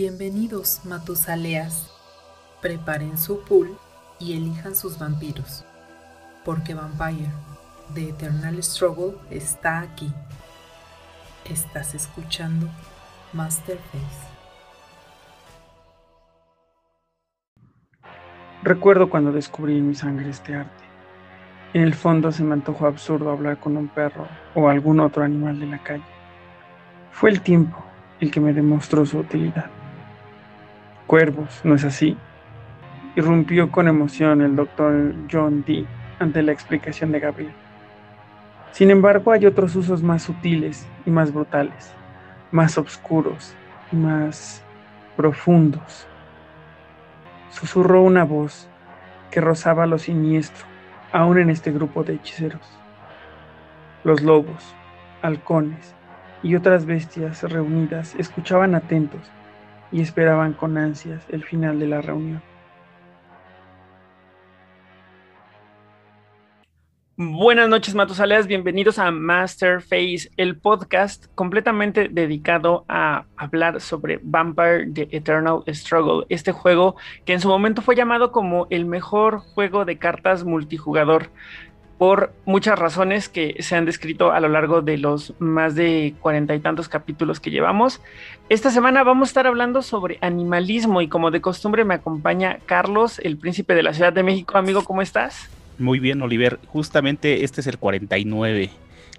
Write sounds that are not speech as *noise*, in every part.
Bienvenidos, Matusaleas. Preparen su pool y elijan sus vampiros, porque Vampire, The Eternal Struggle, está aquí. Estás escuchando Masterface. Recuerdo cuando descubrí en mi sangre este arte. En el fondo se me antojó absurdo hablar con un perro o algún otro animal de la calle. Fue el tiempo el que me demostró su utilidad. Cuervos, ¿no es así? Irrumpió con emoción el doctor John Dee ante la explicación de Gabriel. Sin embargo, hay otros usos más sutiles y más brutales, más oscuros y más profundos. Susurró una voz que rozaba lo siniestro, aún en este grupo de hechiceros. Los lobos, halcones y otras bestias reunidas escuchaban atentos y esperaban con ansias el final de la reunión. Buenas noches, Matusaleas. Bienvenidos a Masterface, el podcast completamente dedicado a hablar sobre Vampire The Eternal Struggle, este juego que en su momento fue llamado como el mejor juego de cartas multijugador por muchas razones que se han descrito a lo largo de los más de cuarenta y tantos capítulos que llevamos. Esta semana vamos a estar hablando sobre animalismo y como de costumbre me acompaña Carlos, el príncipe de la Ciudad de México. Amigo, ¿cómo estás? Muy bien, Oliver. Justamente este es el 49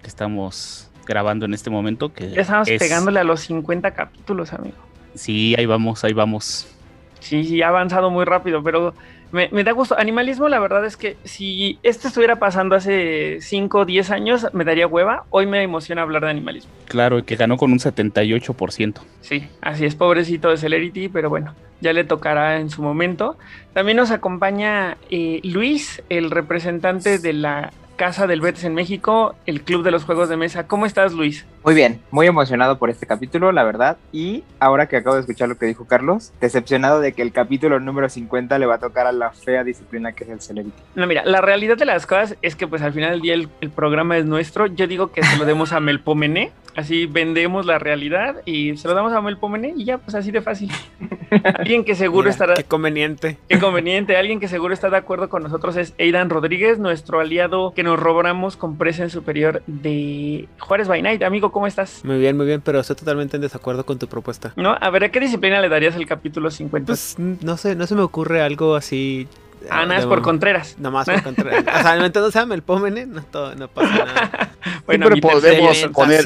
que estamos grabando en este momento. Que ya estamos pegándole a los 50 capítulos, amigo. Sí, ahí vamos, ahí vamos. Sí, sí, ha avanzado muy rápido, pero me, da gusto. Animalismo, la verdad es que si esto estuviera pasando hace 5 o 10 años, me daría hueva. Hoy me emociona hablar de animalismo. Claro, que ganó con un 78%. Sí, así es, pobrecito de Celerity, pero bueno, ya le tocará en su momento. También nos acompaña eh, Luis, el representante de la Casa del Betis en México, el Club de los Juegos de Mesa. ¿Cómo estás, Luis? Muy bien, muy emocionado por este capítulo, la verdad. Y ahora que acabo de escuchar lo que dijo Carlos, decepcionado de que el capítulo número 50 le va a tocar a la fea disciplina que es el Celebrity. No, mira, la realidad de las cosas es que pues al final del día el, programa es nuestro. Yo digo que se lo demos a Melpomene, así vendemos la realidad y se lo damos a Melpomene y ya, pues así de fácil. *laughs* alguien que seguro estará... Qué conveniente. Qué conveniente. Alguien que seguro está de acuerdo con nosotros es Aidan Rodríguez, nuestro aliado que nos robramos con presa en superior de Juárez by Night. Amigo, ¿cómo estás? Muy bien, muy bien, pero estoy totalmente en desacuerdo con tu propuesta. No, a ver, ¿a qué disciplina le darías el capítulo 50? Pues no sé, no se me ocurre algo así Ah, nada, es por Contreras. Nomás por Contreras. o sea, entonces se llama el Pómene, no, no pasa nada. bueno, pero podemos poner.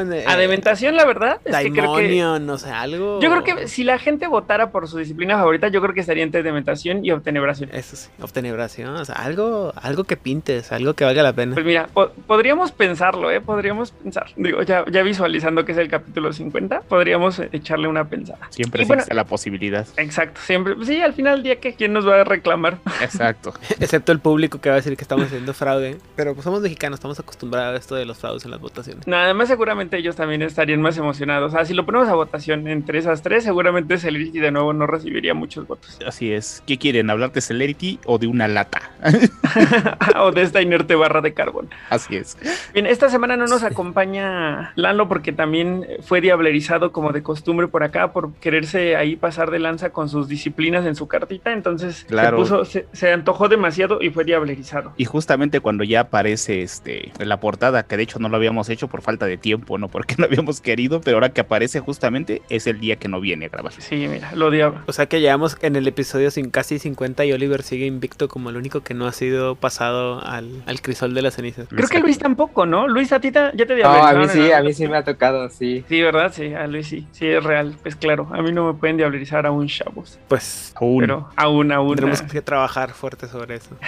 Eh, Adementación, la verdad. Es que creo que, no sé, algo. Yo creo que si la gente votara por su disciplina favorita, yo creo que estaría entre Dementación y Obtenebración. Eso sí, Obtenebración. O sea, algo, algo que pintes, algo que valga la pena. Pues mira, podríamos pensarlo, ¿eh? Podríamos pensar. Digo, ya, ya visualizando que es el capítulo 50, podríamos echarle una pensada. Siempre existe la posibilidad. Exacto, siempre. Sí, al final del día, que ¿quién nos va a reclamar? *laughs* Exacto. Excepto el público que va a decir que estamos haciendo fraude. Pero pues somos mexicanos, estamos acostumbrados a esto de los fraudes en las votaciones. Nada más seguramente ellos también estarían más emocionados. O sea, si lo ponemos a votación entre esas tres, seguramente Celerity de nuevo no recibiría muchos votos. *laughs* Así es. ¿Qué quieren? ¿Hablar de Celerity o de una lata? *laughs* o de esta inerte barra de carbón. Así es. Bien, esta semana no nos acompaña Lalo porque también fue diablerizado como de costumbre por acá por quererse ahí pasar de lanza con sus disciplinas en su cartita. Entonces claro. se puso se, antojó demasiado y fue diablerizado. Y justamente cuando ya aparece este en la portada, que de hecho no lo habíamos hecho por falta de tiempo, no porque *laughs* no habíamos querido, pero ahora que aparece justamente es el día que no viene a grabar. Sí, mira, lo odiaba. O sea que llevamos en el episodio sin casi 50 y Oliver sigue invicto como el único que no ha sido pasado al, al crisol de las cenizas. Creo que Luis tampoco, ¿no? Luis, a ti ya te diablerizaron. No, a mí sí, a mí sí me ha tocado, sí. Sí, ¿verdad? Sí, a Luis sí. Sí, es real. Pues claro, a mí no me pueden diablerizar aún, chavos. Pues aún. Pero aún, aún. Tenemos que trabajar fuerte sobre eso. *laughs*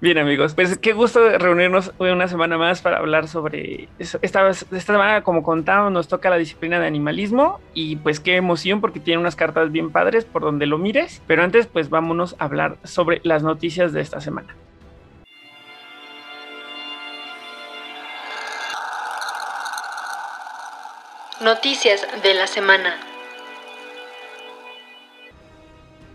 Bien amigos, pues qué gusto reunirnos hoy una semana más para hablar sobre Esta, esta semana, como contábamos, nos toca la disciplina de animalismo y pues qué emoción porque tiene unas cartas bien padres por donde lo mires. Pero antes pues vámonos a hablar sobre las noticias de esta semana. Noticias de la semana.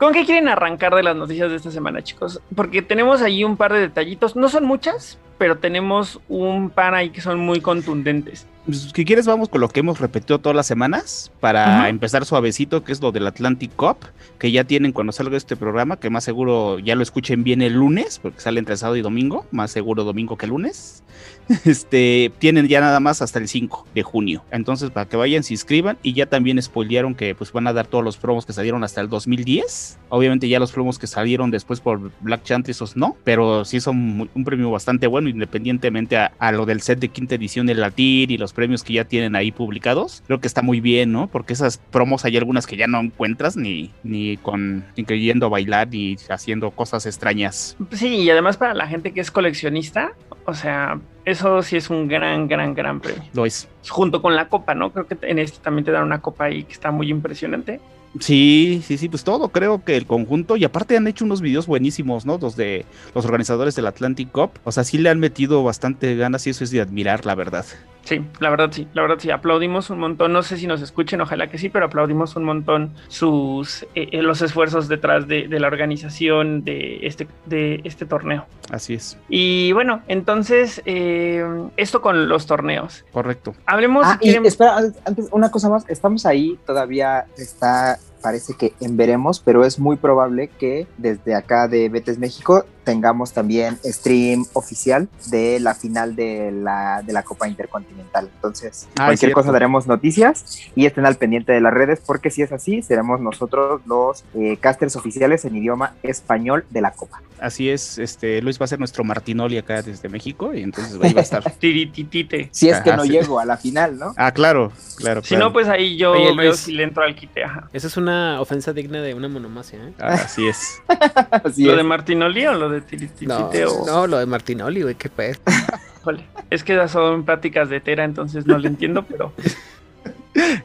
¿Con qué quieren arrancar de las noticias de esta semana, chicos? Porque tenemos ahí un par de detallitos. No son muchas, pero tenemos un par ahí que son muy contundentes. Pues, si quieres, vamos con lo que hemos repetido todas las semanas para empezar suavecito, que es lo del Atlantic Cup, que ya tienen cuando salga este programa, que más seguro ya lo escuchen bien el lunes, porque sale entre sábado y domingo, más seguro domingo que lunes. *laughs* Este, tienen ya nada más hasta el 5 de junio. Entonces, para que vayan, se inscriban y ya también spoilearon que pues van a dar todos los promos que salieron hasta el 2010. Obviamente ya los promos que salieron después por Black Chant, esos no, pero sí son muy- un premio bastante bueno, independientemente a, a lo del set de quinta edición del Latir y los premios que ya tienen ahí publicados. Creo que está muy bien, ¿no? Porque esas promos hay algunas que ya no encuentras ni, ni con incluyendo bailar ni haciendo cosas extrañas. Sí, y además para la gente que es coleccionista, o sea, eso sí es un gran, gran, gran premio. Lo es. Junto con la copa, ¿no? Creo que en este también te dan una copa ahí que está muy impresionante. Sí, sí, sí, pues todo, creo que el conjunto, y aparte han hecho unos videos buenísimos, ¿no? Los de los organizadores del Atlantic Cup, o sea, sí le han metido bastante ganas y eso es de admirar, la verdad. Sí, la verdad sí, la verdad sí, aplaudimos un montón, no sé si nos escuchen, ojalá que sí, pero aplaudimos un montón sus eh, eh, los esfuerzos detrás de, de la organización de este, de este torneo. Así es, Y bueno, entonces, eh, esto con los torneos. correcto. Hablemos, Ah, si y espera, an- antes, una cosa más. Estamos ahí, todavía está, parece que en veremos, pero es muy probable que desde acá de Betes México tengamos también stream oficial de la final de la, de la Copa Intercontinental. Entonces, Ah, cualquier cosa daremos noticias y estén al pendiente de las redes, porque si es así, seremos nosotros los eh, casters oficiales en idioma español de la Copa. Así es, este Luis va a ser nuestro Martinoli acá desde México y entonces ahí va a estar. *laughs* tirititite. Si es que Ajá, no sí. llego a la final, ¿no? Ah, claro, claro. Si claro. no, pues ahí yo Oye, veo Luis. si le entro al quite, ajá. Esa es una ofensa digna de una monomasia, ¿eh? Ah, Así es. *laughs* Así ¿Lo es. de Martinoli o lo de? No, o... no, lo de Martinoli, güey, qué pedo. *laughs* Híjole, es que esas son pláticas de Tera, entonces no le entiendo, pero.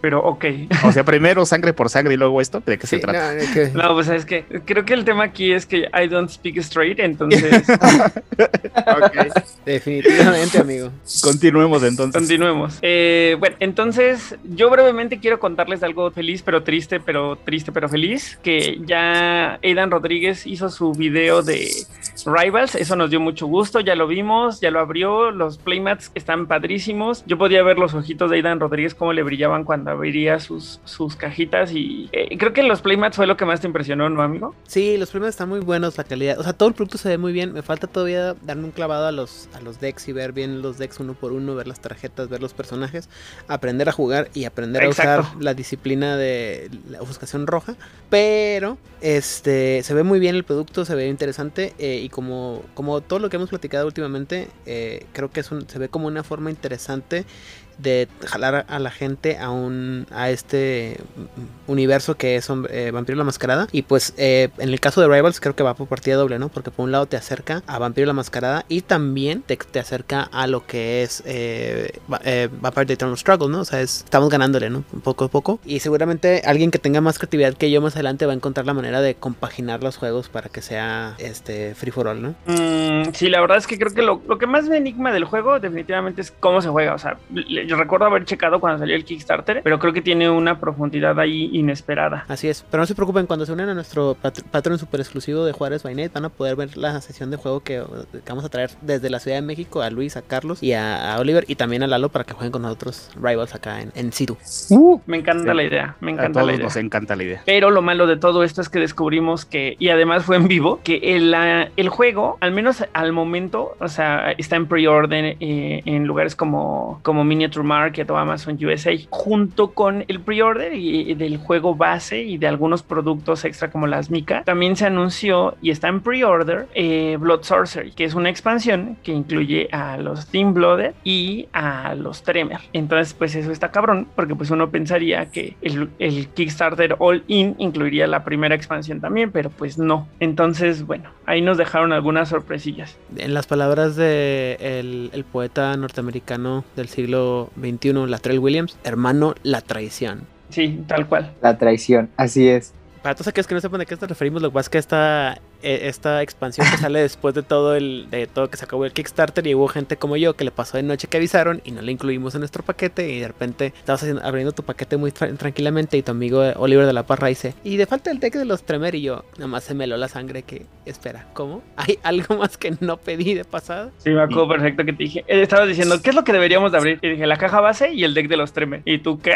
Pero ok. O sea, primero sangre por sangre y luego esto, ¿de qué se trata? no, pues es que creo que el tema aquí es que I don't speak straight, entonces *laughs* Ok. definitivamente, amigo. Continuemos entonces. continuemos. Eh, bueno, entonces yo brevemente quiero contarles algo feliz, pero triste, pero triste, pero feliz, que ya Aidan Rodríguez hizo su video de Rivals, eso nos dio mucho gusto, ya lo vimos, ya lo abrió, los playmats están padrísimos. Yo podía ver los ojitos de Aidan Rodríguez cómo le brillaban cuando abría sus, sus cajitas y eh, creo que los playmats fue lo que más te impresionó, ¿no, amigo? Sí, los primeros están muy buenos, la calidad. O sea, todo el producto se ve muy bien. Me falta todavía darme un clavado a los, a los decks y ver bien los decks uno por uno, ver las tarjetas, ver los personajes, aprender a jugar y aprender a Exacto. usar la disciplina de la ofuscación roja. Pero este se ve muy bien el producto, se ve interesante eh, y como, como todo lo que hemos platicado últimamente, eh, creo que es se ve como una forma interesante de jalar a la gente a un a este universo que es eh, Vampiro la Mascarada. Y pues eh, en el caso de Rivals creo que va por partida doble no porque por un lado te acerca a Vampiro la Mascarada y también te, te acerca a lo que es eh, eh, Vampire the Eternal Struggle no o sea es- estamos ganándole no poco a poco. Y seguramente alguien que tenga más creatividad que yo más adelante va a encontrar la manera de compaginar los juegos para que sea este free for all no Mm, sí, la verdad es que creo que lo, lo que más me enigma del juego definitivamente es cómo se juega. O sea, le- yo recuerdo haber checado cuando salió el Kickstarter, pero creo que tiene una profundidad ahí inesperada. Así es, pero no se preocupen, cuando se unen a nuestro pat- Patreon super exclusivo de Juárez Night, van a poder ver la sesión de juego que, que vamos a traer desde la Ciudad de México a Luis, a Carlos y a, a Oliver y también a Lalo para que jueguen con nosotros Rivals acá en, en Situ. Me encanta Sí. la idea, me A encanta la todos idea. nos encanta la idea. Pero lo malo de todo esto es que descubrimos que, y además fue en vivo, que el, ah, el juego, al menos al momento, o sea, está en pre-order eh, en lugares como, como Miniature Market o Amazon USA, junto con el pre-order y, del juego base y de algunos productos extra como las Mika. También se anunció y está en pre-order eh, Blood Sorcery, que es una expansión que incluye a los Team Blooded y a los Tremor. Entonces, pues eso está cabrón, porque pues uno pensaría que el, Kickstarter All In incluiría la primera expansión también, pero pues no. Entonces, bueno, ahí nos dejaron algunas sorpresillas. En las palabras de el poeta norteamericano del siglo XXI, Latrell Williams, hermano, la traición. Sí, tal cual. La traición, así es. Para todos aquellos que no sepan de qué nos referimos, lo que pasa es que esta, esta expansión que sale después de todo el de todo que se acabó el Kickstarter y hubo gente como yo que le pasó de noche que avisaron y no le incluimos en nuestro paquete y de repente estabas abriendo tu paquete muy tranquilamente y tu amigo Oliver de la Parra dice, y de falta el deck de los Tremer y yo, nada más se me lo la sangre que, espera, ¿cómo? ¿Hay algo más que no pedí de pasada? Sí, me acuerdo perfecto que te dije, eh, estabas diciendo, ¿qué es lo que deberíamos de abrir? Y dije, la caja base y el deck de los Tremer. ¿Y tú qué?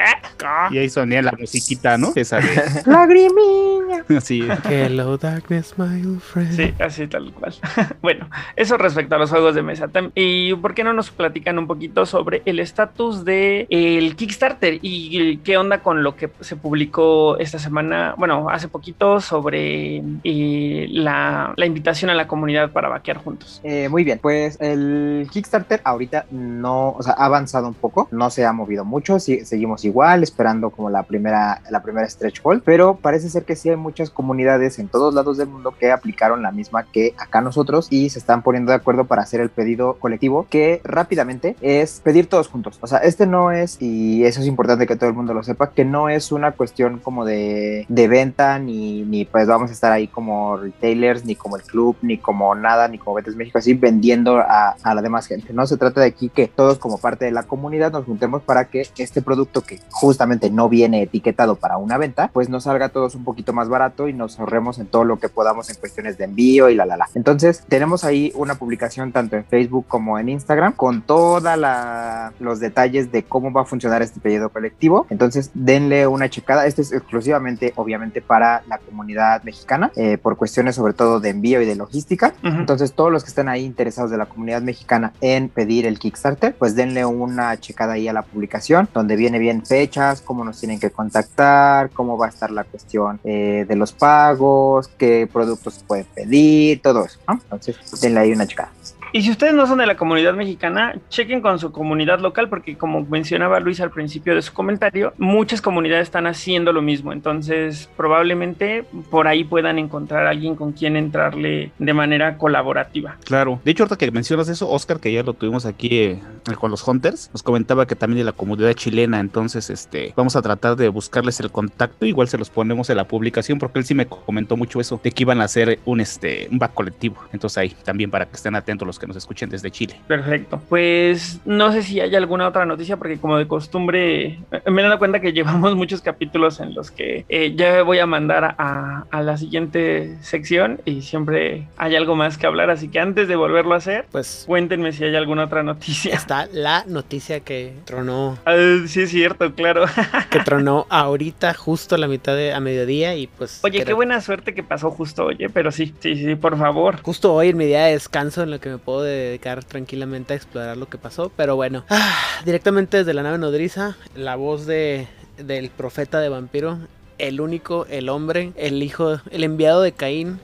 Y ahí sonía la musiquita, ¿no? Esa. Lagrimilla. *laughs* *laughs* Así. Hello darkness, my friend. Sí, así tal cual. *laughs* bueno, eso respecto a los juegos de mesa. ¿Y por qué no nos platican un poquito sobre el estatus de el Kickstarter y qué onda con lo que se publicó esta semana, bueno, hace poquito sobre eh, la, invitación a la comunidad para vaquear juntos? Eh, muy bien, pues el Kickstarter ahorita no, o sea, ha avanzado un poco, no se ha movido mucho, seguimos igual, esperando como la primera, la primera stretch goal, pero parece ser que sí hay muchas comunidades en todos lados del mundo que aplicaron la misma que acá nosotros y se están poniendo de acuerdo para hacer el pedido colectivo que rápidamente es pedir todos juntos. O sea, este no es, y eso es importante que todo el mundo lo sepa, que no es una cuestión como de, de venta, ni, ni pues vamos a estar ahí como retailers, ni como el club, ni como nada, ni como Betes México, así vendiendo a, a la demás gente. No se trata de aquí que todos como parte de la comunidad nos juntemos para que este producto que justamente no viene etiquetado para una venta, pues nos salga todos un poquito más barato y nos ahorremos en todo lo que podamos en cuestiones de envío y la la la. Entonces, tenemos ahí una publicación tanto en Facebook como en Instagram con toda la los detalles de cómo va a funcionar este pedido colectivo. Entonces, denle una checada. Este es exclusivamente, obviamente, para la comunidad mexicana, eh, por cuestiones sobre todo de envío y de logística. Entonces, todos los que están ahí interesados de la comunidad mexicana en pedir el Kickstarter, pues denle una checada ahí a la publicación, donde viene bien fechas, cómo nos tienen que contactar, cómo va a estar la cuestión eh, de los pagos, qué productos se pueden pedir, todo eso. Entonces, denle ahí una checada. Y si ustedes no son de la comunidad mexicana, chequen con su comunidad local, porque como mencionaba Luis al principio de su comentario, muchas comunidades están haciendo lo mismo. Entonces, probablemente por ahí puedan encontrar a alguien con quien entrarle de manera colaborativa. Claro. De hecho, ahorita que mencionas eso, Oscar, que ya lo tuvimos aquí eh, con los Hunters, nos comentaba que también de la comunidad chilena. Entonces, este, vamos a tratar de buscarles el contacto. Igual se los ponemos en la publicación, porque él sí me comentó mucho eso, de que iban a hacer un, este, un back colectivo. Entonces, ahí también para que estén atentos los que nos escuchen desde Chile. Perfecto. Pues no sé si hay alguna otra noticia, porque como de costumbre me he dado cuenta que *laughs* llevamos muchos capítulos en los que eh, ya voy a mandar a, a, la siguiente sección y siempre hay algo más que hablar. Así que antes de volverlo a hacer, pues cuéntenme si hay alguna otra noticia. Está la noticia que tronó. Ah, sí, es cierto, claro. que *laughs* tronó ahorita, justo a la mitad de a mediodía y pues. Oye, qué buena suerte que pasó justo, oye, pero sí, sí, sí, por favor. Justo hoy en mi día de descanso en lo que me puedo dedicar tranquilamente a explorar lo que pasó. Pero bueno, ah, directamente desde la nave nodriza, la voz de, del profeta de vampiro, el único, el hombre, el hijo, el enviado de Caín.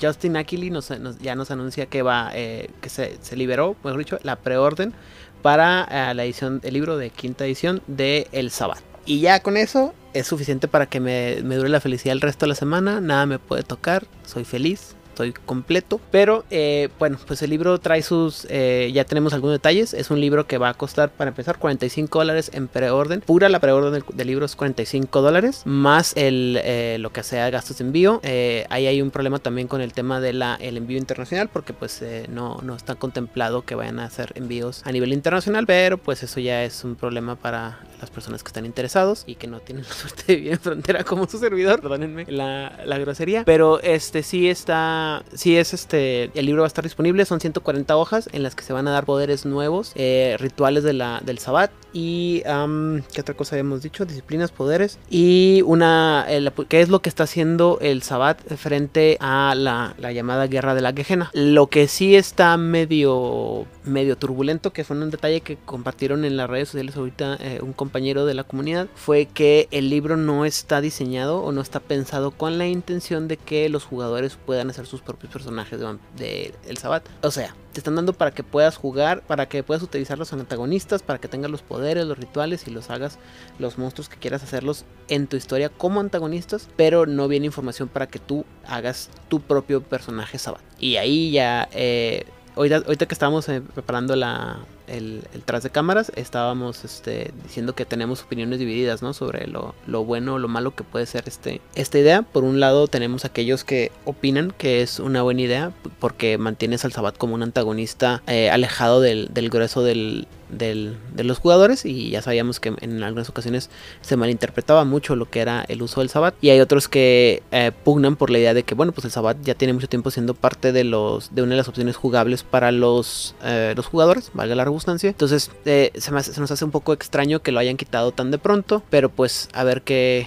Justin Akili nos, ya nos anuncia que va, eh, que se, liberó, mejor dicho, la preorden para eh, la edición, el libro de quinta edición de El Sabbat. Y ya con eso es suficiente para que me, me dure la felicidad el resto de la semana. Nada me puede tocar, soy feliz, estoy completo. Pero eh, bueno, pues el libro trae sus, eh, ya tenemos algunos detalles. Es un libro que va a costar, para empezar, 45 dólares en preorden. Pura la preorden del, libro es 45 dólares, más el, eh, lo que sea gastos de envío. ahí hay un problema también con el tema del el envío internacional, porque pues no, no está contemplado que vayan a hacer envíos a nivel internacional, pero pues eso ya es un problema para las personas que están interesados y que no tienen *laughs* la suerte de vivir en frontera como su servidor, perdónenme la, la grosería, pero este sí está si es este, el libro va a estar disponible, son 140 hojas en las que se van a dar poderes nuevos, eh, rituales de del Sabbat y, ¿qué otra cosa habíamos dicho? Disciplinas, poderes y una, ¿qué es lo que está haciendo el Sabbat frente a la, la llamada guerra de la Gehenna? Lo que sí está medio, medio turbulento, que fue un detalle que compartieron en las redes sociales ahorita eh, un compañero de la comunidad, fue que el libro no está diseñado o no está pensado con la intención de que los jugadores puedan hacer sus propios personajes de, El Sabbat. O sea, te están dando para que puedas jugar, para que puedas utilizar los antagonistas, para que tengas los poderes, los rituales y los hagas los monstruos que quieras hacerlos en tu historia como antagonistas, pero no viene información para que tú hagas tu propio personaje Sabbat. Y ahí ya, eh, ahorita, que estábamos eh, preparando la, el, tras de cámaras, estábamos este, diciendo que tenemos opiniones divididas, ¿no? Sobre lo, lo bueno o lo malo que puede ser este, esta idea. Por un lado tenemos aquellos que opinan que es una buena idea porque mantienes al Sabat como un antagonista eh, alejado del, del grueso del, del, de los jugadores y ya sabíamos que en algunas ocasiones se malinterpretaba mucho lo que era el uso del Sabbat y hay otros que eh, pugnan por la idea de que bueno pues el Sabbat ya tiene mucho tiempo siendo parte de los de una de las opciones jugables para los, eh, los jugadores valga la entonces eh, se, se nos hace un poco extraño que lo hayan quitado tan de pronto pero pues a ver qué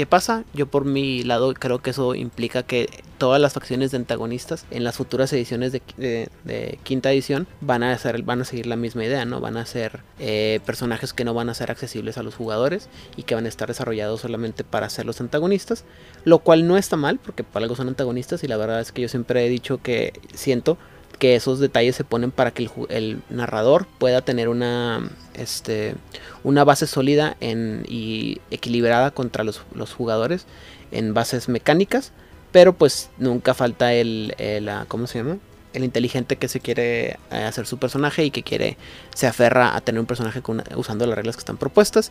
¿Qué pasa? Yo por mi lado creo que eso implica que todas las facciones de antagonistas en las futuras ediciones de, quinta edición van a, hacer, van a seguir la misma idea, ¿no? Van a ser eh, personajes que no van a ser accesibles a los jugadores y que van a estar desarrollados solamente para ser los antagonistas, lo cual no está mal porque para algo son antagonistas y la verdad es que yo siempre he dicho que siento que esos detalles se ponen para que el, narrador pueda tener una, este, una base sólida en, y equilibrada contra los, jugadores en bases mecánicas, pero pues nunca falta el, el ah, ¿cómo se llama? El inteligente que se quiere eh, hacer su personaje y que quiere, se aferra a tener un personaje usando las reglas que están propuestas.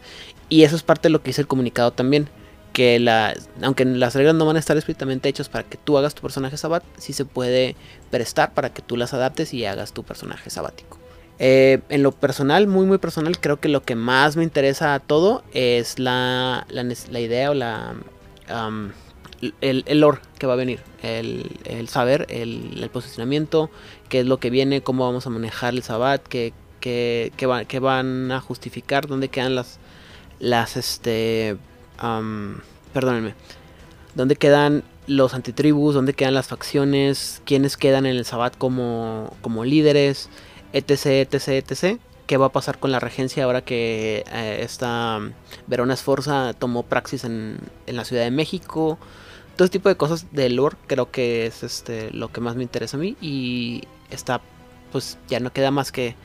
Y eso es parte de lo que dice el comunicado también que la, aunque las reglas no van a estar estrictamente hechas para que tú hagas tu personaje sabat, sí se puede prestar para que tú las adaptes y hagas tu personaje sabático. Eh, en lo personal, muy muy personal, creo que lo que más me interesa a todo es la, la, idea o la... el, el, lore que va a venir, el, el saber, el, posicionamiento, qué es lo que viene, cómo vamos a manejar el sabat, qué, qué, qué, van a justificar, dónde quedan las, las este, perdónenme, dónde quedan los antitribus, dónde quedan las facciones, quiénes quedan en el Sabbat como, como líderes, etc, etc, etc. ¿Qué va a pasar con la regencia ahora que eh, esta Verona Esforza tomó praxis en, en, la Ciudad de México? Todo este tipo de cosas de lore creo que es este, lo que más me interesa a mí y está, pues ya no queda más que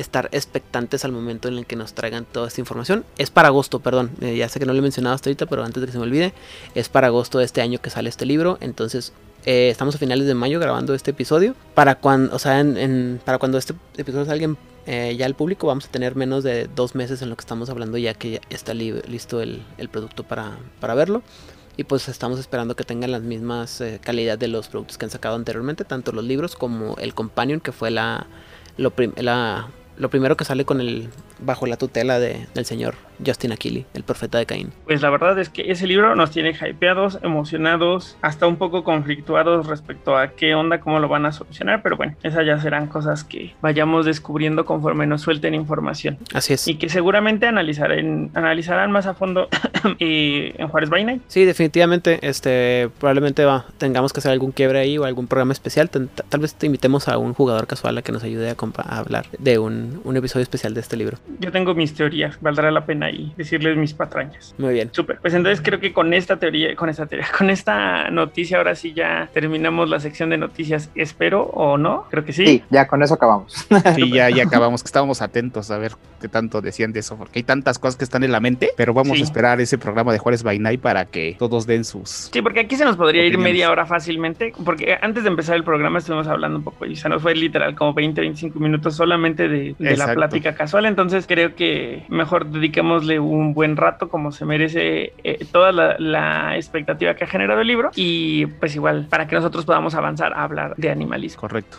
estar expectantes al momento en el que nos traigan toda esta información. Es para agosto, perdón, eh, ya sé que no lo he mencionado hasta ahorita, pero antes de que se me olvide, es para agosto de este año que sale este libro, entonces eh, estamos a finales de mayo grabando este episodio. Para cuando, o sea, en, para cuando este episodio salga eh, ya al público, vamos a tener menos de dos meses en lo que estamos hablando, ya que ya está listo el, producto para, para, verlo. Y pues estamos esperando que tengan las mismas calidad de los productos que han sacado anteriormente, tanto los libros como el Companion, que fue la, lo la lo primero que sale con el bajo la tutela de, del señor Justin Aquili, el profeta de Caín. Pues la verdad es que ese libro nos tiene hypeados, emocionados, hasta un poco conflictuados respecto a qué onda, cómo lo van a solucionar, pero bueno, esas ya serán cosas que vayamos descubriendo conforme nos suelten información. Así es. Y que seguramente analizarán, analizarán más a fondo *coughs* eh, en Juárez by Night. Sí, definitivamente, este, probablemente va, tengamos que hacer algún quiebre ahí o algún programa especial. Tal, vez te invitemos a un jugador casual a que nos ayude a, a hablar de un, un episodio especial de este libro. Yo tengo mis teorías, valdrá la pena y decirles mis patrañas. Muy bien. Súper. Pues entonces creo que con esta teoría, con esta teoría, *laughs* con esta noticia, ahora sí ya terminamos la sección de noticias. Espero o no, creo que sí. Sí, ya con eso acabamos. Sí, ya, ya *laughs* acabamos, que estábamos atentos a ver qué tanto decían de eso, porque hay tantas cosas que están en la mente, pero vamos a esperar ese programa de Juárez Night para que todos den sus. Sí, porque aquí se nos podría ir media hora fácilmente, porque antes de empezar el programa estuvimos hablando un poco y se nos fue literal como 20, 25 minutos solamente de, de la plática casual, entonces creo que mejor dediquémosle un buen rato como se merece eh, toda la, expectativa que ha generado el libro y pues igual para que nosotros podamos avanzar a hablar de animalismo. Correcto.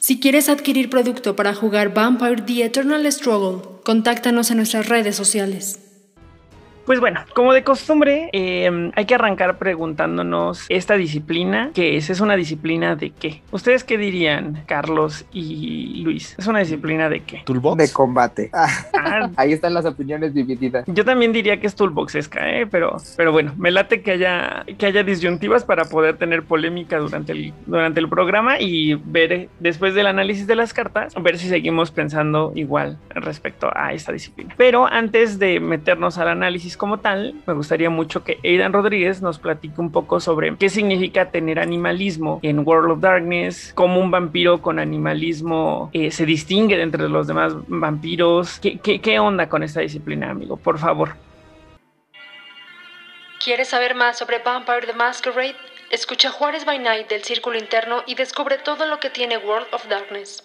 Si quieres adquirir producto para jugar Vampire The Eternal Struggle, contáctanos en nuestras redes sociales. Pues bueno, como de costumbre, em, hay que arrancar preguntándonos esta disciplina, ¿qué es? ¿Es una disciplina de qué? ¿Ustedes qué dirían, Carlos y Luis? ¿Es una disciplina de qué? Toolbox. De combate. *laughs* Ah. Ahí están las opiniones divididas. Yo también diría que es toolboxesca, ¿eh? Pero, pero bueno, me late que haya, que haya disyuntivas para poder tener polémica durante el, durante el programa y ver, después del análisis de las cartas, ver si seguimos pensando igual respecto a esta disciplina. Pero antes de meternos al análisis como tal, me gustaría mucho que Aidan Rodríguez nos platique un poco sobre qué significa tener animalismo en World of Darkness, cómo un vampiro con animalismo eh, se distingue entre los demás vampiros. ¿Qué, qué onda con esta disciplina, amigo? Por favor. ¿Quieres saber más sobre Vampire the Masquerade? Escucha Juárez by Night del Círculo Interno y descubre todo lo que tiene World of Darkness.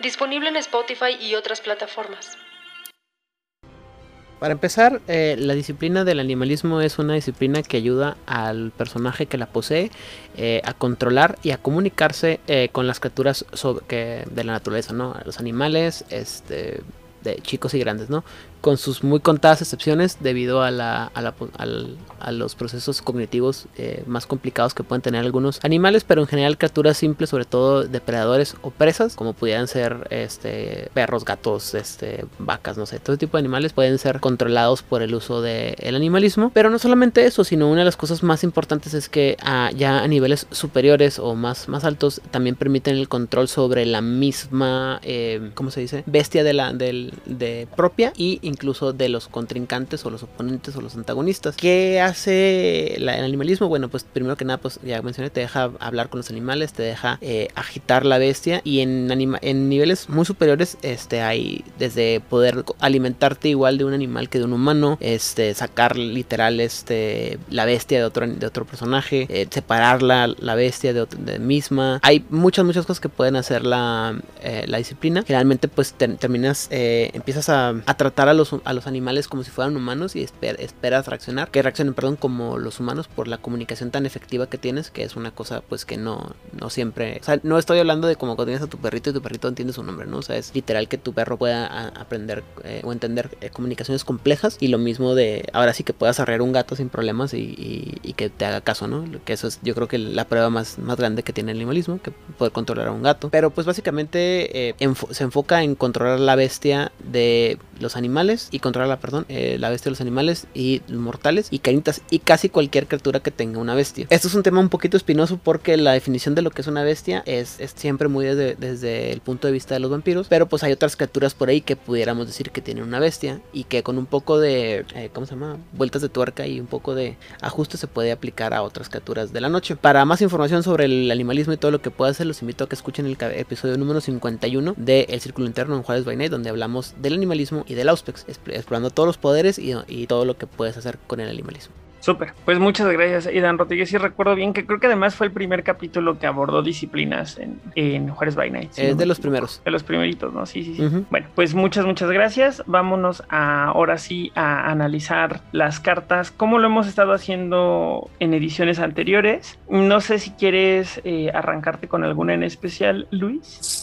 Disponible en Spotify y otras plataformas. Para empezar, eh, la disciplina del animalismo es una disciplina que ayuda al personaje que la posee eh, a controlar y a comunicarse eh, con las criaturas que, de la naturaleza, ¿no? Los animales, este, de chicos y grandes, ¿no? Con sus muy contadas excepciones debido a, la, a, la, al, a los procesos cognitivos eh, más complicados que pueden tener algunos animales, pero en general criaturas simples, sobre todo depredadores o presas, como pudieran ser este, perros, gatos, este, vacas, no sé, todo tipo de animales pueden ser controlados por el uso del animalismo, pero no solamente eso, sino una de las cosas más importantes es que ah, ya a niveles superiores o más, más altos también permiten el control sobre la misma, eh, ¿cómo se dice? Bestia de la del, de propia y incluso de los contrincantes o los oponentes o los antagonistas. ¿Qué hace el animalismo? Bueno, pues primero que nada, pues ya mencioné, te deja hablar con los animales, te deja eh, agitar la bestia y en, en niveles muy superiores este, hay desde poder alimentarte igual de un animal que de un humano, este, sacar literal este, la bestia de otro, de otro personaje, eh, separar la, bestia de, de, misma. Hay muchas, muchas cosas que pueden hacer la, eh, la disciplina. Generalmente pues terminas, empiezas a, a tratar a a los animales como si fueran humanos y esperas reaccionar, que reaccionen, perdón, como los humanos por la comunicación tan efectiva que tienes, que es una cosa pues que no, no siempre, o sea, no estoy hablando de como cuando tienes a tu perrito y tu perrito entiende su nombre, ¿no? O sea, es literal que tu perro pueda aprender eh, o entender eh, comunicaciones complejas y lo mismo de, ahora sí que puedas arrear un gato sin problemas y, y, que te haga caso, ¿no? Que eso es yo creo que la prueba más, más grande que tiene el animalismo, que poder controlar a un gato. Pero pues básicamente eh, se enfoca en controlar la bestia de los animales y controlar perdón, eh, la bestia de los animales y mortales y caritas y casi cualquier criatura que tenga una bestia. Esto es un tema un poquito espinoso porque la definición de lo que es una bestia es, es siempre muy desde, desde, el punto de vista de los vampiros, pero pues hay otras criaturas por ahí que pudiéramos decir que tienen una bestia y que con un poco de, eh, ¿cómo se llama? Vueltas de tuerca y un poco de ajuste se puede aplicar a otras criaturas de la noche. Para más información sobre el animalismo y todo lo que puede hacer, los invito a que escuchen el episodio número 51 de El Círculo Interno en Juárez Night, donde hablamos del animalismo y del Auspex, explorando todos los poderes y, y todo lo que puedes hacer con el animalismo. Súper, pues muchas gracias, Idan Rodríguez. Y recuerdo bien que creo que además fue el primer capítulo que abordó disciplinas en, en Juárez by Night. es de los primeros. De los primeritos, ¿no? Sí, sí, sí. Uh -huh. Bueno, pues muchas, muchas gracias. Vámonos a, ahora sí a analizar las cartas, como lo hemos estado haciendo en ediciones anteriores. No sé si quieres eh, arrancarte con alguna en especial, Luis.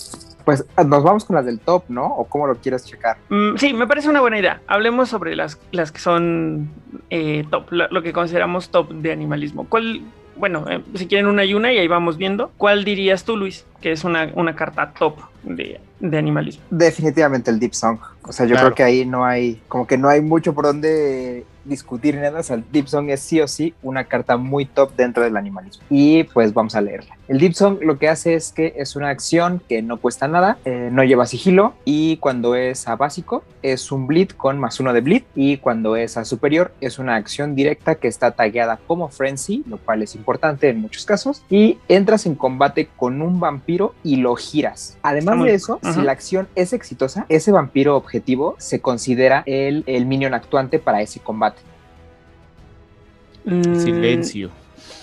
Pues nos vamos con las del top, ¿no? ¿O cómo lo quieres checar? Mm, sí, me parece una buena idea. Hablemos sobre las, las que son eh, top, lo, lo, que consideramos top de animalismo. ¿Cuál, bueno, eh, si quieren una y una y ahí vamos viendo, ¿cuál dirías tú, Luis, que es una, una carta top de, de, animalismo? Definitivamente el Deep Song. O sea, yo claro. creo que ahí no hay, como que no hay mucho por donde discutir nada. O sea, el Deep Song es sí o sí una carta muy top dentro del animalismo. Y pues vamos a leerla. El Deep Song lo que hace es que es una acción que no cuesta nada, eh, no lleva sigilo y cuando es a básico es un bleed con más uno de bleed y cuando es a superior es una acción directa que está tagueada como frenzy, lo cual es importante en muchos casos y entras en combate con un vampiro y lo giras. Además de eso, si la acción es exitosa, ese vampiro objetivo se considera el, el minion actuante para ese combate. Mm. Silencio.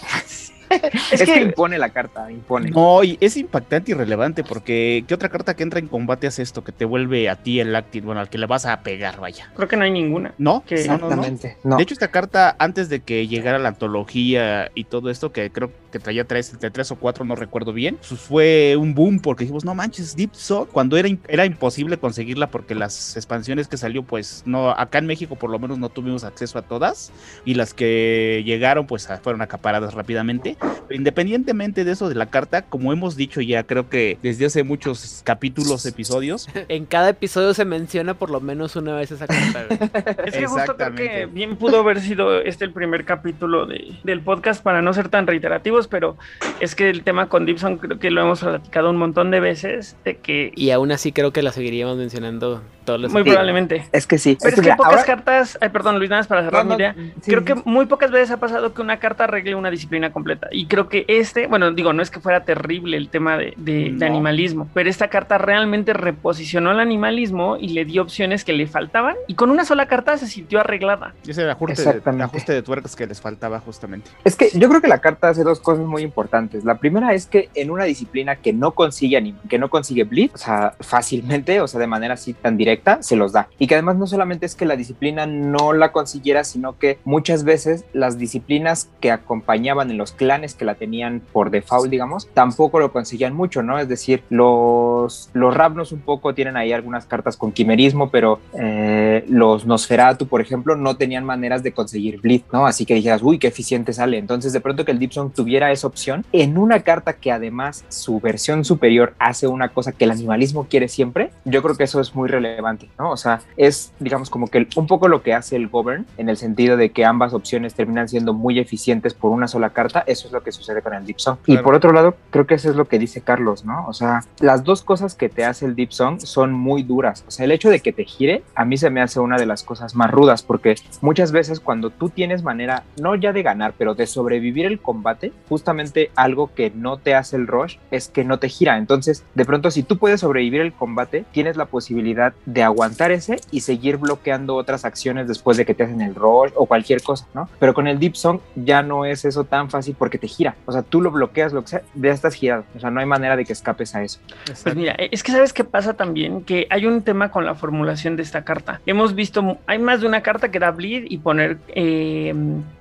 *laughs* es, es que, que, impone la carta, impone. No, y es impactante y relevante porque ¿qué otra carta que entra en combate hace esto? Que te vuelve a ti el active, bueno, al que le vas a pegar, vaya. Creo que no hay ninguna. ¿No? Que, Exactamente. No, no, no. De hecho, esta carta, antes de que llegara la antología y todo esto, que creo que traía tres, entre tres o cuatro, no recuerdo bien, pues fue un boom porque dijimos, no manches, Deep Soul, cuando era, era imposible conseguirla porque las expansiones que salió, pues no, acá en México por lo menos no tuvimos acceso a todas y las que llegaron, pues fueron acaparadas rápidamente. Pero independientemente de eso de la carta, como hemos dicho ya, creo que desde hace muchos capítulos, episodios. *laughs* en cada episodio se menciona por lo menos una vez esa carta. *laughs* es que justo creo que bien pudo haber sido este el primer capítulo de, del podcast para no ser tan reiterativos, pero es que el tema con Gibson creo que lo hemos platicado un montón de veces, de que... Y aún así creo que la seguiríamos mencionando todo lo Muy Sí. probablemente. Es que sí. Pero es que que mira, pocas ahora- cartas, ay, perdón Luis, nada más para cerrar No, mi no, idea. sí, creo sí, que muy pocas veces ha pasado que una carta arregle una disciplina completa. Y creo que este, bueno, digo, no es que fuera terrible el tema de, de- de No. animalismo, pero esta carta realmente reposicionó el animalismo y le dio opciones que le faltaban. Y con una sola carta se sintió arreglada. Y ese era ajuste de, ajuste de tuercas que les faltaba justamente. Es que yo creo que la carta hace dos cosas muy importantes. La primera es que en una disciplina que no consigue anim- que no consigue bleed, o sea, fácilmente, o sea, de manera así tan directa, se los da. Y que además no solamente es que la disciplina no la consiguiera, sino que muchas veces las disciplinas que acompañaban en los clanes que la tenían por default, digamos, tampoco lo conseguían mucho, ¿no? Es decir, los, los Ravnos un poco tienen ahí algunas cartas con quimerismo, pero eh, los Nosferatu, por ejemplo, no tenían maneras de conseguir bleed, ¿no? Así que dijeras, uy, qué eficiente sale. Entonces, de pronto que el Deep Song tuviera esa opción en una carta que además su versión superior hace una cosa que el animalismo quiere siempre, yo creo que eso es muy relevante, ¿no? O sea, es, digamos, como que un poco lo que hace el Govern en el sentido de que ambas opciones terminan siendo muy eficientes por una sola carta. Eso es lo que sucede con el Deep Song. Y Claro. por otro lado, creo que eso es lo que dice Carlos, ¿no? O sea, las dos cosas que te hace el Deep Song son muy duras. O sea, el hecho de que te gire, a mí se me hace una de las cosas más rudas, porque muchas veces cuando tú tienes manera, no ya de ganar, pero de sobrevivir el combate, justamente algo que no te hace el rush es que no te gira. Entonces, de pronto, si tú puedes sobrevivir el combate, tienes la posibilidad de aguantar ese y seguir bloqueando otras acciones después de que te hacen el rush o cualquier cosa, ¿no? Pero con el Deep Song ya no es eso tan fácil porque te gira. O sea, tú lo bloqueas, lo que sea, ya estás girado. O sea, no hay manera de que escapes a eso. Pues mira, es que sabes qué pasa también, que hay un tema con la formulación de esta carta. Hemos visto, hay más de una carta que da bleed y poner eh,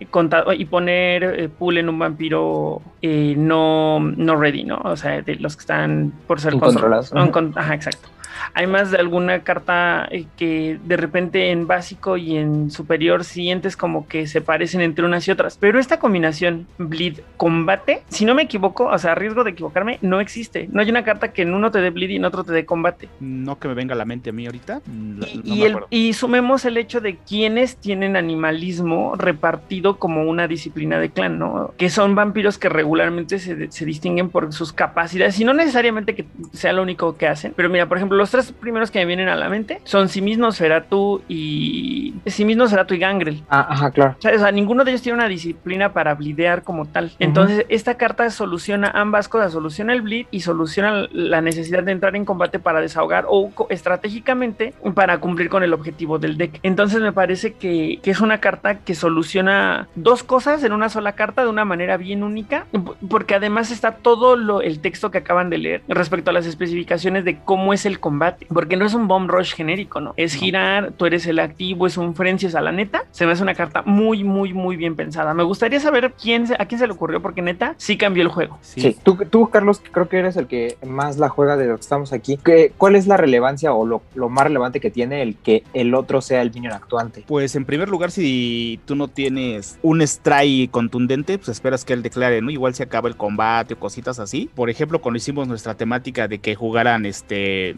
conta- y poner eh, pool en un vampiro eh, no, no ready, ¿no? O sea, de los que están por ser Incontrolados. control- con- ajá, exacto. Hay más de alguna carta eh, que de repente en básico y en superior sientes como que se parecen entre unas y otras. Pero esta combinación bleed combate, si no me equivoco, o sea, riesgo de equivocarme, no existe. No hay una carta que en uno te dé bleed y en otro te dé combate. No que me venga a la mente a mí ahorita. mm, no- Y, no y me el- y sumemos el hecho de quienes tienen animalismo repartido como una disciplina de clan, ¿no? Que son vampiros que regularmente se, se distinguen por sus capacidades y no necesariamente que sea lo único que hacen. Pero mira, por ejemplo, los tres primeros que me vienen a la mente son Simisno, Seratu y. Simisno, Seratu y Gangrel. Ah, ajá, claro. O sea, o sea, ninguno de ellos tiene una disciplina para blidear como tal. Entonces, esta carta soluciona ambas cosas. Soluciona el bleed y soluciona la necesidad de entrar en combate para desahogar o estratégicamente para cumplir con el objetivo del deck. Entonces, me parece que, que es una carta que soluciona dos cosas en una sola carta de una manera bien única, porque además está todo lo, el texto que acaban de leer respecto a las especificaciones de cómo es el combate. Porque no es un bomb rush genérico, ¿no? Es girar, tú eres el activo, es un frenzy, o sea, la neta, se me hace una carta muy, muy, muy bien pensada. Me gustaría saber quién se- a quién se le ocurrió, porque neta, sí cambió el juego. Sí. Sí, Tú, tú, Carlos, que creo que eres el que más la juega de los que estamos aquí. ¿Qué, ¿Cuál es la relevancia o lo, lo más relevante que tiene el que el otro sea el minion actuante? Pues en primer lugar, si tú no tienes un strike contundente, pues esperas que él declare, ¿no? Igual se acaba el combate o cositas así. Por ejemplo, cuando hicimos nuestra temática de que jugaran este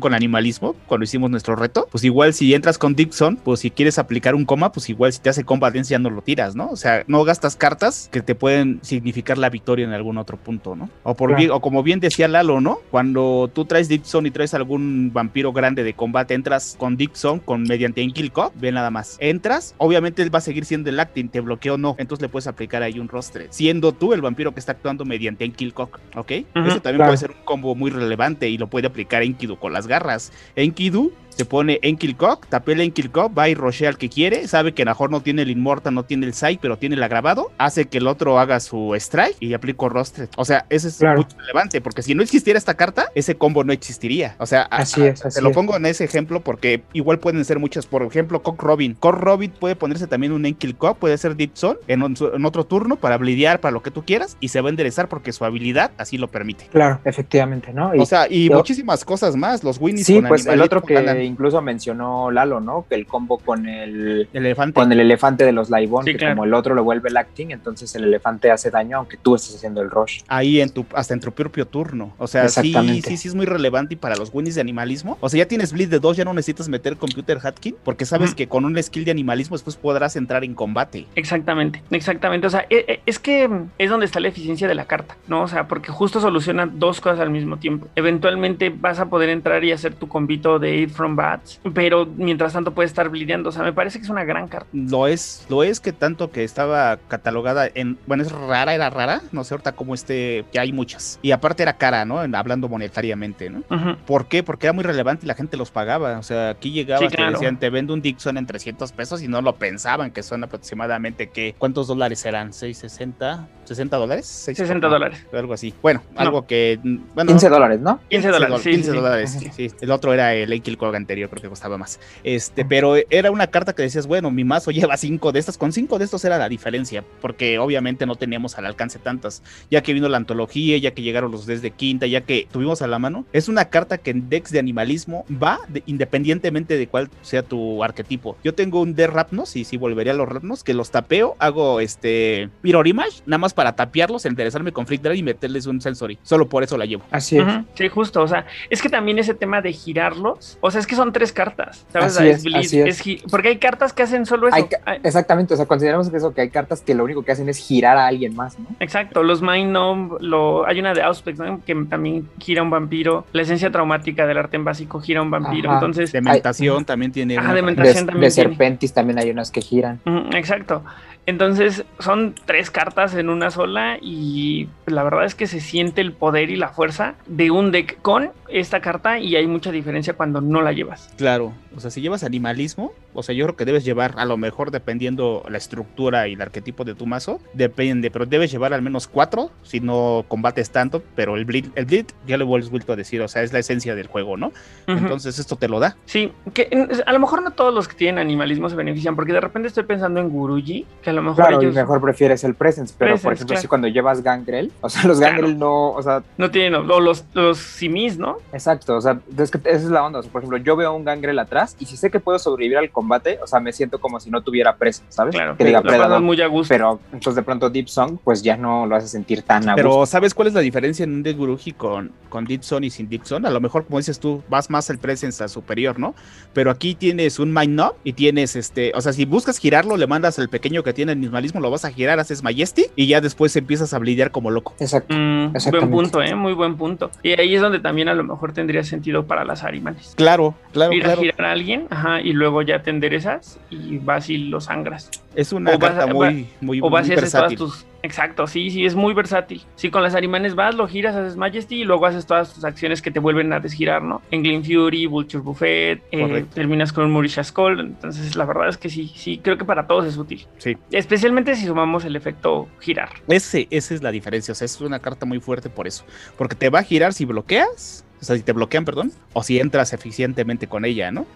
con animalismo, cuando hicimos nuestro reto, pues igual si entras con Dixon, pues si quieres aplicar un coma, pues igual si te hace combate ya no lo tiras, ¿no? O sea, no gastas cartas que te pueden significar la victoria en algún otro punto, ¿no? O por Claro. bien- o como bien decía Lalo, ¿no? Cuando tú traes Dixon y traes algún vampiro grande de combate, entras con Dixon con mediante kill cop, ve nada más. Entras, obviamente él va a seguir siendo el acting, te bloquea o no, entonces le puedes aplicar ahí un rostre, siendo tú el vampiro que está actuando mediante Enkill Cock, ¿ok? Eso también claro. puede ser un combo muy relevante y lo puede aplicar Enkidu con las garras. Enkidu se pone Enkil Cock, tapela Enkil Cock, va y rochea al que quiere, sabe que mejor no tiene el Inmortal, no tiene el Sai, pero tiene el agravado, hace que el otro haga su strike y aplico Rostre. O sea, eso es Claro. muy relevante, porque si no existiera esta carta, ese combo no existiría. O sea, Así a- es, así te lo es. pongo en ese ejemplo porque igual pueden ser muchas. Por ejemplo, Cock Robin. Cock Robin puede ponerse también un Enkil Cock, puede ser Deep Zone en, un- en otro turno para blidear, para lo que tú quieras, y se va a enderezar porque su habilidad así lo permite. Claro, efectivamente, ¿no? Y- O sea, y yo- muchísimas cosas más. Los Winnies sí, con pues el otro que. Incluso mencionó Lalo, ¿no? Que el combo con el El elefante. con el elefante de los Laibón, Sí, que claro. como el otro lo vuelve el acting, entonces el elefante hace daño aunque tú estés haciendo el rush. ahí en tu hasta en tu propio turno. O sea, sí, sí, sí es muy relevante y para los winnies de animalismo. O sea, ya tienes bleed de dos, ya no necesitas meter computer hatkin porque sabes que con un skill de animalismo después podrás entrar en combate. Exactamente, exactamente. O sea, e- e- es que es donde está la eficiencia de la carta, ¿no? O sea, porque justo soluciona dos cosas al mismo tiempo. Eventualmente vas a poder entrar y hacer tu convito de Aid from Bats, pero mientras tanto puede estar blideando. O sea, me parece que es una gran carta. Lo es, lo es que tanto que estaba catalogada en, bueno, es rara, era rara, no sé ahorita cómo este, que hay muchas. Y aparte era cara, ¿no? Hablando monetariamente, ¿no? Ujú. ¿Por qué? Porque era muy relevante y la gente los pagaba. O sea, aquí llegabas, Sí, claro. decían, te vendo un Dixon en 300 pesos y no lo pensaban, que son aproximadamente, ¿qué? ¿Cuántos dólares eran? ¿660? ¿60 dólares? ¿Seis- 60 dólares. Algo así. Bueno, No. algo que, bueno, 15 dólares, ¿no? 15 dólares. sí, 15 sí, sí. dólares, sí, sí. El otro era el Enkil Cog anterior, creo que costaba más. Este, pero era una carta que decías, bueno, mi mazo lleva cinco de estas. Con cinco de estos era la diferencia, porque obviamente no teníamos al alcance tantas. Ya que vino la antología, ya que llegaron los desde quinta, ya que tuvimos a la mano. Es una carta que en decks de animalismo va de- independientemente de cuál sea tu arquetipo. Yo tengo un de Rapnos, y sí volvería a los Rapnos, que los tapeo, hago este Mirror Image, nada más para tapearlos, enderezarme con Flick Drive y meterles un Sensory. Solo por eso la llevo. Así es. Sí, justo. O sea, es que también ese tema de girarlos, o sea, es que son tres cartas. ¿Sabes? Así es, bleed, así es. gi- porque hay cartas que hacen solo eso. Hay ca- Ay, Exactamente, o sea, consideramos que eso, que hay cartas que lo único que hacen es girar a alguien más, ¿no? Exacto, los Mind Numb, lo, hay una de Auspex ¿no? que también gira un vampiro. La esencia traumática del arte en básico gira un vampiro. Ajá. entonces, Dementación también tiene. Ah, una- dementa- De, también de tiene. Serpentis también hay unas que giran. Exacto. Entonces son tres cartas en una sola y la verdad es que se siente el poder y la fuerza de un deck con esta carta y hay mucha diferencia cuando no la llevas. Claro, o sea, si llevas animalismo, o sea, yo creo que debes llevar, a lo mejor dependiendo la estructura y el arquetipo de tu mazo, depende, pero debes llevar al menos cuatro si no combates tanto, pero el bleed, el bleed ya lo he vuelto a decir, o sea, es la esencia del juego, ¿no? Entonces esto te lo da. Sí, que a lo mejor no todos los que tienen animalismo se benefician, porque de repente estoy pensando en Guruji, que a lo mejor Claro, y ellos mejor prefieres el Presence, pero por Presence, ejemplo, claro. si cuando llevas Gangrel, o sea, los Claro. Gangrel no, o sea, no tienen, o los, los simis, ¿no? exacto, o sea, es que esa es la onda, o sea, por ejemplo, yo veo un Gangrel atrás y si sé que puedo sobrevivir al combate, o sea, me siento como si no tuviera Presence, ¿sabes? Claro, que diga Predador. muy a gusto. Pero entonces de pronto Deep Song, pues ya no lo hace sentir tan a Pero gusto. ¿sabes cuál es la diferencia en un Guruji con, con Dipson y sin Dipson? A lo mejor, como dices tú, vas más al presence a superior, ¿no? Pero aquí tienes un Mind Knob y tienes este, o sea, si buscas girarlo, le mandas al pequeño que tiene animalismo, lo vas a girar, haces Majesty y ya después empiezas a blidear como loco. Exacto. Mm, buen punto, ¿eh? Muy buen punto. Y ahí es donde también a lo mejor tendría sentido para las Arimanes. Claro, claro, Ir a claro. girar a alguien, ajá, y luego ya te enderezas y vas y lo sangras. Es una O carta a- muy, muy, O vas muy y haces todas versátil. tus. Exacto, sí, sí, es muy versátil. Sí, con las Arimanes vas, lo giras, haces Majesty y luego haces todas tus acciones que te vuelven a desgirar, ¿no? En Glen Fury, Vulture Buffet, eh, terminas con un Mauritius Call. Entonces, la verdad es que sí, sí, creo que para todos es útil. Sí. Especialmente si sumamos el efecto girar. Ese, esa es la diferencia. O sea, es una carta muy fuerte por eso. Porque te va a girar si bloqueas. O sea, si te bloquean, perdón. O si entras eficientemente con ella, ¿no?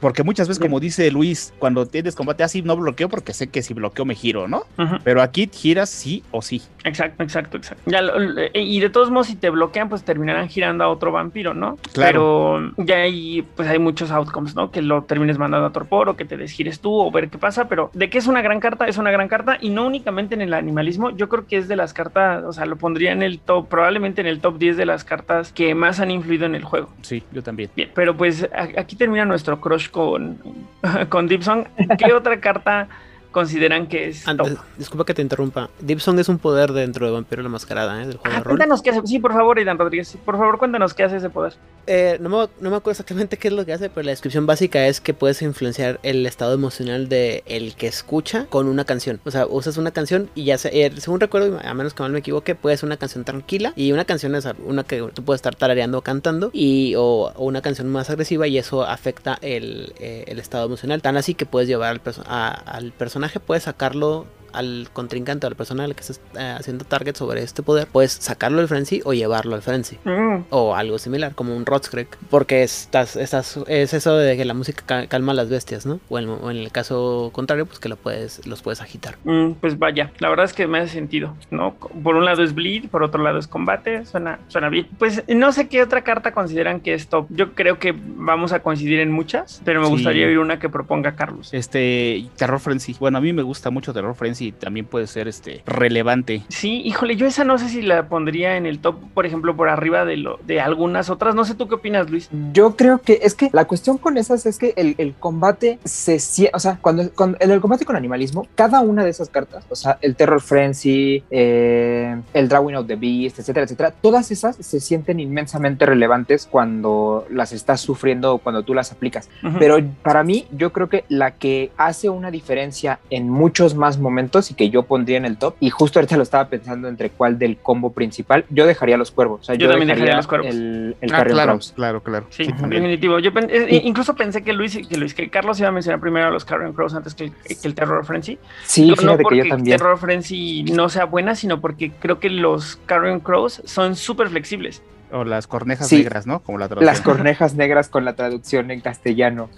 Porque muchas veces, como dice Luis, cuando tienes combate así, no bloqueo porque sé que si bloqueo me giro, ¿no? Pero aquí giras sí o sí. Exacto, exacto, exacto. Ya, lo- lo- y de todos modos, si te bloquean, pues terminarán girando a otro vampiro, ¿no? Claro. Pero ya ahí, pues hay muchos outcomes, ¿no? Que lo termines mandando a torpor o que te desgires tú o ver qué pasa. Pero de que es una gran carta, es una gran carta y no únicamente en el animalismo. Yo creo que es de las cartas, o sea, lo pondría en el top, probablemente en el top 10 de las cartas que más han influido en el juego. Sí, yo también. Bien, pero pues aquí termina nuestro crush con, *laughs* con Dipson. ¿Qué otra carta consideran que es top? Antes, disculpa que te interrumpa. Dipsong es un poder dentro de Vampiro la Mascarada, ¿eh? Del juego Ah, de cuéntanos qué hace. Sí, por favor, Aidan Rodríguez. Por favor, cuéntanos qué hace ese poder. Eh, no, me, no me acuerdo exactamente qué es lo que hace, pero la descripción básica es que puedes influenciar el estado emocional de el que escucha con una canción. O sea, usas una canción y ya se, eh, según recuerdo, a menos que mal me equivoque, puede ser una canción tranquila y una canción es una que tú puedes estar tarareando o cantando y o, o una canción más agresiva y eso afecta el, eh, el estado emocional. Tan así que puedes llevar al, perso- a- al personaje, puedes sacarlo al contrincante o a la persona a la que estás eh, haciendo target sobre este poder, puedes sacarlo del frenzy o llevarlo al frenzy Mm, o algo similar, como un Rotskrek, porque estás, estás, es eso de que la música ca- calma a las bestias, ¿no? O en, o en el caso contrario, pues que lo puedes, los puedes agitar. mm, pues vaya, la verdad es que me hace sentido, ¿no? Por un lado es bleed, por otro lado es combate, suena, suena bien. Pues no sé qué otra carta consideran que es top. Yo creo que vamos a coincidir en muchas, pero me Sí. gustaría oír una que proponga Carlos. Este, Terror Frenzy. Bueno, a mí me gusta mucho Terror Frenzy si también puede ser este relevante. Sí, híjole, yo esa no sé si la pondría en el top, por ejemplo, por arriba de lo de algunas otras. No sé tú qué opinas, Luis. Yo creo que es que la cuestión con esas es que el, el combate se o sea, cuando, cuando en el combate con animalismo, cada una de esas cartas, o sea, el Terror Frenzy, eh, el Drawing of the Beast, etcétera, etcétera, todas esas se sienten inmensamente relevantes cuando las estás sufriendo o cuando tú las aplicas. Ujú. Pero para mí, yo creo que la que hace una diferencia en muchos más momentos y que yo pondría en el top, y justo ahorita lo estaba pensando entre cuál del combo principal, yo dejaría los cuervos. O sea, Yo también dejaría los cuervos. El, el Ah, Carrion claro, Crows. claro, claro. Sí, Sí, definitivo. Yo pen- eh, incluso pensé que Luis, que Luis, que Carlos iba a mencionar primero a los Carrion Crows antes que el, que el Terror Frenzy. Sí, Yo no fíjate que porque yo también. Terror Frenzy no sea buena, sino porque creo que los Carrion Crows son súper flexibles. O las cornejas Sí. negras, ¿no? Como la Las traducción. cornejas negras con la traducción en castellano.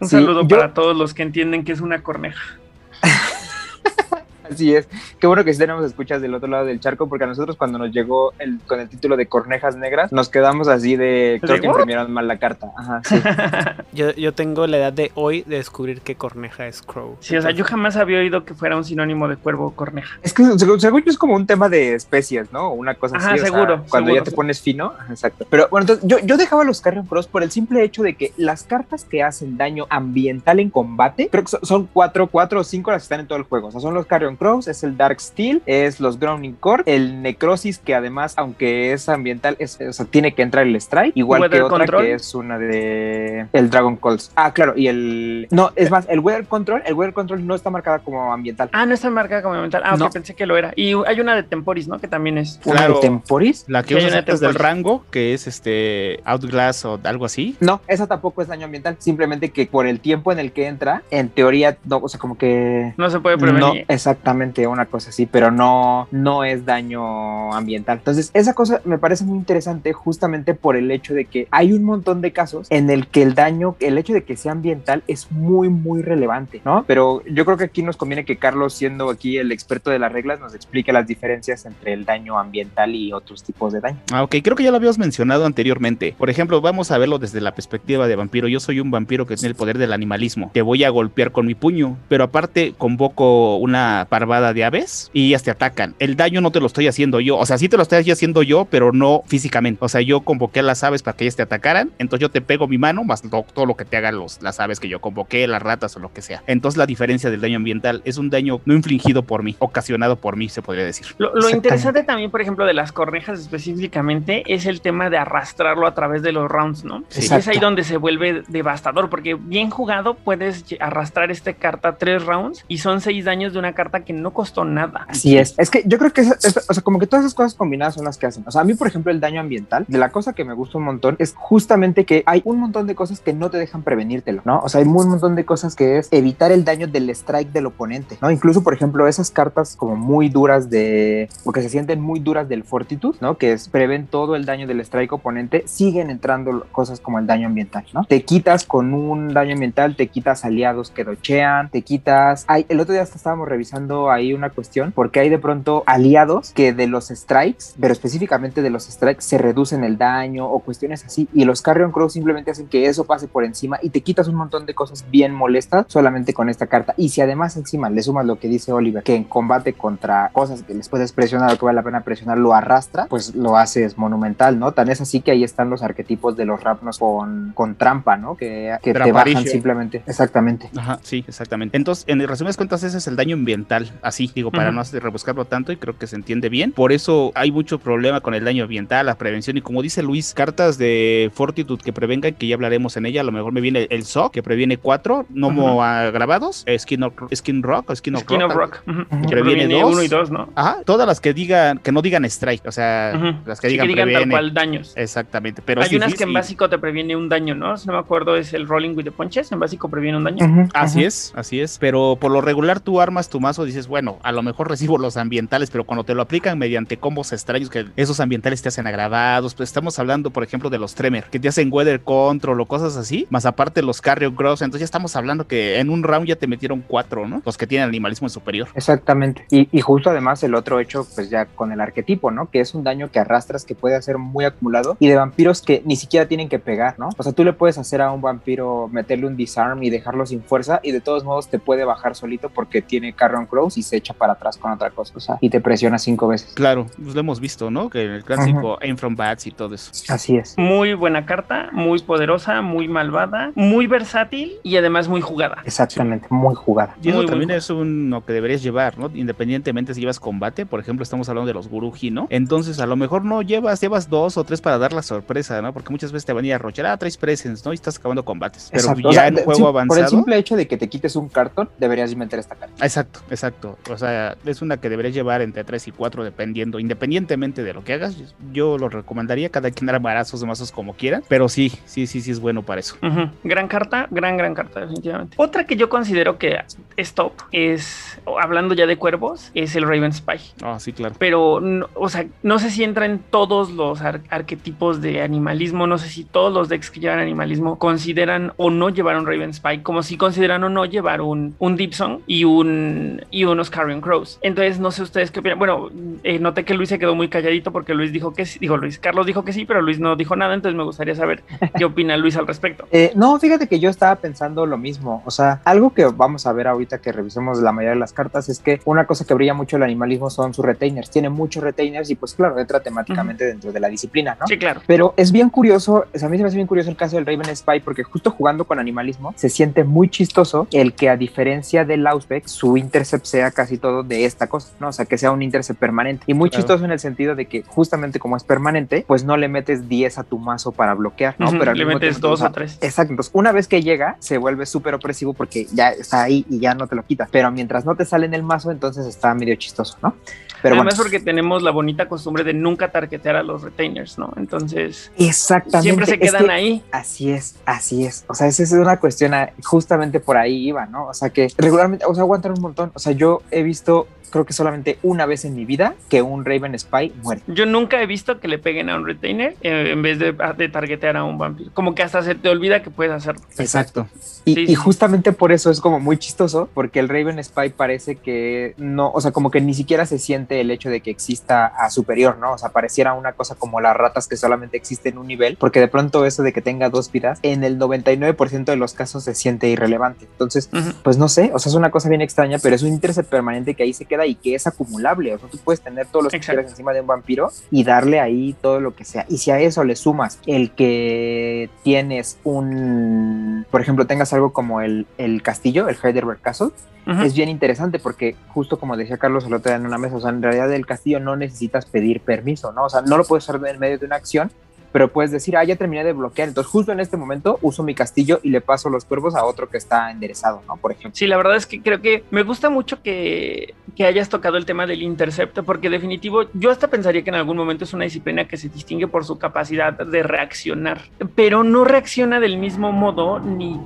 Un Sí, saludo yo- para todos los que entienden que es una corneja. *laughs* Así es. Qué bueno que sí tenemos escuchas del otro lado del charco, porque a nosotros cuando nos llegó el, con el título de Cornejas Negras, nos quedamos así de... Creo ¿De que what? imprimieron mal la carta. Ajá, sí. *laughs* Yo, yo tengo la edad de hoy de descubrir que corneja es crow. Sí, o sea, yo jamás había oído que fuera un sinónimo de cuervo o corneja. Es que según, según yo es como un tema de especies, ¿no? Una cosa Ajá, así. o sea, seguro, cuando seguro. ya te pones fino. ajá, Exacto. Pero bueno, entonces yo, yo dejaba los Carrion Crows por el simple hecho de que las cartas que hacen daño ambiental en combate, creo que son, son cuatro, cuatro o cinco las que están en todo el juego. O sea, son los Carrion Crows, es el Dark Steel, es los Grounding Core, el Necrosis, que además, aunque es ambiental, es, o sea, tiene que entrar el Strike, igual Weather que otra Control. que es una de el Dragon Calls. Ah, claro, y el. No, es más, el Weather Control, el Weather Control no está marcada como ambiental. Ah, no está marcada como mental. Ah, ok, No. pensé que lo era. Y hay una de Temporis, ¿no? Que también es. Una Claro. de Temporis. La que Sí, una antes del rango, que es este Outglass o algo así. No, esa tampoco es daño ambiental. Simplemente que por el tiempo en el que entra, en teoría, no, o sea, como que. No se puede No, prevenir. Exactamente una cosa así, pero no, no es daño ambiental. Entonces, esa cosa me parece muy interesante justamente por el hecho de que hay un montón de casos en el que el daño, el hecho de que sea ambiental es muy, muy relevante, ¿no? Pero yo creo que aquí nos conviene que Carlos, siendo aquí el experto de las reglas, nos explique las diferencias entre el daño ambiental y otros tipos de daño. Ah, ok, creo que ya lo habíamos mencionado anteriormente. Por ejemplo, vamos a verlo desde la perspectiva de vampiro. Yo soy un vampiro que tiene el poder del animalismo. Te voy a golpear con mi puño, pero aparte convoco una parvada de aves y ellas te atacan. El daño no te lo estoy haciendo yo. O sea, sí te lo estoy haciendo yo, pero no físicamente. O sea, yo convoqué a las aves para que ellas te atacaran. Entonces yo te pego mi mano, más to- todo lo que te hagan los, las aves que yo convoqué, las ratas o lo que sea. Entonces la diferencia del daño ambiental es un daño no infligido por mí, ocasionado por mí, se podría decir. Lo, interesante también, por ejemplo, de las cornejas específicamente es el tema de arrastrarlo a través de los rounds, ¿no? Sí. Es ahí donde se vuelve devastador, porque bien jugado puedes arrastrar esta carta tres rounds y son seis daños de una carta que no costó nada. Así es. Es que yo creo que, o sea, como que todas esas cosas combinadas son las que hacen. O sea, a mí, por ejemplo, el daño ambiental, de la cosa que me gusta un montón, es justamente que hay un montón de cosas que no te dejan prevenírtelo, ¿no? O sea, hay un montón de cosas que es evitar el daño del strike del oponente, ¿no? Incluso, por ejemplo, esas cartas como muy duras de, o que se sienten muy duras del Fortitude, ¿no? Que es prevén todo el daño del strike oponente, siguen entrando cosas como el daño ambiental, ¿no? Te quitas con un daño ambiental, te quitas aliados que dochean, te quitas... Ay, el otro día hasta estábamos revisando ahí una cuestión, porque hay de pronto aliados que de los strikes, pero específicamente de los strikes, se reducen el daño o cuestiones así, y los Carrion Crow simplemente hacen que eso pase por encima y te quitas un montón de cosas bien molestas solamente con esta carta. Y si además encima le sumas lo que dice Oliver, que en combate contra cosas que les puedes presionar o que vale la pena presionar, lo arrastra, pues lo haces monumental, ¿no? Tan es así que ahí están los arquetipos de los Rapnos con, con trampa, ¿no? Que, que te bajan simplemente. Exactamente. Ajá, sí, exactamente. Entonces, en resumidas cuentas, ese es el daño ambiental, así, digo, para no rebuscarlo tanto y creo que se entiende bien. Por eso hay mucho problema con el daño ambiental, la prevención y como dice Luis, cartas de Fortitude que prevengan, que ya hablaremos en ella, a lo mejor me viene el, el SOC, que previene cuatro, no Ujú. agravados, eh, Skin, of, Skin Rock, o Skin of Skin Rock. of Rock. Que Previene previene dos. uno y dos, ¿no? Ajá, todas las que digan, que no digan strike, o sea, las que Sí, digan, que digan tal previene. cual daños. Exactamente, pero Hay unas que en básico te previene un daño, ¿no? Si no me acuerdo, es el Rolling with the Punches. En básico previene un daño. Así es, así es. Pero por lo regular tú armas tu mazo y dices, bueno, a lo mejor recibo los ambientales, pero cuando te lo aplican mediante combos extraños que esos ambientales te hacen agravados, pues estamos hablando, por ejemplo, de los Tremer, que te hacen Weather Control o cosas así, más aparte los Carrion Cross, entonces ya estamos hablando que en un round ya te metieron cuatro, ¿no? Los que tienen animalismo superior. Exactamente. Y, justo además el otro hecho, pues ya con el arquetipo, ¿no? Que es un daño que arrastras que puede hacer muy acumulado y de vampiros que ni siquiera tienen que pegar, ¿no? O sea, tú le puedes hacer a un vampiro meterle un disarm y dejarlo sin fuerza y de todos modos te puede bajar solito porque tiene Carrion Crows y se echa para atrás con otra cosa, o sea, y te presiona cinco veces. Claro, pues lo hemos visto, ¿no? Que en el clásico Aim from Bats y todo eso. Así es. Muy buena carta, muy poderosa, muy malvada, muy versátil y además muy jugada. Exactamente, muy jugada. Y eso Muy, también es uno que deberías llevar, ¿no? Independientemente si llevas combate, por ejemplo, estamos hablando de los Guruji, ¿no? Entonces, a lo mejor no llevas, llevas dos o tres para dar la sorpresa, ¿no? Porque muchas veces te van a ir a rochar, ah, traes presents, ¿no? Y estás acabando combates. Pero Exacto. ya O sea, en juego sí, avanzado. Por el simple hecho de que te quites un cartón, deberías meter esta carta. Exacto, exacto. O sea, es una que deberías llevar entre 3 y 4 dependiendo, independientemente de lo que hagas. Yo lo recomendaría, cada quien armará sus mazos como quiera, pero sí, sí, sí, sí es bueno para eso. Gran carta, gran, gran carta, definitivamente. Otra que yo considero que es top es, hablando ya de cuervos, es el Raven Spy. Ah, sí, claro. Pero, no- o sea, no sé si entra en todos los ar- arquetipos de animalismo, no sé si todos los decks que llevan animalismo consideran o no llevar un Raven Spy, como si consideran o no llevar un, un Deep Song y, un, y unos Carrion Crows. Entonces, no sé ustedes qué opinan. Bueno, eh, noté que Luis se quedó muy calladito porque Luis dijo que sí, dijo Luis, Carlos dijo que sí, pero Luis no dijo nada, entonces me gustaría saber qué *laughs* opina Luis al respecto. Eh, no, fíjate que yo estaba pensando lo mismo. O sea, algo que vamos a ver ahorita que revisemos la mayoría de las cartas es que una cosa que brilla mucho el animalismo son sus retainers. Tiene muchos retainers y pues claro, entra temáticamente dentro de la disciplina, ¿no? Sí, claro. Pero es bien curioso, o sea, a mí se me hace bien curioso el caso del Raven Spy porque justo jugando con animalismo se siente muy chistoso el que a diferencia del Auspex su intercept sea casi todo de esta cosa, ¿no? O sea, que sea un intercept permanente. Y muy Claro. chistoso en el sentido de que justamente como es permanente, pues no le metes 10 a tu mazo para bloquear, ¿no? Ujú, Pero al le mismo metes tiempo, dos sea, o tres. Exacto, entonces una vez que llega se vuelve súper opresivo porque ya está ahí y ya no te lo quitas, pero mientras no te sale en el mazo entonces está medio chistoso, ¿no? Pero Además, bueno, porque tenemos la bonita costumbre de nunca targetear a los retainers, ¿no? Entonces, exactamente. siempre se es quedan que- ahí. Así es, así es. O sea, esa es una cuestión, a- justamente por ahí iba, ¿no? O sea, que regularmente, o sea, aguantan un montón. O sea, yo he visto, creo que solamente una vez en mi vida, que un Raven Spy muere. Yo nunca he visto que le peguen a un retainer eh, en vez de, de targetear a un vampiro. Como que hasta se te olvida que puedes hacerlo. Exacto. Y, Sí, y sí. justamente por eso es como muy chistoso, porque el Raven Spy parece que no, o sea, como que ni siquiera se siente el hecho de que exista a superior, ¿no? O sea, pareciera una cosa como las ratas que solamente existen en un nivel, porque de pronto eso de que tenga dos vidas, en el 99% de los casos se siente irrelevante. Entonces, Ujú. pues no sé, o sea, es una cosa bien extraña, pero es un intercept permanente que ahí se queda y que es acumulable. O sea, tú puedes tener todos los que Exacto. quieras encima de un vampiro y darle ahí todo lo que sea. Y si a eso le sumas el que tienes un, por ejemplo, tengas algo como el, el castillo, el Heidelberg Castle, Ujú. es bien interesante porque justo como decía Carlos el otro día en una mesa, o sea, en realidad del castillo no necesitas pedir permiso, ¿no? O sea, no lo puedes hacer en medio de una acción, pero puedes decir, ah, ya terminé de bloquear, entonces justo en este momento uso mi castillo y le paso los cuervos a otro que está enderezado, ¿no? Por ejemplo. Sí, la verdad es que creo que me gusta mucho que, que hayas tocado el tema del intercepto, porque definitivo, yo hasta pensaría que en algún momento es una disciplina que se distingue por su capacidad de reaccionar, pero no reacciona del mismo modo ni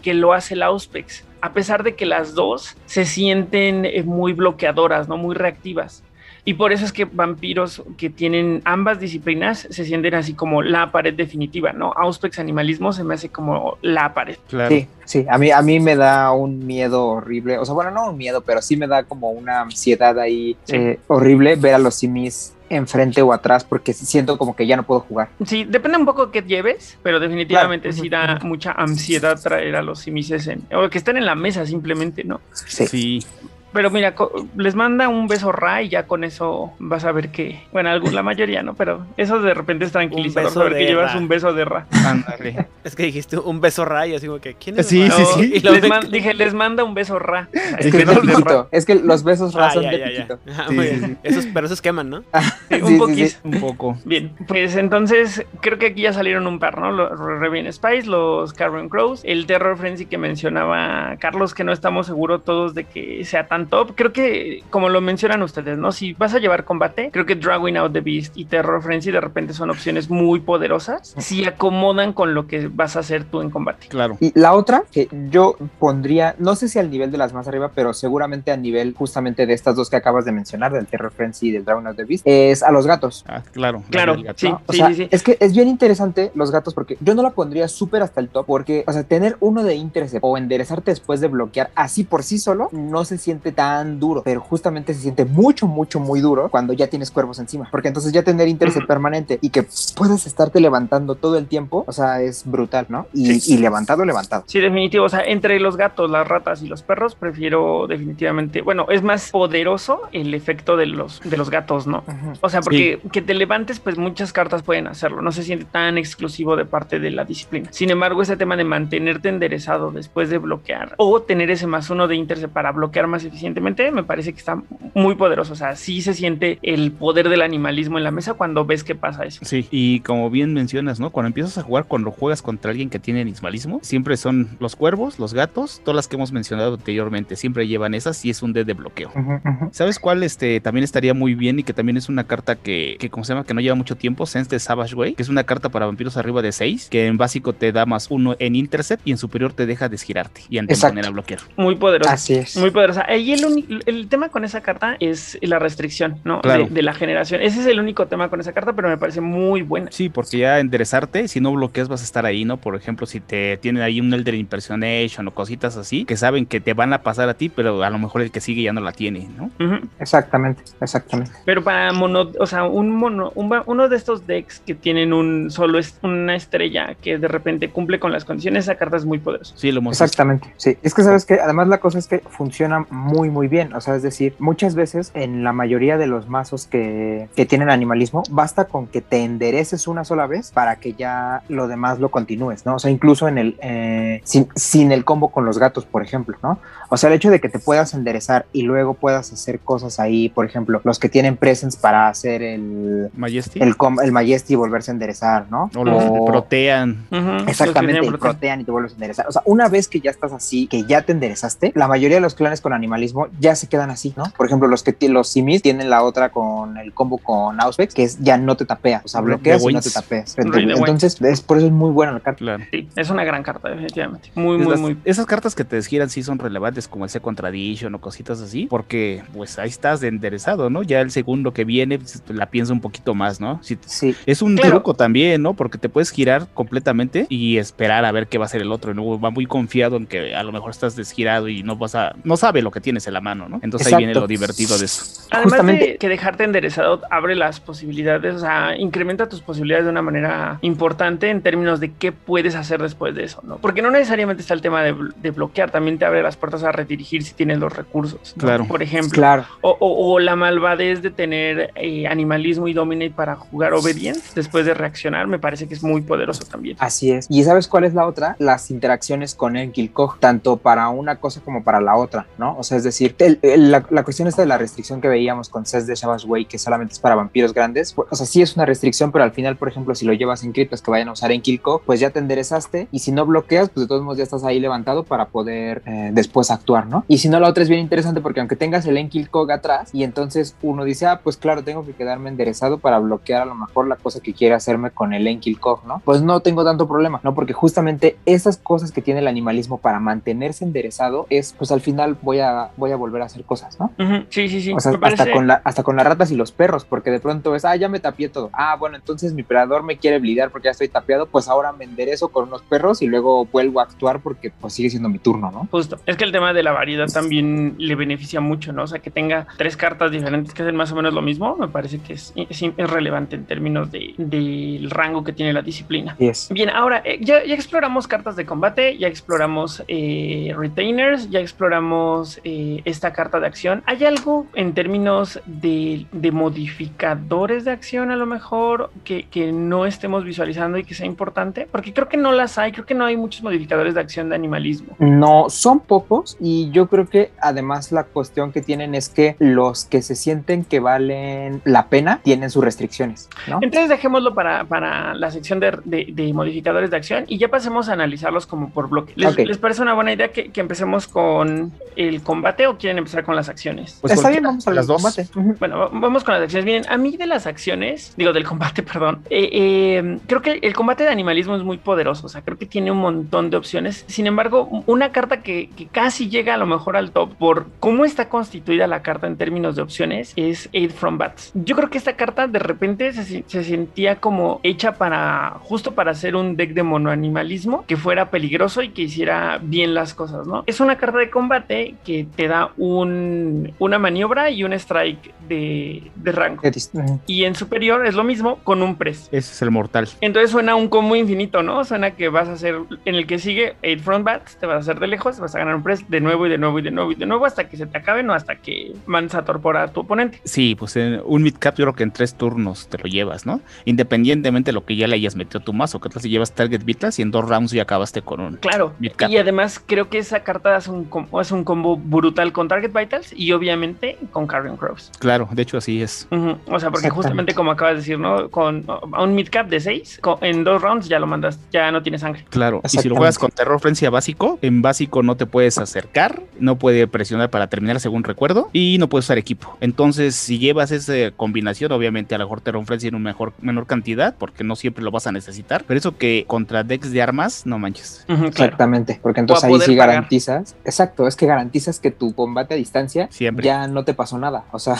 que lo hace el Auspex, a pesar de que las dos se sienten eh, muy bloqueadoras, ¿no? Muy reactivas. Y por eso es que vampiros que tienen ambas disciplinas se sienten así como la pared definitiva, ¿no? Auspex animalismo se me hace como la pared. Claro. Sí, sí, a mí, a mí me da un miedo horrible, o sea, bueno, no un miedo, pero sí me da como una ansiedad ahí Sí. eh, horrible ver a los simis enfrente o atrás porque siento como que ya no puedo jugar. Sí, depende un poco que lleves, pero definitivamente Claro. sí da mucha ansiedad traer a los simises en, o que estén en la mesa simplemente, ¿no? Sí. Sí. Pero mira, les manda un beso Ra y ya con eso vas a ver que, bueno, algún- la mayoría, ¿no? Pero eso de repente es tranquilizador beso saber que de llevas Ra. un beso de Ra. Ándale. *laughs* Es que dijiste un beso rayo, así como que, ¿quién es Sí, Ra? sí, sí. Y les man- dije, les manda un beso Ra. Es que piquito, es los besos Ah, razón ya, de ya, ya. piquito. Ah, Sí, sí. Esos, pero esos queman, ¿no? Sí, *laughs* Sí, un sí, poquis. sí. Un poco. Bien, pues entonces creo que aquí ya salieron un par, ¿no? Los Rebellion Spice, los Karen Crows, el Terror Frenzy que mencionaba Carlos, que no estamos seguros todos de que sea tan top. Creo que, como lo mencionan ustedes, ¿no? Si vas a llevar combate, creo que Dragging Out the Beast y Terror Frenzy de repente son opciones muy poderosas si acomodan con lo que vas a hacer tú en combate. Claro. Y la otra que yo pondría, no sé si al nivel de las más arriba, pero seguramente a nivel justamente de estas dos que acabas de mencionar, del Terror Frenzy y del Dragon of the Beast, es a los gatos. Ah, claro. Claro, gato. sí, ¿no? O sí, sea, sí, sí. es que es bien interesante los gatos porque yo no la pondría súper hasta el top porque, o sea, tener uno de intercept o enderezarte después de bloquear así por sí solo no se siente siente tan duro, pero justamente se siente mucho, mucho, muy duro cuando ya tienes cuervos encima. Porque entonces ya tener interés permanente y que puedas estarte levantando todo el tiempo, o sea, es brutal, ¿no? Y, y levantado, levantado. Sí, definitivo. O sea, entre los gatos, las ratas y los perros, prefiero definitivamente. Bueno, es más poderoso el efecto de los, de los gatos, ¿no? O sea, porque que te levantes, pues muchas cartas pueden hacerlo. No se siente tan exclusivo de parte de la disciplina. Sin embargo, ese tema de mantenerte enderezado después de bloquear o tener ese más uno de intercept para bloquear más eficientemente, me parece que está muy poderoso. O sea, sí se siente el poder del animalismo en la mesa cuando ves que pasa eso. Sí, y como bien mencionas, ¿no? Cuando empiezas a jugar, cuando juegas contra alguien que tiene animalismo, siempre son los cuervos, los gatos, todas las que hemos mencionado anteriormente, siempre llevan esas y es un D de bloqueo. ¿Sabes cuál este también estaría muy bien y que también es una carta que, que como se llama, que no lleva mucho tiempo? Sense de Savage Way, que es una carta para vampiros arriba de 6, que en básico te da más uno en intercept y en superior te deja desgirarte y antes Exacto. poner a bloquear. Muy poderoso. Así es. Muy poderosa. Ahí el, uni- el tema con esa carta es la restricción, ¿no? Claro. De, de la generación. Ese es el único tema con esa carta, pero me parece muy buena. Sí, porque ya enderezarte, si no bloqueas vas a estar ahí, ¿no? Por ejemplo, si te tienen ahí un Elder Impersonation o cositas así, que saben que te van a pasar a ti, pero a lo mejor el que sigue ya no la tiene, ¿no? Exactamente, exactamente. Pero para mono, o sea, un mono, un uno de estos decks que tienen un solo es una estrella que de repente cumple con las condiciones, esa carta es muy poderosa. Sí, lo hemos visto. Exactamente, sí. Es que sabes que además la cosa es que funciona muy, muy bien. O sea, es decir, muchas veces en la mayoría de los mazos que, que tienen animalismo, basta con que te endereces una sola vez para que ya lo demás lo continúes, ¿no? O sea, incluso en el eh, sin, sin el combo con los gatos, por ejemplo, ¿no? O sea, el hecho de que te puedas enderezar y luego puedas hacer cosas ahí, por ejemplo, los que tienen presence para hacer el, Majesty. el, com- el Majesty y volverse a enderezar, ¿no? o los O- protean. Los que Exactamente, proteína. protean y te vuelves a enderezar. O sea, una vez que ya estás así, que ya te enderezaste, la mayoría de los clanes con animalismo ya se quedan así, ¿no? Por ejemplo, los que los simis tienen la otra con el combo con Auspex, que es ya no te tapea, o sea, bloqueas y no te tapeas. Entonces, es, por eso es muy buena la carta. Claro. Sí, es una gran carta, definitivamente. Muy, Es muy, las- muy. Esas cartas que te desgiran sí son relevantes, como el Second Tradition o cositas así, porque pues ahí estás de enderezado, ¿no? Ya el segundo que viene pues, la piensa un poquito más, ¿no? Si Sí, es un Claro. truco también, ¿no? Porque te puedes girar completamente y esperar a ver qué va a ser el otro. ¿no? Va muy confiado en que a lo mejor estás desgirado y no vas a, no sabe lo que tienes en la mano, ¿no? Entonces ahí viene lo divertido de eso. Además Justamente- de que dejarte enderezado abre las posibilidades, o sea, incrementa tus posibilidades de una manera importante en términos de qué puedes hacer después de eso, ¿no? Porque no necesariamente está el tema de, de bloquear, también te abre las puertas a redirigir si tienes los recursos. ¿no? Claro. Por ejemplo. claro. O, o- o la malvadez de tener eh, animalismo y dominate para jugar obedience después de reaccionar, me parece que es muy poderoso también. Así es. ¿Y sabes cuál es la otra? Las interacciones con el Kilkog, tanto para una cosa como para la otra, ¿no? O sea, es decir, la, cuestión esta de la restricción que veíamos con Cess de Shabbash Way, que solamente es para vampiros grandes, o sea, sí es una restricción, pero al final, por ejemplo, si lo llevas en criptos que vayan a usar en Kilkog, pues ya te enderezaste y si no bloqueas, pues de todos modos ya estás ahí levantado para poder eh, después actuar, ¿no? Y si no, la otra es bien interesante porque aunque tengas el Enkilkog atrás y entonces uno dice, ah, pues claro, tengo que quedarme enderezado para bloquear a lo mejor la cosa que quiere hacerme con el Enkilkog, ¿no? Pues no tengo tanto problema, ¿no? Porque justamente esas cosas que tiene el animalismo para mantenerse enderezado es, pues al final voy a, voy a volver a hacer cosas, ¿no? Sí, sí, sí. O sea, parece- hasta, con la, hasta con las ratas y los perros, porque de pronto es, ah, ya me tapié todo. Ah, bueno, entonces mi predador me quiere blidear porque ya estoy tapeado, pues ahora me enderezo con unos perros y luego vuelvo a actuar porque pues sigue siendo mi turno, ¿no? Justo. Es que el tema de la variedad también le beneficia mucho, ¿no? O sea, que tenga tres cartas diferentes que hacen más o menos lo mismo, me parece que es, es, es relevante en términos de- del rango que tiene la disciplina. Bien, ahora eh, ya, ya exploramos cartas de combate, ya exploramos eh, retainers, ya exploramos eh, esta carta de acción. ¿Hay algo en términos de, de modificadores de acción a lo mejor que, que no estemos visualizando y que sea importante? Porque creo que no las hay, creo que no hay muchos modificadores de acción de animalismo. No, son pocos y yo creo que además la cuestión que tienen es que los que se sienten que valen la pena tienen sus restricciones, ¿no? Entonces dejémoslo para, para la sección de, de- de modificadores de acción y ya pasemos a analizarlos como por bloque. ¿Les, parece una buena idea que, que empecemos con el combate o quieren empezar con las acciones? Pues Está bien, vamos a las dos. combate. Bueno, va- vamos con las acciones. Miren, a mí de las acciones, digo del combate, *laughs* perdón, eh, eh, creo que el combate de animalismo es muy poderoso, o sea, creo que tiene un montón de opciones. Sin embargo, una carta que, que casi llega a lo mejor al top por cómo está constituida la carta en términos de opciones es Aid from Bats. Yo creo que esta carta de repente se, se sentía como hecha para, justo para hacer un deck de monoanimalismo que fuera peligroso y que hiciera bien las cosas, ¿no? Es una carta de combate que te da un, una maniobra y un strike de, de rango. Y en superior es lo mismo con un press. Ese es el mortal. Entonces suena un combo infinito, ¿no? Suena que vas a hacer, en el que sigue, 8 front bats, te vas a hacer de lejos, vas a ganar un press de nuevo y de nuevo y de nuevo y de nuevo hasta que se te acabe, no hasta que mandes a torpor a tu oponente. Sí, pues en un mid-cap yo creo que en tres turnos te lo llevas, ¿no? Independientemente de lo que ya le hayas metido a tu mazo, que tal si llevas target vitas y en dos rounds ya acabaste con un Claro. mid-cap. Y además creo que esa carta es un, com- es un combo brutal con Target Vitals y obviamente con Carrion Crows. Claro, de hecho así es. O sea, porque justamente como acabas de decir, ¿no? Con a un mid-cap de 6, en dos rounds ya lo mandas, ya no tiene sangre. Claro, y si lo juegas con terror Frenzy básico, en básico no te puedes acercar, no puede presionar para terminar según recuerdo, y no puedes usar equipo. Entonces, si llevas esa combinación, obviamente a lo mejor terror Frenzy en una mejor, menor cantidad, porque no siempre lo vas a necesitar. Pero eso que contra decks de armas, no manches. Claro. Exactamente, porque entonces ahí sí pagar. garantizas, exacto, es que garantizas que tu combate a distancia Siempre. ya no te pasó nada, o sea.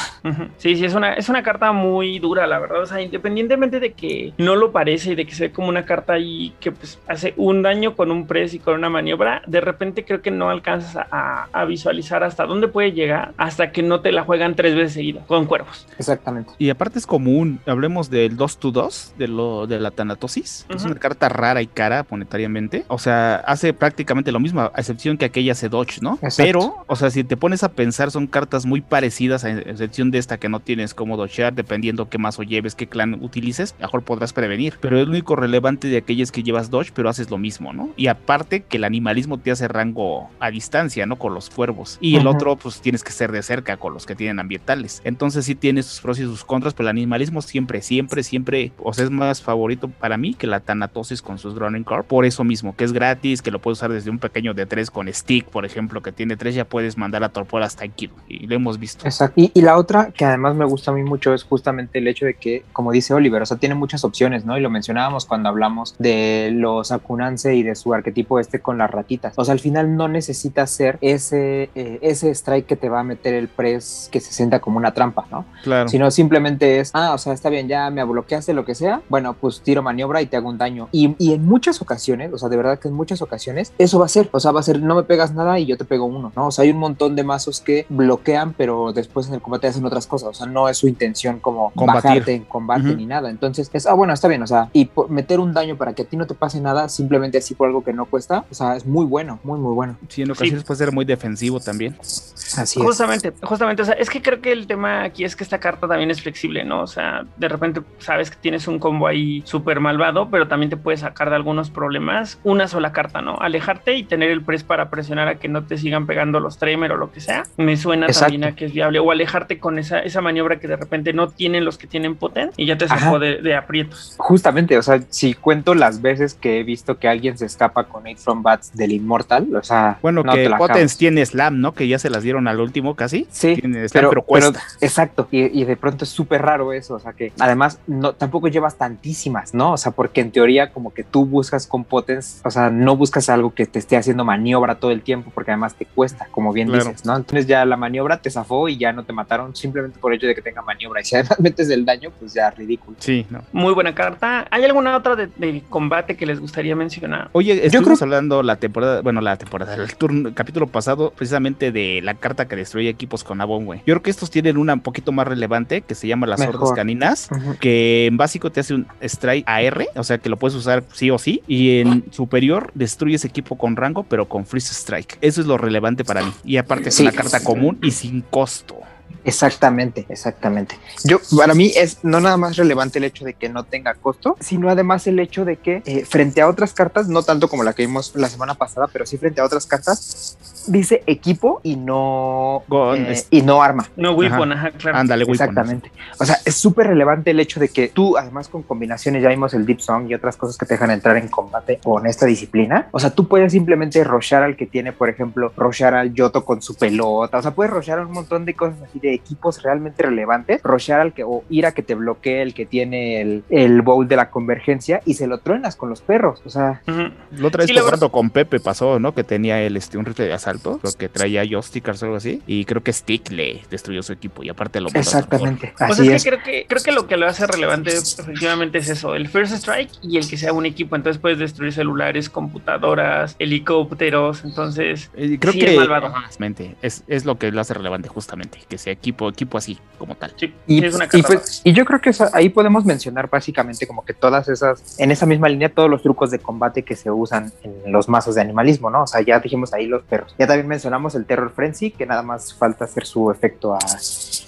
Sí, sí, es una, es una carta muy dura, la verdad. O sea, independientemente de que no lo parece y de que se ve como una carta ahí que pues hace un daño con un press y con una maniobra, de repente creo que no alcanzas a, a visualizar hasta dónde puede llegar hasta que no te la juegan tres veces seguidas con cuervos. exactamente. Y aparte es común, hablemos del 2 to 2, de, lo, de la Tanatosis, que es una carta rara y cara monetariamente. O sea, hace prácticamente lo mismo, a excepción que aquella hace Dodge, ¿no? Exacto. Pero, o sea, si te pones a pensar, son cartas muy parecidas, a excepción de esta que no tienes cómo dodgear, dependiendo qué mazo lleves, qué clan utilices, mejor podrás prevenir. Pero el único relevante de aquella es que llevas Dodge, pero haces lo mismo, ¿no? Y aparte que el animalismo te hace rango a distancia, ¿no? Con los cuervos. Y el otro, pues tienes que ser de cerca con los que tienen ambientales. Entonces sí tiene sus pros y sus contras, pero el animalismo siempre, siempre, siempre, o sea, es más favorito para mí que la Tanatosis con sus Drowning Car. Por eso mismo, que es gratis, que lo puedes usar desde un pequeño de 3 con Stick, por ejemplo, que tiene 3, ya puedes mandar a torpor hasta Kilo. Y lo hemos visto. Exacto. Y, y la otra que además me gusta a mí mucho es justamente el hecho de que, como dice Oliver, o sea, tiene muchas opciones, ¿no? Y lo mencionábamos cuando hablamos de los Akunanse y de su arquetipo este con las ratitas. O sea, al final no necesita ser ese, eh, ese strike que te va a meter el press que se sienta como una trampa, ¿no? Claro. Sino simplemente es, ah, o sea, está bien, ya me bloqueaste lo que sea, bueno, pues tiro maniobra y te hago un daño. Y, y en muchas ocasiones, o sea, de verdad que en muchas ocasiones, eso va a ser, o sea, va a ser, no me pegas nada y yo te pego uno, ¿no? O sea, hay un montón de mazos que bloquean, pero después en el combate hacen otras cosas, o sea, no es su intención como Combatir. bajarte en combate ni nada. Entonces, es, ah, bueno, está bien, o sea, y por meter un daño para que a ti no te pase nada, simplemente así por algo que no cuesta, o sea, es muy bueno, muy, muy bueno. Sí, en ocasiones puede ser muy defensivo también. Así es. Justamente, justamente, o sea, es que creo que el tema aquí es que esta carta también es flexible, ¿no? O sea, de repente sabes que tienes un combo ahí súper malvado, pero también te puede sacar de algunos problemas una sola carta, ¿no? Alejarte y tener el press para presionar a que no te sigan pegando los Tremer o lo que sea, me suena Exacto. también a que es viable. O alejarte con esa, esa maniobra que de repente no tienen los que tienen poten y ya te sacó de, de aprietos. Justamente, o sea, si cuento las veces que he visto que alguien se escapa con 8 from Bats del Immortal, o sea, Bueno, no que acabas. tiene Slam, ¿no? Que ya se las dieron al último casi. Sí, Tiene Slam, pero, pero, cuesta. pero- exacto, y, y de pronto es súper raro eso, o sea que además no, tampoco llevas tantísimas, ¿no? O sea, porque en teoría como que tú buscas con Potence, o sea, no buscas algo que te esté haciendo maniobra todo el tiempo, porque además te cuesta, como bien Claro. dices, ¿no? Entonces ya la maniobra te zafó y ya no te mataron simplemente por el hecho de que tenga maniobra, *laughs* y si además metes el daño, pues ya ridículo. Sí, no. Muy buena carta. ¿Hay alguna otra de, de combate que les gustaría mencionar? Oye, estuvimos creo- hablando la temporada, bueno, la temporada, el turno, el capítulo pasado, precisamente de la carta que destruye equipos con Abon, güey. Yo creo que estos tienen una un poquito más relevante que se llama las Mejor. hordas caninas, que en básico te hace un strike AR, o sea que lo puedes usar sí o sí, y en superior destruyes equipo con rango, pero con freeze strike. Eso es lo relevante para mí. Y aparte es Sí. una carta común y sin costo. Exactamente, exactamente. Yo, para mí es no nada más relevante el hecho de que no tenga costo, sino además el hecho de que eh, frente a otras cartas, no tanto como la que vimos la semana pasada, pero sí frente a otras cartas, dice equipo y no, eh, es- y no arma. No, Weapon, ajá, claro. Ándale. Exactamente. O sea, es súper relevante el hecho de que tú, además con combinaciones, ya vimos el Deep Song y otras cosas que te dejan entrar en combate con esta disciplina. O sea, tú puedes simplemente rochar al que tiene, por ejemplo, rochar al Yoto con su pelota. O sea, puedes rochar un montón de cosas así de equipos realmente relevantes. Rochar al que, o ir a que te bloquee el que tiene el, el bowl de la convergencia y se lo truenas con los perros. O sea, Ujú. La otra vez Sí, jugando con Pepe pasó, ¿no? Que tenía él este, un rifle de asalto alto, creo que traía joysticks o algo así, y creo que Stick le destruyó su equipo y aparte lo mató. Exactamente. Pues Así es es. que creo que creo que lo que lo hace relevante efectivamente es eso, el first strike y el que sea un equipo, entonces puedes destruir celulares, computadoras, helicópteros, entonces Eh, creo Sí, que es malvado. Ajá, mente, es, es lo que lo hace relevante justamente, que sea equipo, equipo así como tal. sí, Y, es una y carta pues- y yo creo que eso- ahí podemos mencionar básicamente como que todas esas, en esa misma línea, todos los trucos de combate que se usan en los mazos de animalismo, ¿no? O sea, ya dijimos ahí los perros. Ya también mencionamos el Terror Frenzy, que nada más falta hacer su efecto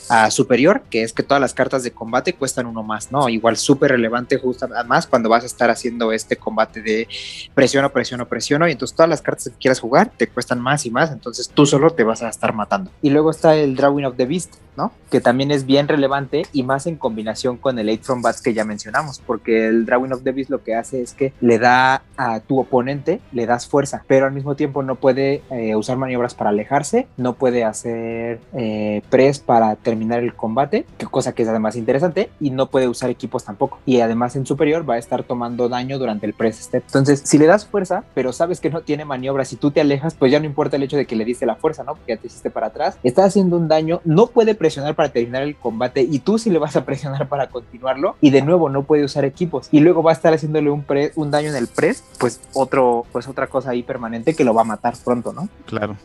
a, superior, que es que todas las cartas de combate cuestan uno más, ¿no? Igual súper relevante justo además cuando vas a estar haciendo este combate de presiono, presiono, presiono, y entonces todas las cartas que quieras jugar te cuestan más y más, entonces tú solo te vas a estar matando. Y luego está el Drawing of the Beast, ¿no? Que también es bien relevante y más en combinación con el Eight from Bats que ya mencionamos, porque el Drawing of Beast lo que hace es que le da a tu oponente, le das fuerza, pero al mismo tiempo no puede eh, usar maniobras para alejarse, no puede hacer eh, press para terminar el combate, cosa que es además interesante, y no puede usar equipos tampoco. Y además en superior va a estar tomando daño durante el press step. Entonces, si le das fuerza, pero sabes que no tiene maniobras y tú te alejas, pues ya no importa el hecho de que le diste la fuerza, ¿no? Porque ya te hiciste para atrás, está haciendo un daño, no puede presionar para terminar el combate y tú sí le vas a presionar para continuarlo y de nuevo no puede usar equipos y luego va a estar haciéndole un, pre- un daño en el press, pues otro, pues otra cosa ahí permanente que lo va a matar pronto, ¿no? Claro.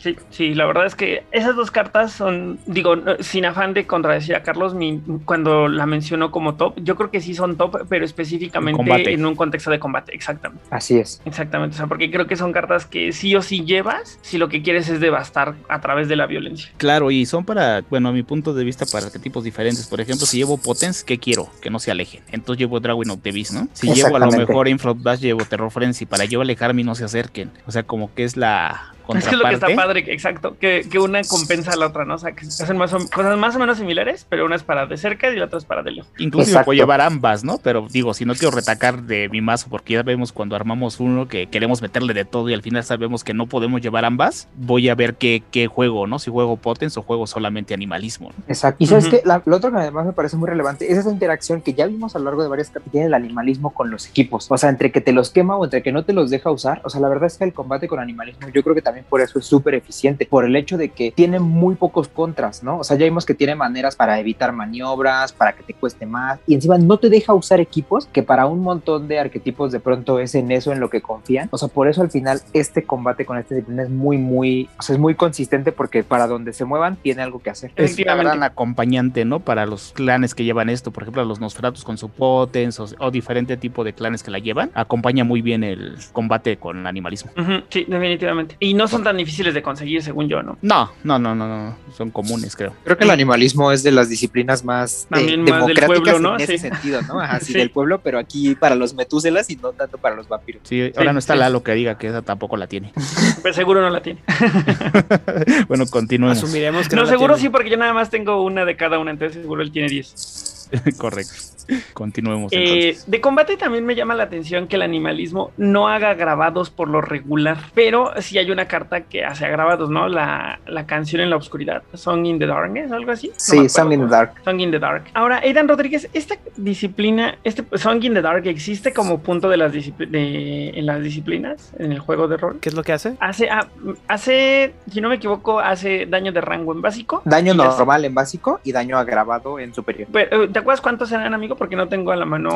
Sí, sí, la verdad es que esas dos cartas son, digo, sin afán de contradecir a Carlos, mi, cuando la mencionó como top, yo creo que sí son top, pero específicamente en un contexto de combate, exactamente. Así es. Exactamente, o sea, porque creo que son cartas que sí o sí llevas si lo que quieres es devastar a través de la violencia. Claro, y son para, bueno, a mi punto de vista, para arquetipos diferentes. Por ejemplo, si llevo Potence, ¿qué quiero? Que no se alejen. Entonces llevo Dragon of the Beast, ¿no? Si llevo a lo mejor Infrared Bash, llevo Terror Frenzy. Para yo alejarme y no se acerquen. O sea, como que es la Es que es lo que está padre, exacto, que, que una compensa a la otra, ¿no? O sea, que hacen más o- cosas más o menos similares, pero una es para de cerca y la otra es para de lejos. Exacto. puedo llevar ambas, ¿no? Pero digo, si no quiero retacar de mi mazo, porque ya vemos cuando armamos uno que queremos meterle de todo y al final sabemos que no podemos llevar ambas, voy a ver qué, qué juego, ¿no? Si juego Potence o juego solamente animalismo. ¿no? Exacto. Y sabes que lo otro que además me parece muy relevante es esa interacción que ya vimos a lo largo de varias cartas que tiene el animalismo con los equipos. O sea, entre que te los quema o entre que no te los deja usar. O sea, la verdad es que el combate con animalismo, yo creo que también por eso es súper eficiente, por el hecho de que tiene muy pocos contras, ¿no? O sea, ya vimos que tiene maneras para evitar maniobras, para que te cueste más. Y encima no te deja usar equipos, que para un montón de arquetipos de pronto es en eso en lo que confían. O sea, por eso al final este combate con esta disciplina es muy, muy, o sea, es muy consistente porque para donde se muevan tiene algo que hacer. Es Efectivamente. gran acompañante, ¿no? Para los clanes que llevan esto, por ejemplo, a los Nosferatus con su Potence o, o diferente tipo de clanes que la llevan, acompaña muy bien el combate con animalismo. Sí, definitivamente. Y no son tan difíciles de conseguir, según yo, ¿no? No, no, no, no, no, son comunes, creo. Creo que el animalismo es de las disciplinas más eh, También más del democráticas pueblo, ¿no? en ese sentido, ¿no? Ajá, *laughs* sí, Sí. del pueblo, pero aquí para los metúselas y no tanto para los vampiros. Sí, ahora no está sí. Lalo que diga que esa tampoco la tiene. *laughs* Pero seguro no la tiene. *laughs* bueno, continuemos. Asumiremos que No, la seguro tiene. sí, porque yo nada más tengo una de cada una, entonces seguro él tiene 10. *laughs* Correcto. Continuemos Eh, entonces. de combate también me llama la atención que el animalismo no haga grabados por lo regular, pero sí hay una carta que hace grabados, ¿no? La, la canción en la oscuridad, Song in the Darkness, algo así. Sí, Song in the. Dark. Song in the Dark. Ahora, Aidan Rodríguez, esta disciplina, este Song in the Dark existe como punto de las de- en las disciplinas, en el juego de rol. ¿Qué es lo que hace? Hace, ah, hace, si no me equivoco, hace daño de rango en básico. Daño hace- normal en básico y daño agravado en superior. Pero, ¿Te acuerdas cuántos eran, amigo? Porque no tengo a la mano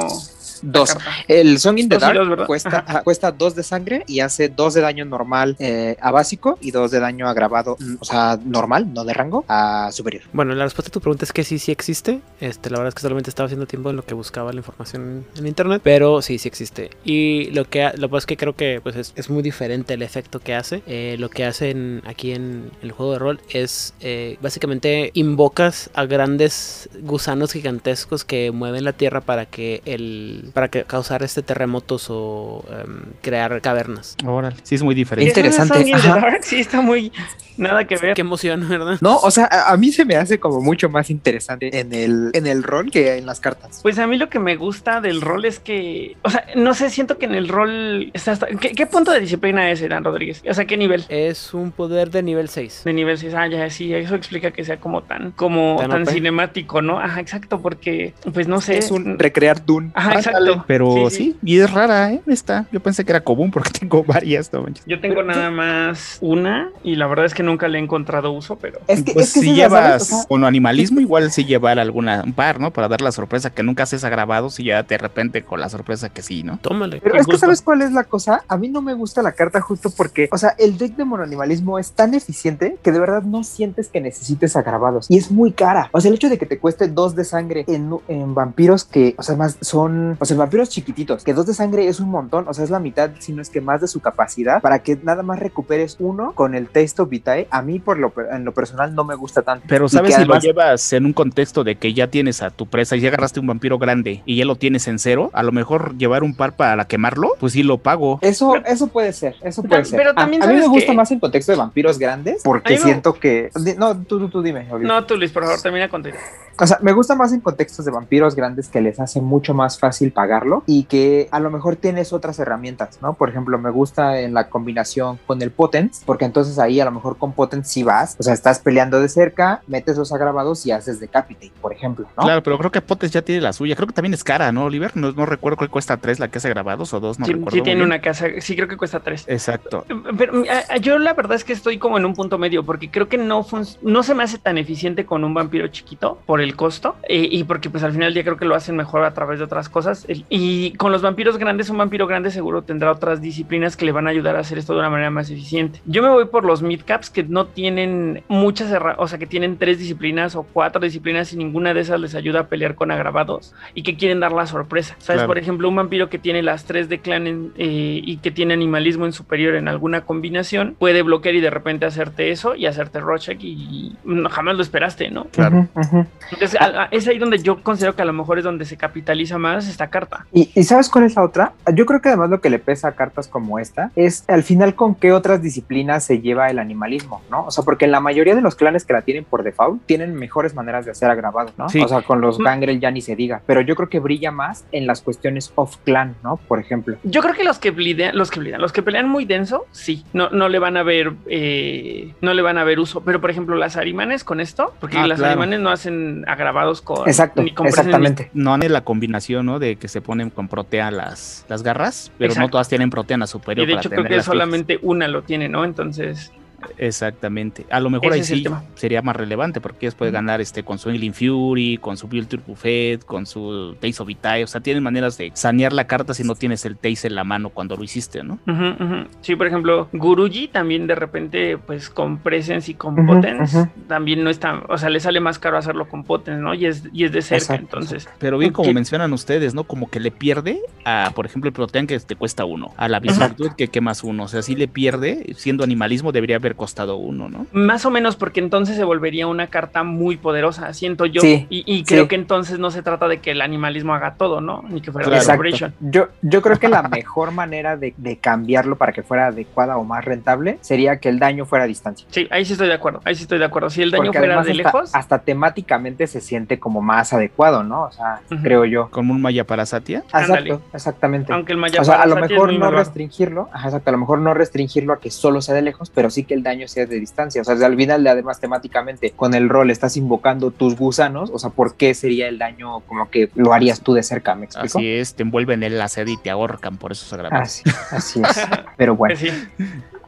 Dos. El Song in the Dos y Dark dos, ¿verdad? cuesta, Ajá. ajá, cuesta dos de sangre y hace dos de daño normal eh, a básico y dos de daño agravado, mm, o sea, normal, no de rango, a superior. Bueno, la respuesta a tu pregunta es que sí, sí existe. Este, la verdad es que solamente estaba haciendo tiempo en lo que buscaba la información en, internet, pero sí, sí existe. Y lo que lo que pasa es que creo que pues es, es muy diferente el efecto que hace. Eh, lo que hacen aquí en el juego de rol es eh, básicamente invocas a grandes gusanos gigantescos que mueven la tierra para que el para que causar este terremotos o em, crear cavernas. Órale. Sí, es muy ¿Y diferente. Interesante, ajá. Sí, está muy nada que ver. Qué emoción, *laughs* ¿verdad? No, o sea, a, a mí se me hace como mucho más interesante en el, en el rol que en las cartas. Pues a mí lo que me gusta del rol es que, o sea, no sé, siento que en el rol está hasta- ¿qué, qué punto de disciplina es Dan Rodríguez? O sea, ¿qué nivel? Es un poder de nivel 6. De nivel 6, ah, ya, sí, eso explica que sea como tan, como Tan cinemático, ¿no? Ajá, exacto, porque, pues no sé. Es un recrear Dune. Ajá, exacto. Pero Sí, sí, sí. y es rara, ¿eh? Esta. Yo pensé que era común porque *laughs* tengo varias. no manches. Yo tengo nada más una y la verdad es que nunca le he encontrado uso, pero Es que, pues es que si llevas o sea, con animalismo, igual sí llevar alguna, un par, ¿no? Para dar la sorpresa que nunca haces a grabados y ya de repente con la sorpresa que sí, ¿no? Tómale. Pero es que. ¿sabes cuál es la cosa? A mí no me gusta la carta justo porque, o sea, el deck de monoanimalismo es tan eficiente que de verdad no sientes que necesites agravados. Y es muy cara. O sea, el hecho de que te cueste dos de sangre en, en vampiros que, o sea, más son, o sea, vampiros chiquititos, que dos de sangre es un montón, o sea, es la mitad, si no es que más de su capacidad, para que nada más recuperes uno con el Taste of Vitae, a mí por lo, en lo personal no me gusta tanto. Pero sabes si lo llevas en un contexto de que ya tienes a tu presa y ya agarraste un vampiro grande y ya lo tienes en cero, a lo mejor llevar un par para quemarlo, pues sí lo pago. Eso, eso puede ser, eso puede Pero- ser. pero A- también a, mí me gusta que- más en contexto de vampiros grandes, A porque siento que... No, tú, tú, tú dime. No, tú Luis, por favor, termina con tu. O sea, me gusta más en contextos de vampiros grandes que les hace mucho más fácil pagarlo y que a lo mejor tienes otras herramientas, ¿no? Por ejemplo, me gusta en la combinación con el Potence, porque entonces ahí a lo mejor con Potence sí vas, o sea, estás peleando de cerca, metes los agravados y haces Decapitate, por ejemplo, ¿no? Claro, pero creo que Potes ya tiene la suya. Creo que también es cara, ¿no, Oliver? No, no recuerdo que cuesta tres la que hace grabados o dos, no sí, recuerdo. sí tiene bien. una casa, sí creo que cuesta tres. Exacto. Pero a- a- yo la verdad es que estoy como en un punto medio porque creo que no no se me hace tan eficiente con un vampiro chiquito por el costo eh, y porque pues al final ya creo que lo hacen mejor a través de otras cosas y con los vampiros grandes un vampiro grande seguro tendrá otras disciplinas que le van a ayudar a hacer esto de una manera más eficiente. Yo me voy por los midcaps que no tienen muchas o sea que tienen tres disciplinas o cuatro disciplinas y ninguna de esas les ayuda a pelear con agravados y que quieren dar la sorpresa. ¿Sabes? Claro. Por ejemplo, un vampiro que tiene las tres de clan en- eh, y que tiene animalismo en superior en alguna combinación, puede bloquear y de repente hacerte eso y hacerte Rorschach y no, jamás lo esperaste, ¿no? Claro. Ujú, ujú. Entonces, a- a- es ahí donde yo considero que a lo mejor es donde se capitaliza más esta carta. ¿Y, y sabes cuál es la otra? Yo creo que además lo que le pesa a cartas como esta es al final con qué otras disciplinas se lleva el animalismo, ¿no? O sea, porque en la mayoría de los clanes que la tienen por default tienen mejores maneras de hacer agravados, ¿no? Sí. O sea, con los Mm. Gangrel ya ni se diga, pero yo creo que brilla más en las cuestiones off clan, ¿no? Por ejemplo. Yo creo que los que blidean, los que blidean, los que pelean muy denso, sí, no, no le van a ver, eh, no le van a ver uso. Pero por ejemplo, las arimanes con esto, porque Ah, las claro. arimanes no hacen agravados con Exacto, ni con exactamente. No han la combinación, ¿no? De que se ponen con protea las, las garras, pero no todas tienen proteana ni- superior. Y de para hecho creo que fijas. solamente una lo tiene, ¿no? Entonces, Exactamente. A lo mejor Ese ahí sí sería más relevante porque ellos pueden ganar este con su Healing Fury, con su Build Buffet, con su Taste of Vitae. O sea, tienen maneras de sanear la carta si no tienes el Taste en la mano cuando lo hiciste, ¿no? Ujú, ujú. Sí, por ejemplo, Guruji también de repente, pues con Presence y con Ujú, Potence, ujú. también no está, o sea, le sale más caro hacerlo con Potence, ¿no? Y es, y es de cerca, Exacto, entonces. Pero bien, como Ok. mencionan ustedes, ¿no? Como que le pierde a, por ejemplo, el Protean que te cuesta uno, a la Virtud que quemas uno. O sea, sí le pierde, siendo animalismo debería haber costado uno, ¿no? Más o menos porque entonces se volvería una carta muy poderosa, siento yo. Sí, y, y creo sí. que entonces no se trata de que el animalismo haga todo, ¿no? Ni que fuera Claro. Yo, yo creo que la mejor manera de, de cambiarlo para que fuera adecuada o más rentable sería que el daño fuera a distancia. Sí, ahí sí estoy de acuerdo, ahí sí estoy de acuerdo. Si el daño Porque fuera de hasta, lejos, hasta temáticamente se siente como más adecuado, ¿no? O sea, creo yo. Como un Maya para Satia. Exacto, exactamente. aunque el Maya O sea, a lo mejor no restringirlo, ajá, exacto, a lo mejor no restringirlo a que solo sea de lejos, pero sí que el daño sea de distancia. O sea, al final, además, temáticamente, con el rol estás invocando tus gusanos, o sea, ¿por qué sería el daño como que lo harías tú de cerca? ¿Me explico? Así es, te envuelven en la sed y te ahorcan por esos agravantes. Así, así es. *laughs* Pero bueno. Sí.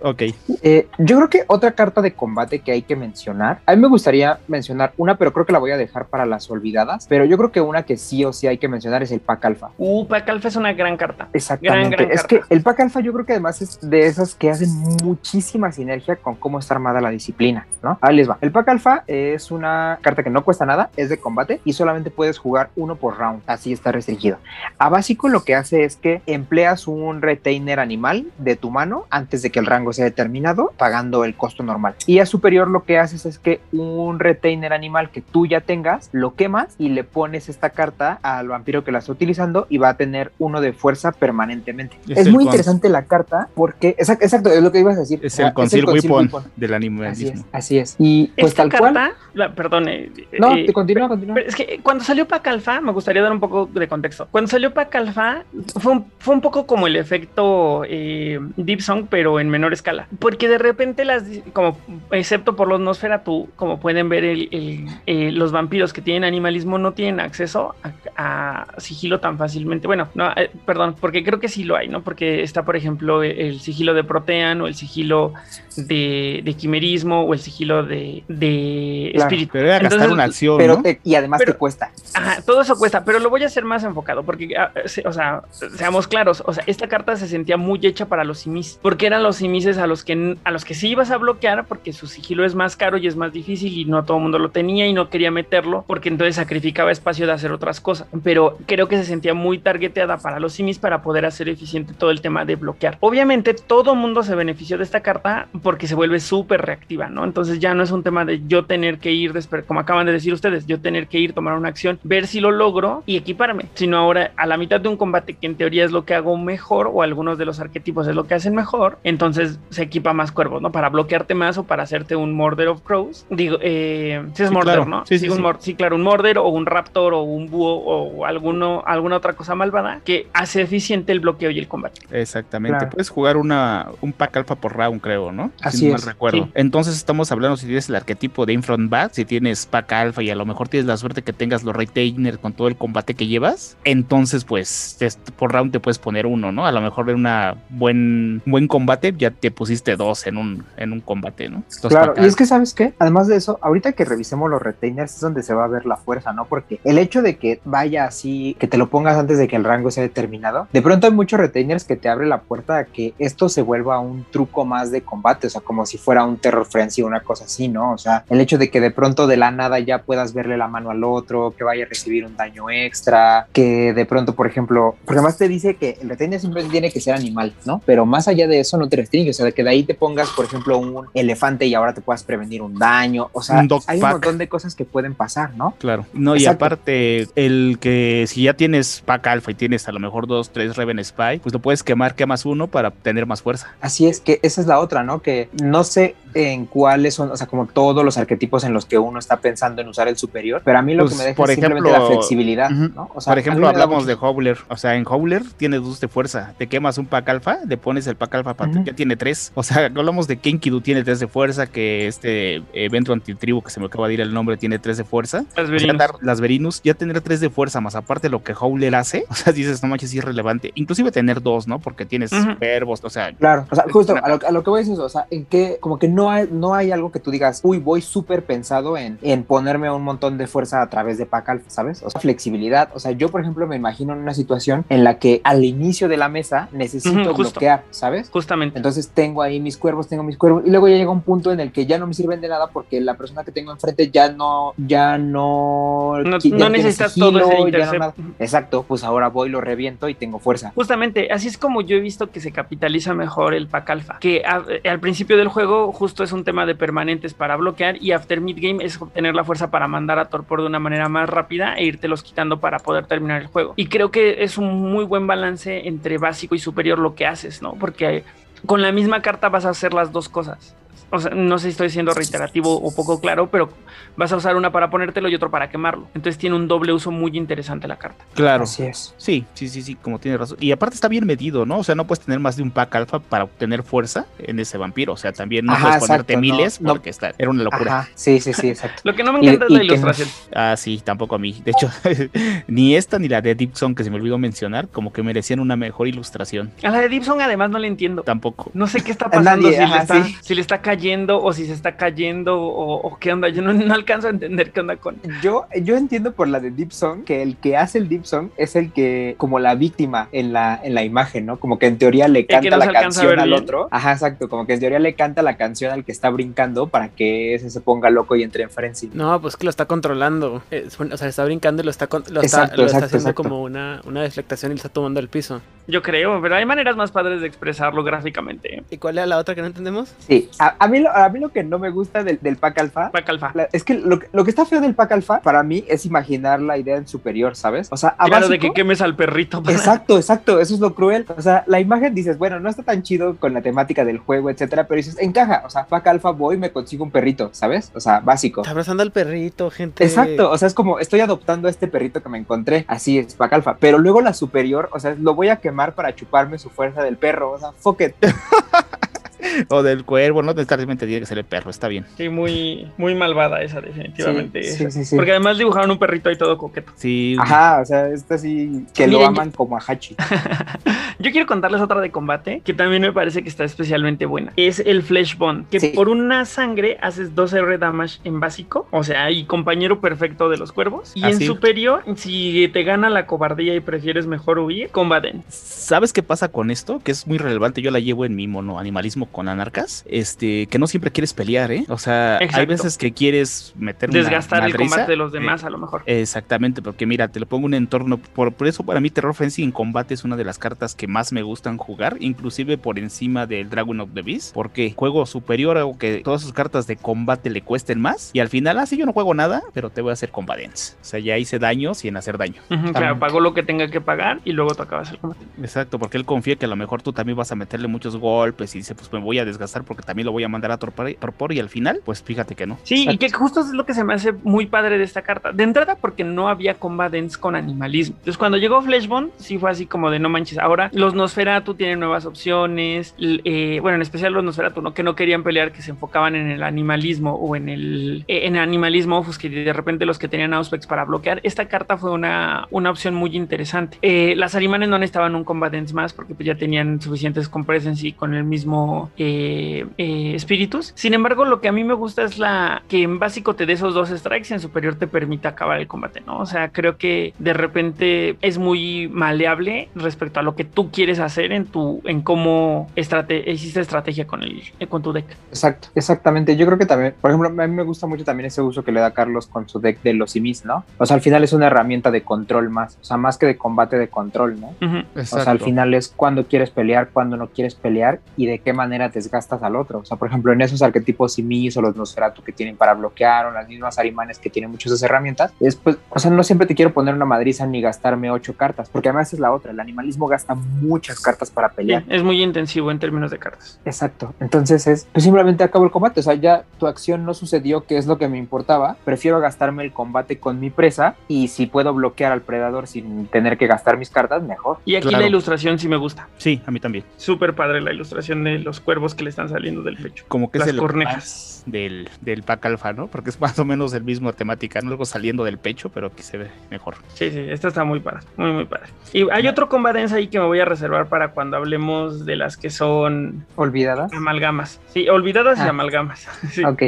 Ok. Eh, yo creo que otra carta de combate que hay que mencionar, a mí me gustaría mencionar una, pero creo que la voy a dejar para las olvidadas, pero yo creo que una que sí o sí hay que mencionar es el Pack Alpha. Uh, Pack Alpha es una gran carta. Exactamente. Gran, gran es carta. que el Pack Alpha yo creo que además es de esas que hacen muchísima sinergia con cómo está armada la disciplina, ¿no? Ahí les va. El Pack Alpha es una carta que no cuesta nada, es de combate y solamente puedes jugar uno por round, así está restringido. A básico lo que hace es que empleas un retainer animal de tu mano antes de que el rango sea determinado, pagando el costo normal. Y a superior lo que haces es que un retainer animal que tú ya tengas, lo quemas y le pones esta carta al vampiro que la está utilizando y va a tener uno de fuerza permanentemente. Es muy cons- interesante la carta porque, exacto, exacto, es lo que ibas a decir. Es el Conceal Conceal Weapon, Weapon. del Así animalismo. es, así es. Y pues Esta tal cual. carta, la- perdón, eh, No, eh, te continúa, continúa. Pero es que cuando salió Pack Alpha, me gustaría dar un poco de contexto. Cuando salió Pack Alpha, fue un, fue un poco como el efecto eh, Deep Song, pero en menor escala. Porque de repente las, como, excepto por los Nosferatu, como pueden ver, el, eh, los vampiros que tienen animalismo no tienen acceso a, sigilo tan fácilmente. Bueno, no, eh, perdón, porque creo que sí lo hay, ¿no? Porque está, por ejemplo, el sigilo de Protean o el sigilo de, de quimerismo o el sigilo de, de espíritu. Pero era gastar una acción. Pero y además te cuesta. Ajá, todo eso cuesta, pero lo voy a hacer más enfocado porque, ah, o sea, seamos claros, o sea, esta carta se sentía muy hecha para los simis, porque eran los a los que a los que sí ibas a bloquear porque su sigilo es más caro y es más difícil y no todo el mundo lo tenía y no quería meterlo porque entonces sacrificaba espacio de hacer otras cosas. Pero creo que se sentía muy targeteada para los simis para poder hacer eficiente todo el tema de bloquear. Obviamente todo mundo se benefició de esta carta porque se vuelve súper reactiva, ¿no? Entonces ya no es un tema de yo tener que ir, como acaban de decir ustedes, yo tener que ir, tomar una acción, ver si lo logro y equiparme, sino ahora a la mitad de un combate que en teoría es lo que hago mejor o algunos de los arquetipos es lo que hacen mejor, entonces se equipa más cuervos, ¿no? Para bloquearte más o para hacerte un Murder of Crows. Digo, eh, si es Murder, ¿no? Sí, sí, un sí. claro, un Murder o un Raptor o un Búho o alguno, alguna otra cosa malvada que hace eficiente el bloqueo y el combate. Exactamente. Puedes jugar una, un pack alfa por round, creo, ¿no? Así si es. recuerdo. Entonces estamos hablando si tienes el arquetipo de Infront Bat, si tienes pack alfa y a lo mejor tienes la suerte que tengas los retainers con todo el combate que llevas, entonces pues por round te puedes poner uno, ¿no? A lo mejor en una buen buen combate ya te pusiste dos en un en un combate, ¿no? claro, y es que sabes qué, además de eso, ahorita que revisemos los retainers es donde se va a ver la fuerza, ¿no? Porque el hecho de que vaya así, que te lo pongas antes de que el rango sea determinado, de pronto hay muchos retainers que te abre la puerta a que esto se vuelva un truco más de combate, o sea, como si fuera un terror frenzy o una cosa así, ¿no? O sea, el hecho de que de pronto de la nada ya puedas verle la mano al otro, que vaya a recibir un daño extra, que de pronto, por ejemplo, porque más te dice que el retainer siempre tiene que ser animal, ¿no? Pero más allá de eso no te restringe, o sea, de que de ahí te pongas, por ejemplo, un elefante y ahora te puedas prevenir un daño, o sea, hay un montón de cosas que pueden pasar, ¿no? Claro, no, y aparte, el que si ya tienes pack alfa y tienes a lo mejor dos, tres Reven Spy, pues lo puedes quemar, quemas uno para tener más fuerza. Así es, que esa es la otra, ¿no? Que no sé en cuáles son, o sea, como todos los arquetipos en los que uno está pensando en usar el superior, pero a mí lo que pues, me deja por es ejemplo, la flexibilidad, ¿no? O sea, por ejemplo, hablamos de Howler, o sea, en Howler tienes dos de fuerza, te quemas un pack alfa, le pones el pack alfa para ya tiene tres, o sea, *laughs* hablamos de Kenkidu tiene tres de fuerza, que este evento antitribu que se me acaba de ir el nombre tiene tres de fuerza, las Verinus, las Verinus ya tener tres de fuerza, más aparte lo que Howler hace, *laughs* o sea, dices, no manches, es irrelevante, inclusive tener dos, ¿no? Porque tienes verbos, o sea. Claro, o sea, justo a lo, a lo que voy a decir, o sea, en que como que no hay, no hay algo que tú digas, uy, voy súper pensado en, en ponerme un montón de fuerza a través de pack alfa, ¿sabes? O sea, flexibilidad. O sea, yo, por ejemplo, me imagino en una situación en la que al inicio de la mesa necesito bloquear, ¿sabes? Justamente. Entonces tengo ahí mis cuervos, tengo mis cuervos, y luego ya llega un punto en el que ya no me sirven de nada porque la persona que tengo enfrente ya no, ya no. No, necesitas todo ese intercept. Exacto, pues ahora voy, lo reviento y tengo fuerza. Justamente, así es como yo he visto que se capitaliza mejor el pack alfa. Que al principio del juego, justo es un tema de permanentes para bloquear y after mid game es obtener la fuerza para mandar a torpor de una manera más rápida e irte los quitando para poder terminar el juego. Y creo que es un muy buen balance entre básico y superior lo que haces, ¿no? Porque con la misma carta vas a hacer las dos cosas o sea, no sé si estoy siendo reiterativo o poco claro, pero vas a usar una para ponértelo y otro para quemarlo. Entonces tiene un doble uso muy interesante la carta. Claro. Así es. Sí, sí, sí, sí, como tiene razón. Y aparte está bien medido, ¿no? O sea, no puedes tener más de un pack alfa para obtener fuerza en ese vampiro. O sea, también no puedes ponerte miles porque está, era una locura. Sí, sí, sí, exacto. *laughs* Lo que no me encanta es la ilustración. Ah, sí, tampoco a mí. De hecho, *laughs* ni esta ni la de Dipson, que se me olvidó mencionar, como que merecían una mejor ilustración. A la de Dipson además no le entiendo. Tampoco. No sé qué está *laughs* pasando, si, le está, si le está cayendo o si se está cayendo o, qué onda. Yo no, alcanzo a entender qué onda con. Yo, yo entiendo por la de Deep Song que el que hace el Deep Song es el que, como la víctima en la, en la imagen, ¿no? Como que en teoría le canta la canción al otro. Ajá, exacto. Como que en teoría le canta la canción al que está brincando para que ese se ponga loco y entre en frenzy. No, pues que lo está controlando. o sea, está brincando y lo está, lo está, haciendo como una, una deflectación y lo está tomando el piso. Yo creo, pero hay maneras más padres de expresarlo gráficamente. ¿Y cuál era la otra que no entendemos? Sí, a, mí, lo, a mí lo que no me gusta del, del pack alfa, pack alfa. es que lo, lo, que está feo del pack alfa para mí es imaginar la idea en superior, ¿sabes? O sea, a básico, de que quemes al perrito. Exacto, exacto, eso es lo cruel. O sea, la imagen dices, bueno, no está tan chido con la temática del juego, etcétera, pero dices, encaja. O sea, pack alfa voy y me consigo un perrito, ¿sabes? O sea, básico. Está abrazando al perrito, gente. Exacto, o sea, es como estoy adoptando a este perrito que me encontré. Así es, pack alfa. Pero luego la superior, o sea, lo voy a quemar para chuparme su fuerza del perro. O sea, fuck it. *laughs* *laughs* o del cuervo, no necesariamente tiene que ser el perro, está bien. Sí, muy, muy malvada esa, definitivamente. Sí, esa. sí, sí, sí. Porque además dibujaron un perrito ahí todo coqueto. Sí, Ajá, o sea, esta sí, que lo aman como a Hachi. *laughs* Yo quiero contarles otra de combate que también me parece que está especialmente buena. Es el Flesh Bond, que Sí. por una sangre haces 12 R damage en básico, o sea, y compañero perfecto de los cuervos. Y Ah, en sí. superior, si te gana la cobardía y prefieres mejor huir, combaten. ¿Sabes qué pasa con esto? Que es muy relevante. Yo la llevo en mi monoanimalismo con anarcas. Este, que no siempre quieres pelear, ¿eh? O sea, hay veces que quieres meter una Desgastar el combate de los eh, demás, a lo mejor. Exactamente, porque mira, te lo pongo un entorno. Por, por eso, para mí, Terror Frenzy en combate es una de las cartas que más me gustan jugar, inclusive por encima del Dragon of the Beast. Porque juego superior, hago que todas sus cartas de combate le cuesten más. Y al final, así yo no juego nada, pero te voy a hacer combats. O sea, ya hice daño sin hacer daño. Ujú, claro, pagó lo que tenga que pagar y luego tú acabas el combate. Exacto, porque él confía que a lo mejor tú también vas a meterle muchos golpes y dice, pues me voy a desgastar porque también lo voy a mandar a torpor, torpor y al final, pues fíjate que no. Sí, y que justo es lo que se me hace muy padre de esta carta. De entrada, porque no había combatants con animalismo. Entonces, cuando llegó Fleshbone, sí fue así como de no manches. Ahora, los Nosferatu tienen nuevas opciones. eh, bueno, en especial los Nosferatu, ¿no? Que no querían pelear, que se enfocaban en el animalismo o en el, eh, en animalismo, pues que de repente los que tenían Auspex para bloquear. Esta carta fue una, una opción muy interesante. Eh, las Arimanes no necesitaban un combatants más porque pues, ya tenían suficientes con Presence y con el mismo eh, eh, Spiritus. Sin embargo, lo que a mí me gusta es la que en básico te dé esos dos strikes y en superior te permita acabar el combate, ¿no? O sea, creo que de repente es muy maleable respecto a lo que tú quieres hacer en tu, en cómo estrate hiciste estrategia con el, con tu deck. Exacto, exactamente. Yo creo que también, por ejemplo, a mí me gusta mucho también ese uso que le da Carlos con su deck de los simis, ¿no? O sea, al final es una herramienta de control más, o sea, más que de combate de control, ¿no? O sea, al final es cuando quieres pelear, cuando no quieres pelear y de qué manera desgastas al otro. O sea, por ejemplo, en esos arquetipos simis o los Nosferatu que tienen para bloquear o las mismas Arimanes que tienen muchas de esas herramientas, es pues, o sea, no siempre te quiero poner una madriza ni gastarme ocho cartas, porque además es la otra, el animalismo gasta muchas cartas para Sí, pelear. es muy intensivo en términos de cartas. Exacto. Entonces es, pues simplemente acabo el combate. O sea, ya tu acción no sucedió, que es lo que me importaba. Prefiero gastarme el combate con mi presa y si puedo bloquear al predador sin tener que gastar mis cartas, mejor. Y aquí Claro. la ilustración sí me gusta. Sí, a mí también. Súper padre la ilustración de los cuervos que le están saliendo del pecho. Como que Las es el cornejas. del, del pack alfa, ¿no? Porque es más o menos el mismo temática, ¿no? Luego saliendo del pecho, pero aquí se ve mejor. Sí, sí, esta está muy padre, muy, muy padre. Y hay otro combate ahí que me voy a reservar para cuando hablemos de las que son Olvidadas. amalgamas. Sí, olvidadas y Ah. amalgamas. *laughs* Sí. Ok.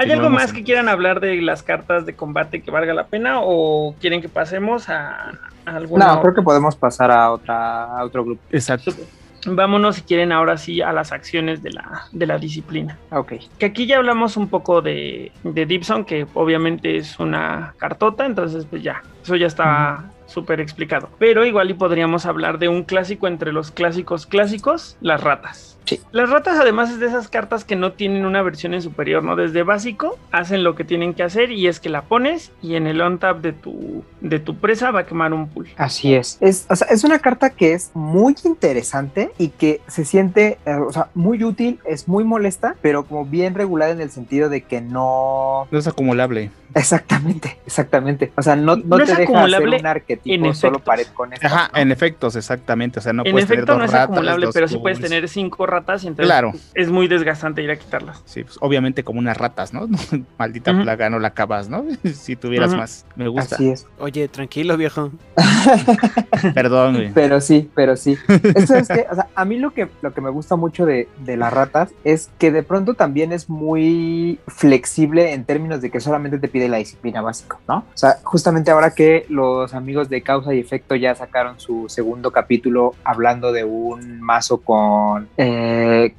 ¿Hay algo más en- que quieran hablar de las cartas de combate que valga la pena o quieren que pasemos a, a alguna? No, creo que podemos pasar a otra a otro grupo. Exacto. Vámonos si quieren ahora sí a las acciones de la, de la disciplina. Ok. Que aquí ya hablamos un poco de, de Dipson, que obviamente es una cartota, entonces pues ya, eso ya está súper explicado. Pero igual y podríamos hablar de un clásico entre los clásicos clásicos, las ratas. Sí. Las ratas además es de esas cartas que no tienen una versión en superior, ¿no? Desde básico hacen lo que tienen que hacer y es que la pones y en el on tap de tu, de tu presa va a quemar un pool. Así es. Es, o sea, es una carta que es muy interesante y que se siente, eh, o sea, muy útil, es muy molesta, pero como bien regulada en el sentido de que no... No es acumulable. Exactamente, exactamente. O sea, no, no, No te es deja hacer un arquetipo en solo pared con esto. Ajá, ¿no? en efectos, exactamente. O sea, no en puedes tener dos no es ratas, acumulable, pero sí puedes tener cinco ratas y entonces Claro. es muy desgastante ir a quitarlas. Sí, pues obviamente como unas ratas, ¿no? *laughs* Maldita Ujú. plaga, no la acabas, ¿no? *laughs* si tuvieras más. Me gusta. Así es. Oye, tranquilo, viejo. *laughs* Perdón, güey. Pero sí, pero sí. Esto es que, o sea, a mí lo que, lo que me gusta mucho de, de las ratas es que de pronto también es muy flexible en términos de que solamente te pide la disciplina básica, ¿no? O sea, justamente ahora que los amigos de Causa y Efecto ya sacaron su segundo capítulo hablando de un mazo con, eh,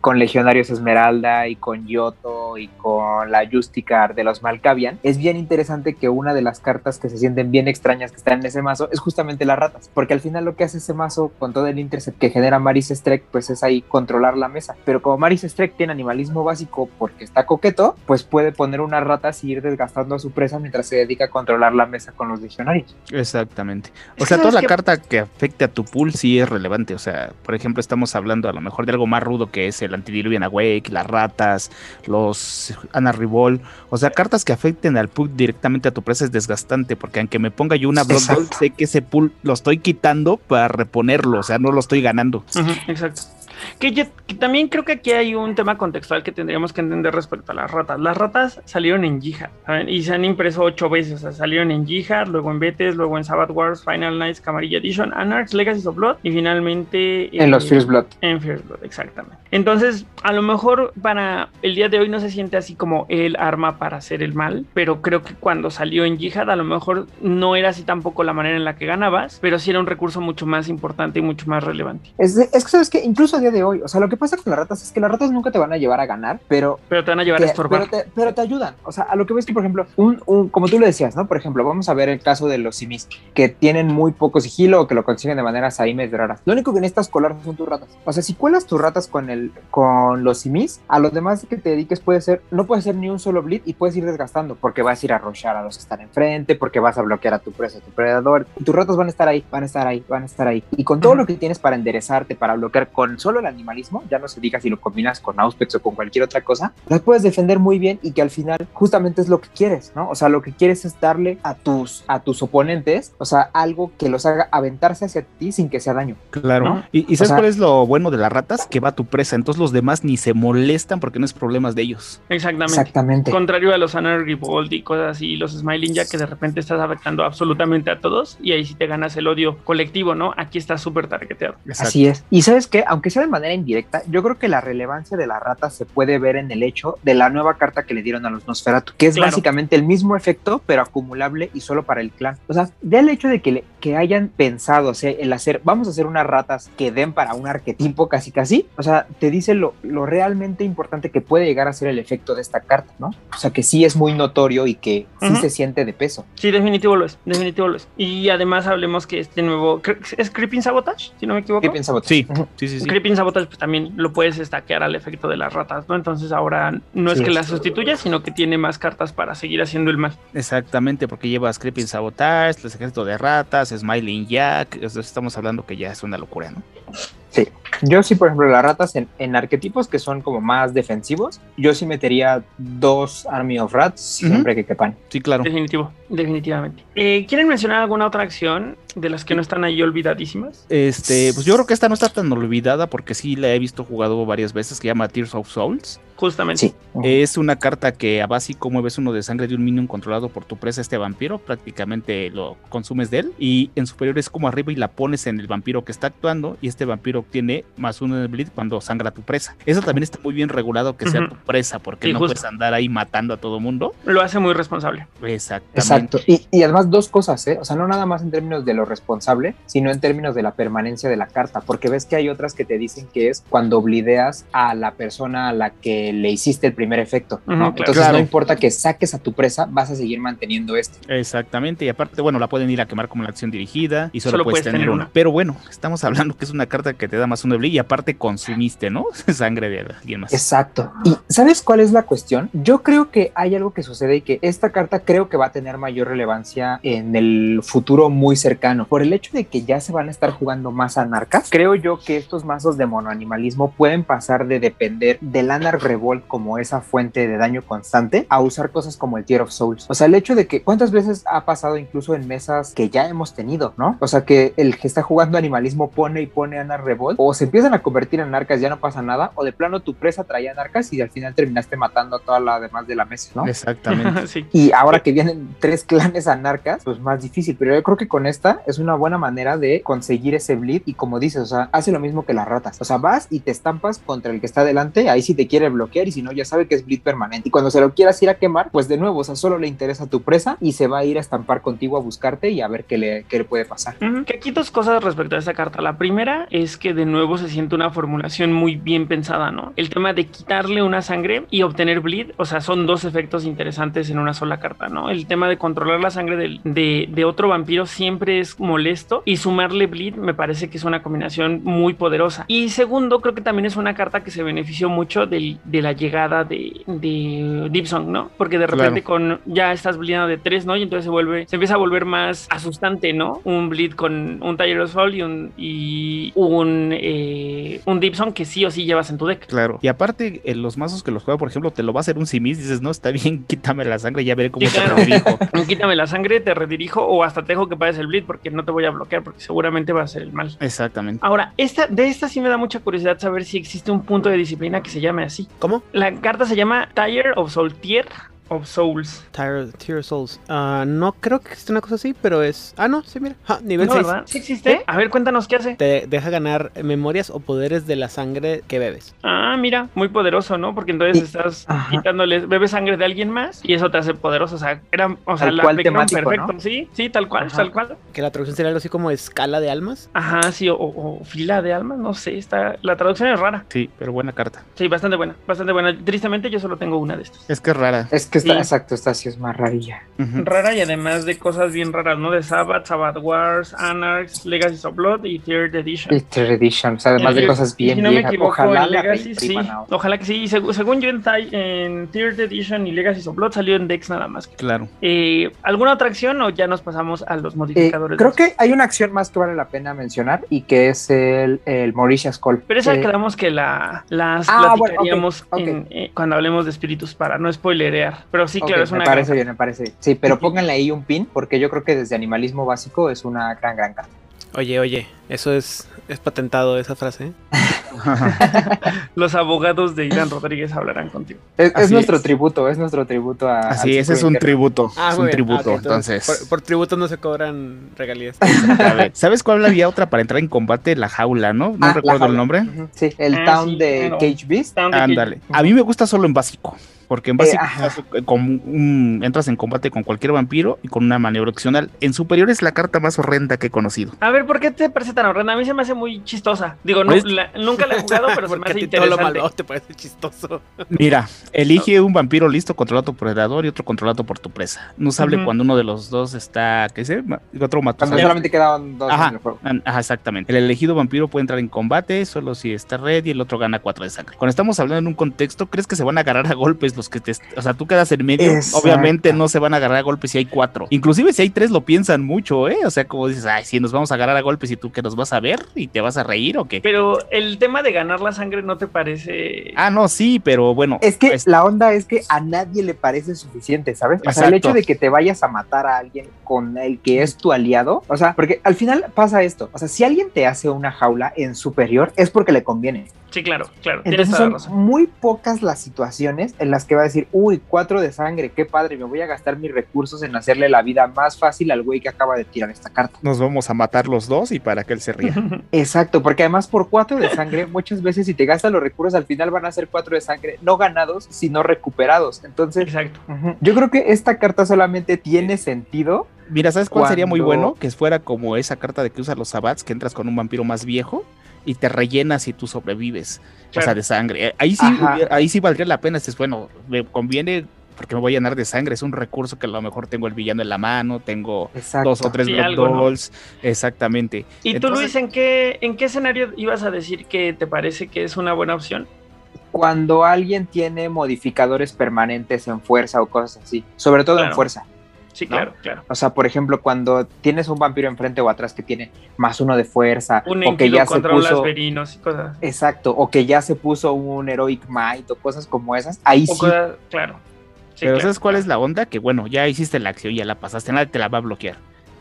con Legionarios Esmeralda y con Yoto y con la Justicar de los Malkavian, es bien interesante que una de las cartas que se sienten bien extrañas que están en ese mazo es justamente las ratas, porque al final lo que hace ese mazo con todo el intercept que genera Maris Streck, pues es ahí controlar la mesa. Pero como Maris Streck tiene animalismo básico porque está coqueto, pues puede poner unas ratas y ir desgastando a su presa mientras se dedica a controlar la mesa con los legionarios. Exactamente. O sea, toda la que- carta que afecte a tu pool sí es relevante. O sea, por ejemplo, estamos hablando a lo mejor de algo más rudo que es el Antidiluvian Awake, las ratas, los Ana Rivol. O sea, cartas que afecten al pool directamente a tu presa es desgastante, porque aunque me ponga yo una Blood. Bowl, sé que ese pool lo estoy quitando para reponerlo. O sea, no lo estoy ganando. Exacto. Que, yo- que también creo que aquí hay un tema contextual que tendríamos que entender respecto a las ratas. Las ratas salieron en Jihad ¿saben? y se han impreso ocho veces. O sea, salieron en Jihad, luego en Betes, luego en Sabbath Wars, Final Nights, Camarilla Edition, Anarchs, Legacy of Blood y finalmente En los First Blood. En First Blood, exactamente. Entonces, a lo mejor para el día de hoy no se siente así como el arma para hacer el mal, pero creo que cuando salió en Jihad, a lo mejor no era así tampoco la manera en la que ganabas, pero sí era un recurso mucho más importante y mucho más relevante. Es, es que sabes que incluso a día de hoy, o sea, lo que pasa con las ratas es que las ratas nunca te van a llevar a ganar, pero Pero te van a llevar a estorbar. pero, te, pero te ayudan. O sea, a lo que ves que, por ejemplo, un, un- como tú le decías, ¿no? Por ejemplo, vamos a ver el caso de los simis, que tienen muy poco sigilo o que lo consiguen de manera saimes raras. Lo único que necesitas colar son tus ratas. O sea, si cuelas tus ratas con el con los simis, a los demás que te dediques puede ser, no puede ser ni un solo bleed y puedes ir desgastando, porque vas a ir a rochar a los que están enfrente, porque vas a bloquear a tu presa, a tu predador. Y tus ratas van a estar ahí, van a estar ahí, van a estar ahí. Y con todo lo que tienes para enderezarte, para bloquear con solo el animalismo, ya no se diga si lo combinas con Auspex o con cualquier otra cosa, las puedes defender muy bien y que al final justamente es lo que quieres, ¿no? O sea, lo que quieres es darle a tus, a tus oponentes, o sea, algo que los haga aventarse hacia ti sin que sea daño. Claro. ¿no? ¿Y, y sabes O sea- cuál es lo bueno de las ratas? Que va tu presa. Entonces los demás ni se molestan porque no es problemas de ellos. Exactamente. Exactamente. Contrario a los Honor Revolt y cosas así, los Smiling ya que de repente estás afectando absolutamente a todos y ahí sí te ganas el odio colectivo, ¿no? Aquí está súper targeteado. Así es. Y sabes qué, aunque sea de manera indirecta, yo creo que la relevancia de la rata se puede ver en el hecho de la nueva carta que le dieron a los Nosferatu, que es Claro. básicamente el mismo efecto, pero acumulable y solo para el clan. O sea, ya el hecho de que, le- que hayan pensado o sea, el hacer, vamos a hacer unas ratas que den para un arquetipo casi casi, o sea, te dice lo, lo realmente importante que puede llegar a ser el efecto de esta carta, ¿no? O sea, que sí es muy notorio y que sí se siente de peso. Sí, definitivo lo es, definitivo lo es. Y además hablemos que este nuevo, ¿es Creeping Sabotage? Si no me equivoco. ¿Qué piensas? Sí, Ujú. sí, sí, sí. Creeping Sabotage pues también lo puedes estaquear al efecto de las ratas, ¿no? Entonces ahora no es Sí, que es. la sustituya, sino que tiene más cartas para seguir haciendo el mal. Exactamente, porque llevas Creeping Sabotage, el ejército de ratas, Smiling Jack. Estamos hablando que ya es una locura, ¿no? Sí. Yo sí, por ejemplo, las ratas en, en arquetipos que son como más defensivos, yo sí metería dos Army of Rats siempre que quepan. Sí, claro. Definitivo, definitivamente. Eh, ¿Quieren mencionar alguna otra acción de las que no están ahí olvidadísimas? Este, pues yo creo que esta no está tan olvidada porque sí la he visto jugado varias veces, que se llama Tears of Souls. Justamente. Sí. Es una carta que a básico mueves uno de sangre de un minion controlado por tu presa, este vampiro, prácticamente lo consumes de él, y en superior es como arriba y la pones en el vampiro que está actuando, y este vampiro obtiene más uno en el bleed cuando sangra tu presa. Eso también está muy bien regulado que sea tu presa, porque Sí, no justo. puedes andar ahí matando a todo mundo. Lo hace muy responsable. Exactamente. Exacto. Y, y además dos cosas, ¿eh? O sea, no nada más en términos de lo responsable, sino en términos de la permanencia de la carta, porque ves que hay otras que te dicen que es cuando blideas a la persona a la que le hiciste el primer efecto, ¿no? Ujú, claro. Entonces Claro. no importa que saques a tu presa, vas a seguir manteniendo este. Exactamente, y aparte, bueno, la pueden ir a quemar como la acción dirigida y solo, Solo puedes, puedes tener una. una. Pero bueno, estamos hablando que es una carta que te da más uno de bleed y aparte consumiste, ¿no? *laughs* Sangre de alguien más. Exacto. ¿Y sabes cuál es la cuestión? Yo creo que hay algo que sucede y que esta carta creo que va a tener mayor relevancia en el futuro muy cercano. Por el hecho de que ya se van a estar jugando más anarcas, creo yo que estos mazos de monoanimalismo pueden pasar de depender del Anarch Revolt como esa fuente de daño constante a usar cosas como el Tier of Souls. O sea, el hecho de que cuántas veces ha pasado incluso en mesas que ya hemos tenido, ¿no? O sea, que el que está jugando animalismo pone y pone Anarch Revolt o se empiezan a convertir en anarcas, ya no pasa nada, o de plano tu presa traía anarcas y al final terminaste matando a toda la demás de la mesa, ¿no? Exactamente. *laughs* sí. Y ahora que vienen tres clanes anarcas, pues más difícil. Pero yo creo que con esta es una buena manera de conseguir ese bleed. Y como dices, o sea, hace lo mismo que las ratas. O sea, vas y te estampas contra el que está delante. Ahí sí te quiere bloquear. Y si no, ya sabe que es bleed permanente. Y cuando se lo quieras ir a quemar, pues de nuevo, o sea, solo le interesa tu presa y se va a ir a estampar contigo a buscarte y a ver qué le, qué le puede pasar. Ujú. Que aquí dos cosas respecto a esta carta. La primera es que de nuevo se siente una formulación muy bien pensada, ¿no? El tema de quitarle una sangre y obtener bleed, o sea, son dos efectos interesantes en una sola carta, ¿no? El tema de controlar la sangre del- de, de otro vampiro siempre es molesto y sumarle bleed me parece que es una combinación muy poderosa. Y segundo, creo que también es una carta que se benefició mucho del, de la llegada de, de Dipson, ¿no? Porque de repente con ya estás bleedando de tres, ¿no? Y entonces se vuelve, se empieza a volver más asustante, ¿no? Un bleed con un of Soul y un, y un, eh, un Dipson que sí o sí llevas en tu deck. Claro. Y aparte, en los mazos que los juega, por ejemplo, te lo va a hacer un simis, dices, no, está bien, *laughs* quítame la sangre, ya veré cómo Sí, te claro. redirijo. *laughs* Quítame la sangre, te redirijo o hasta te dejo que pagues el bleed porque no te voy a bloquear porque seguramente va a ser el mal. Exactamente. Ahora, esta, de esta sí me da mucha curiosidad saber si existe un punto de disciplina que se llame así. La carta se llama Tire of Soltier of Souls. Tire, Tear Souls. Ah, no creo que exista una cosa así, pero es. Ah, no, sí, mira. Ja, nivel ¿No, 6. verdad? ¿Sí existe? A ver, cuéntanos qué hace. Te deja ganar memorias o poderes de la sangre que bebes. Ah, mira, muy poderoso, ¿no? Porque entonces Y- estás Ajá. quitándoles, bebes sangre de alguien más y eso te hace poderoso. O sea, era, o sea, Tal la cual temático, perfecto. ¿no? Sí, sí, tal cual, Ajá. tal cual. Que la traducción sería algo así como escala de almas. Ajá, sí, o, o fila de almas, no sé, está, la traducción es rara. Sí, pero buena carta. Sí, bastante buena, bastante buena. Tristemente yo solo tengo una de estas. Es que es rara. Es que está, Sí. exacto, esta sí es más rarilla. Rara y además de cosas bien raras, ¿no? De Sabbath, Sabbath Wars, Anarchs, Legacy of Blood y Third Edition. Y Third Edition, o sea, además de cosas bien si no me equivoco, Ojalá Legacy sí. Ojalá que sí. Y seg- según yo en, Thai- en Third Edition y Legacy of Blood salió en Dex nada más. Claro. Eh, ¿Alguna otra acción o ya nos pasamos a los Eh, modificadores? creo que hay una acción más que vale la pena mencionar y que es el, el Mauritius Call. Pero esa Eh, quedamos que la, las Ah, bueno, platicaríamos ok. en- eh, cuando hablemos de espíritus para no spoilerear. Pero sí, ok, claro, es me una parece gran- bien, me parece bien. Sí, pero pónganle ahí un pin porque yo creo que desde animalismo básico es una gran, gran carta. Oye, oye, eso es, es patentado esa frase. Los abogados de Irán Rodríguez hablarán contigo. Es, es nuestro es. tributo, es nuestro tributo a. Así, ese es ciclo un tributo. Ah, es un bien. tributo. Ah, entonces, Por, por tributo no se cobran regalías. a *laughs* ver, ¿sabes cuál había otra para entrar en combate? La jaula, ¿no? No Ah, recuerdo el nombre. Sí, el Ah, town sí, de claro. Cage Beast. Ándale. A mí me gusta solo en básico. Porque en estás con un- entras en combate con cualquier vampiro y con una maniobra opcional. En superior es la carta más horrenda que he conocido. A ver, ¿por qué te parece tan horrenda? A mí se me hace muy chistosa. Digo, no, Pues- la- nunca la he jugado, pero *laughs* se me hace ti todo lo interesante. malo te parece chistoso. Mira, elige un vampiro listo controlado por predador y otro controlado por tu presa. No sable Ujú. cuando uno de los dos está, ¿qué sé? Otro mató. Cuando solamente quedaban dos Ajá. en el juego. Ajá, exactamente. El elegido vampiro puede entrar en combate solo si está red y el otro gana 4 de sangre. Cuando estamos hablando en un contexto, ¿crees que se van a agarrar a golpes los que te... O sea, tú quedas en medio, Exacto. obviamente no se van a agarrar a golpes si hay cuatro. Inclusive si hay tres lo piensan mucho, ¿eh? O sea, como dices, ay, si nos vamos a agarrar a golpes y tú que nos vas a ver y te vas a reír o qué. Pero el tema de ganar la sangre no te parece. Ah, no, sí, pero bueno. Es que pues, la onda es que a nadie le parece suficiente, ¿sabes? O sea, el hecho de que te vayas a matar a alguien con el que es tu aliado, o sea, porque al final pasa esto, o sea, si alguien te hace una jaula en superior es porque le conviene. Sí, claro, claro. Tienes Entonces toda la son razón. muy pocas las situaciones en las que va a decir, uy, cuatro de sangre, qué padre, me voy a gastar mis recursos en hacerle la vida más fácil al güey que acaba de tirar esta carta. Nos vamos a matar los dos y para que él se ría. *laughs* Exacto, porque además por cuatro de sangre, muchas veces si te gastas los recursos al final van a ser cuatro de sangre, no ganados, sino recuperados. Entonces, Exacto. yo creo que esta carta solamente tiene sentido. Mira, ¿sabes cuál sería muy bueno? Que fuera como esa carta de que usa los sabbats, que entras con un vampiro más viejo y te rellenas y tú sobrevives. O sea, de sangre. Eh, Ahí sí, Ajá. ahí sí valdría la pena. Dices, bueno, me conviene porque me voy a llenar de sangre. Es un recurso que a lo mejor tengo el villano en la mano, tengo Exacto. dos o tres Sí, Blood algo, ¿no? Dolls. Exactamente. ¿Y tú, Entonces- Luis, en qué, en qué escenario ibas a decir que te parece que es una buena opción? Cuando alguien tiene modificadores permanentes en fuerza o cosas así, sobre todo Claro. en fuerza. Sí, ¿No? claro, claro. O sea, por ejemplo, cuando tienes un vampiro enfrente o atrás que tiene más uno de fuerza, Un o que ya se contra un puso. lasverinos y cosas. Exacto, o que ya se puso un Heroic Might o cosas como esas, ahí O sí. cosas- claro. Sí, Pero claro, ¿sabes cuál claro. es la onda? Que bueno, ya hiciste la acción, ya la pasaste, nadie te la va a bloquear.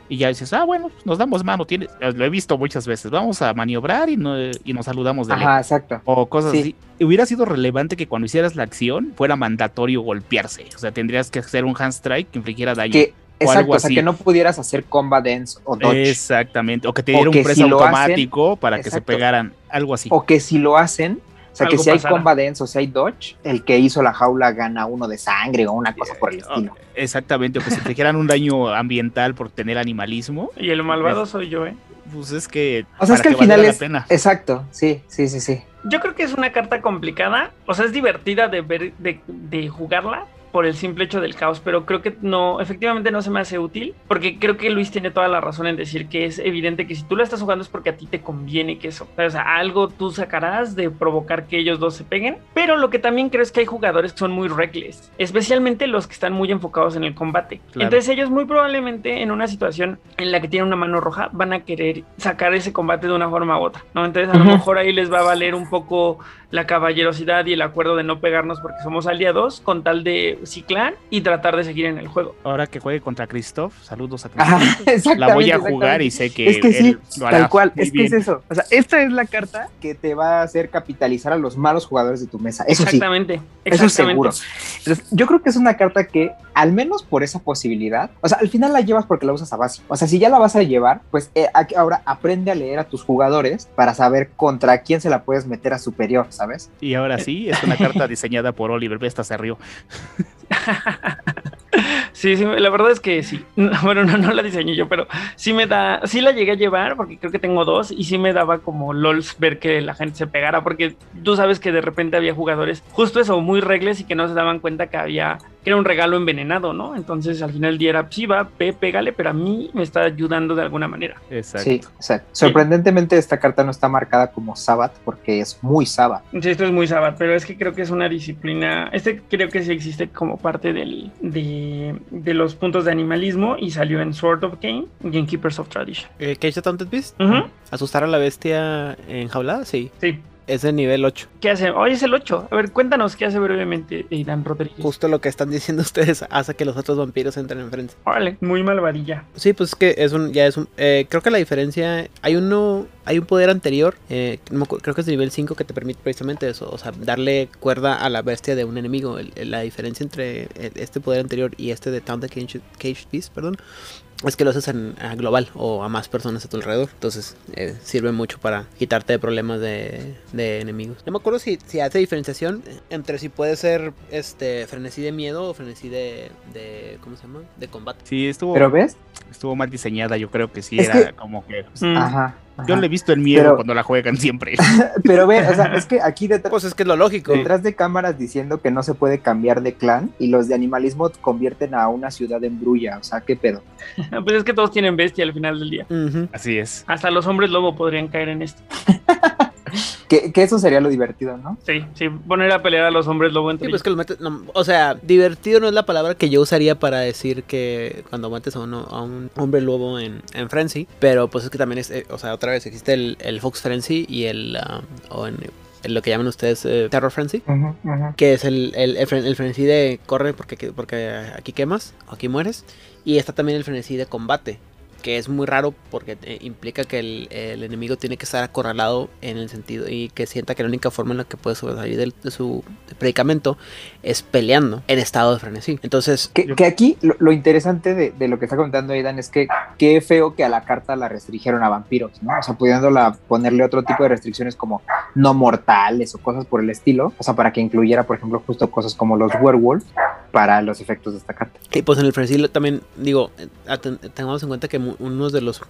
Y ya dices, ah, bueno, nos damos mano, tienes, lo he visto muchas veces, vamos a maniobrar y, no, y nos saludamos de lejos. Ajá, exacto. o cosas Sí. así. Hubiera sido relevante que cuando hicieras la acción fuera mandatorio golpearse. O sea, tendrías que hacer un hand strike que infligiera daño. Que, O exacto, algo o sea, así. que no pudieras hacer combat dance o dodge. Exactamente. O que te diera un press si automático para que se pegaran. Algo así. O que si lo hacen, sea, que si hay pasara. combat dance o si hay dodge, el que hizo la jaula gana uno de sangre o una cosa por el estilo. Exactamente. O que se infligieran un daño ambiental por tener animalismo. Y el malvado soy yo, ¿eh? Pues es que. O sea, es que al final es. la pena. Exacto, sí, sí, sí, sí. Yo creo que es una carta complicada. O sea, es divertida de ver, de, de jugarla. Por el simple hecho del caos, pero creo que no, efectivamente no se me hace útil, porque creo que Luis tiene toda la razón en decir que es evidente que si tú lo estás jugando es porque a ti te conviene que eso, o sea, algo tú sacarás de provocar que ellos dos se peguen, pero lo que también creo es que hay jugadores que son muy reckless, especialmente los que están muy enfocados en el combate. Claro. Entonces ellos muy probablemente en una situación en la que tienen una mano roja van a querer sacar ese combate de una forma u otra, ¿no? Entonces a lo mejor ahí les va a valer un poco la caballerosidad y el acuerdo de no pegarnos porque somos aliados con tal de ciclar y tratar de seguir en el juego. Ahora que juegue contra Christoph, saludos a Christoph. exactamente. La voy a jugar exactamente. y sé que, Es que sí, él lo hará tal cual, muy es que bien. es eso. O sea, esta es la carta que te va a hacer capitalizar a los malos jugadores de tu mesa. Eso sí, exactamente, eso exactamente. seguro. Entonces, yo creo que es una carta que, al menos por esa posibilidad, o sea, al final la llevas porque la usas a base. O sea, si ya la vas a llevar, pues eh, ahora aprende a leer a tus jugadores para saber contra quién se la puedes meter a superior, ¿sabes? Y ahora sí, es una carta diseñada por Oliver, ve, hasta se rió. *laughs* Sí, sí, la verdad es que sí. *laughs* Bueno, no, no la diseñé yo, pero sí me da, sí la llegué a llevar porque creo que tengo dos y sí me daba como lols ver que la gente se pegara porque tú sabes que de repente había jugadores justo eso, muy regles y que no se daban cuenta que había, era un regalo envenenado, ¿no? Entonces al final del día era, sí, va, pe, pégale, pero a mí me está ayudando de alguna manera. Exacto. Sí, exacto. Sorprendentemente esta carta no está marcada como Sabbath porque es muy Sabbath. Sí, esto es muy Sabbath, pero es que creo que es una disciplina. Este creo que sí existe como parte del, de, de los puntos de animalismo y salió en Sword of Game y en Keepers of Tradition. Eh, ¿Cage the Taunted Beast? Ujú, ¿Asustar a la bestia enjaulada? Sí. Sí. Es de nivel 8. ¿Qué hace? Hoy es el 8. A ver, cuéntanos qué hace brevemente Aidan Rodríguez. Justo lo que están diciendo *laughs* ustedes hace que los otros vampiros entren enfrente. Órale, muy malvadilla. Sí, pues es que es un, ya es un, eh, creo que la diferencia, hay uno, hay un poder anterior, eh, no me acuerdo, creo que es de nivel 5 que te permite precisamente eso, o sea, darle cuerda a la bestia de un enemigo. El- el- la diferencia entre el- este poder anterior y este de Town the Cage, Cage Beast, perdón, es que lo haces en, a global o a más personas a tu alrededor. Entonces eh, sirve mucho para quitarte de problemas de, de enemigos. No me acuerdo si, si hace diferenciación entre si puede ser este frenesí de miedo o frenesí de, de ¿cómo se llama? De combate. Sí, estuvo, Pero ves, estuvo mal diseñada, yo creo que sí, Es era que- como que... Mm. ajá. Yo le he visto el miedo Pero- cuando la juegan siempre. *laughs* Pero ve, o sea, es que aquí detrás, Pues es que es lo lógico. detrás de cámaras diciendo que no se puede cambiar de clan y los de animalismo convierten a una ciudad en brulla, o sea, qué pedo. *laughs* Pues es que todos tienen bestia al final del día. Así es. Hasta los hombres lobo podrían caer en esto. *laughs* Que, que eso sería lo divertido, ¿no? Sí, sí, poner a pelear a los hombres lobo entre Sí, pues que lo metes, no, o sea, divertido no es la palabra que yo usaría para decir que cuando mates a, uno, a un hombre lobo en, en Frenzy, pero pues es que también es, eh, o sea, otra vez existe el, el Fox Frenzy y el, um, o en, lo que llaman ustedes eh, Terror Frenzy, ujú. que es el, el, el, fren- el frenzy de corre porque, porque aquí quemas, o aquí mueres, y está también el frenesí de combate, que es muy raro porque eh, implica que el, el enemigo tiene que estar acorralado en el sentido y que sienta que la única forma en la que puede sobresalir del- de su predicamento es peleando en estado de frenesí. Entonces, Que, que aquí lo, lo interesante de, de lo que está contando Aidan es que qué feo que a la carta la restringieron a vampiros, ¿no? O sea, pudiéndola ponerle otro tipo de restricciones como no mortales o cosas por el estilo, o sea, para que incluyera, por ejemplo, justo cosas como los werewolf para los efectos de esta carta. y pues en el frenesí también digo, eh, tengamos en cuenta que unos de los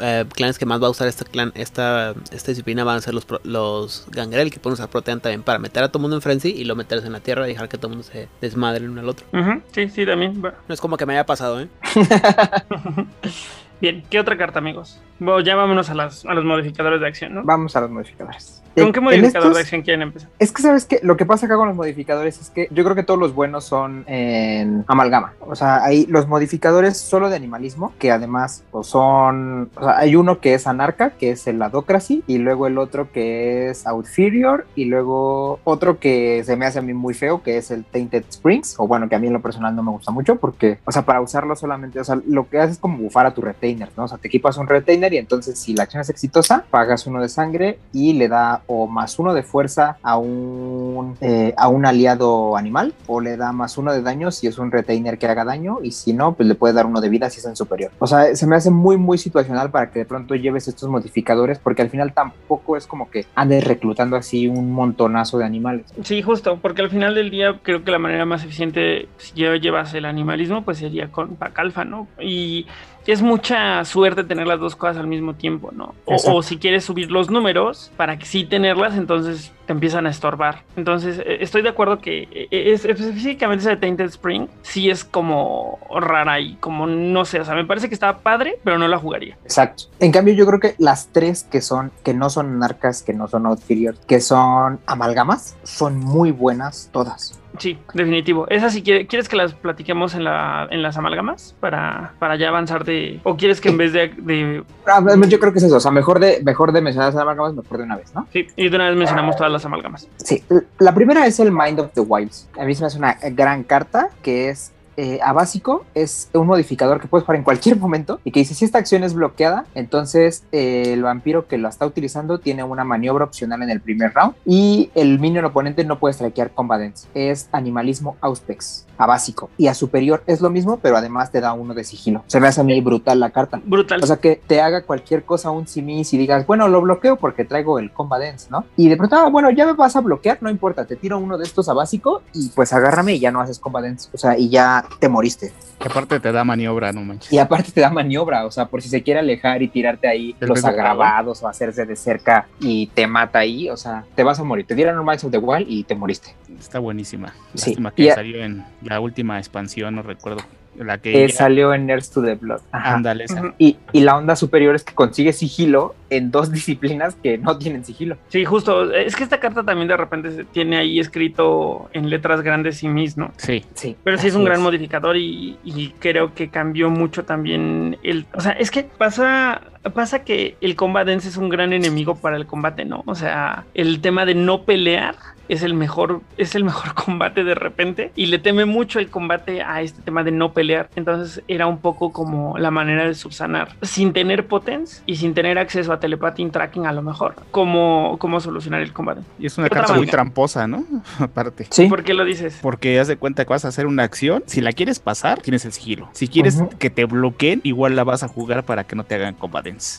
eh, clanes que más va a usar este clan, esta, esta disciplina van a ser los, pro- los gangrel que pueden usar protean también para meter a todo mundo en frenzy y lo meterse en la tierra y dejar que todo el mundo se desmadre el uno al otro. Sí, sí, también. va. No es como que me haya pasado, ¿eh? *laughs* Bien, ¿qué otra carta, amigos? Bueno, ya vámonos a, las, a los modificadores de acción, ¿no? Vamos a los modificadores. ¿Con En- qué modificador estos- de acción quieren empezar? Es que sabes que lo que pasa acá con los modificadores es que yo creo que todos los buenos son en amalgama. O sea, hay los modificadores solo de animalismo, que además pues, son. O sea, hay uno que es anarca, que es el adocracy, y luego el otro que es outferior, y luego otro que se me hace a mí muy feo, que es el tainted springs, o bueno, que a mí en lo personal no me gusta mucho, porque, o sea, para usarlo solamente, o sea, lo que haces es como bufar a tu retainer, ¿no? O sea, te equipas un retainer y entonces si la acción es exitosa, pagas uno de sangre y le da o más uno de fuerza a un, eh, a un aliado animal, o le da más uno de daño si es un retainer que haga daño, y si no, pues le puede dar uno de vida si es en superior. O sea, se me hace muy, muy situacional para que de pronto lleves estos modificadores, porque al final tampoco es como que andes reclutando así un montonazo de animales. Sí, justo, porque al final del día creo que la manera más eficiente, si llevas el animalismo, pues sería con pack alfa, ¿no? Y es mucha suerte tener las dos cosas al mismo tiempo, ¿no? O, si quieres subir los números para que sí tenerlas, entonces te empiezan a estorbar. Entonces, eh, estoy de acuerdo que eh, es, específicamente esa de Tainted Spring sí es como rara y como no sé, o sea, me parece que estaba padre, pero no la jugaría. Exacto. En cambio, yo creo que las tres que son, que no son anarcas, que no son outferior, que son amalgamas, son muy buenas todas. Sí, definitivo. Esa si quiere- quieres que las platiquemos en, la, en las amalgamas para, para ya avanzar de... O quieres que en vez de... de Ah, Yo creo que es eso. O sea, mejor de, mejor de mencionar las amalgamas, mejor de una vez, ¿no? sí, y de una vez mencionamos todas las amalgamas. Sí. La primera es el Mind of the Wilds. A mí se me hace una gran carta que es eh, a básico es un modificador que puedes jugar en cualquier *laughs* momento y que dice si esta acción es bloqueada, entonces eh, el vampiro que lo está utilizando tiene una maniobra opcional en el primer round y el minion oponente no puede strikear combatants. Es animalismo auspex a básico y a superior es lo mismo, pero además te da uno de sigilo. Se me hace a mí brutal la carta. Brutal. O sea, que te haga cualquier cosa un simis y digas, bueno, lo bloqueo porque traigo el combat dance, ¿no? Y de pronto, ah, bueno, ya me vas a bloquear, no importa, te tiro uno de estos a básico y pues agárrame y ya no haces combat dance. O sea, y ya te moriste. Que aparte te da maniobra, no manches. Y aparte te da maniobra, o sea, por si se quiere alejar y tirarte ahí El los agravados o hacerse de cerca y te mata ahí, o sea, te vas a morir. Te dieron un Minds of the Wild y te moriste. Está buenísima. Sí. Que Y salió en la última expansión, no recuerdo. La que Eh, ya- salió en Nerds to the Blood. Ajá. ándale. Y, y la onda superior es que consigue sigilo en dos *laughs* disciplinas que no tienen sigilo. Sí, justo. Es que esta carta también de repente se- tiene ahí escrito en letras grandes y mis, ¿no? Sí, Sí. Pero sí es así un gran modificador y, y creo que cambió mucho también el... O sea, es que pasa, pasa que el combat dance es un gran enemigo para el combate, ¿no? O sea, el tema de no pelear es el mejor, es el mejor *laughs* combate de repente y le teme mucho el combate a este tema de no pelear. Entonces era un poco como la manera de subsanar sin tener potence y sin tener acceso a telepathy tracking a lo mejor, cómo, cómo solucionar el combate. y es una ¿Qué otra carta muy tramposa, ¿no? *laughs* Aparte. Sí. ¿Por qué lo dices? Porque haz de cuenta que vas a hacer una acción. Si la quieres pasar, tienes el sigilo. Si quieres que te bloqueen, igual la vas a jugar para que no te hagan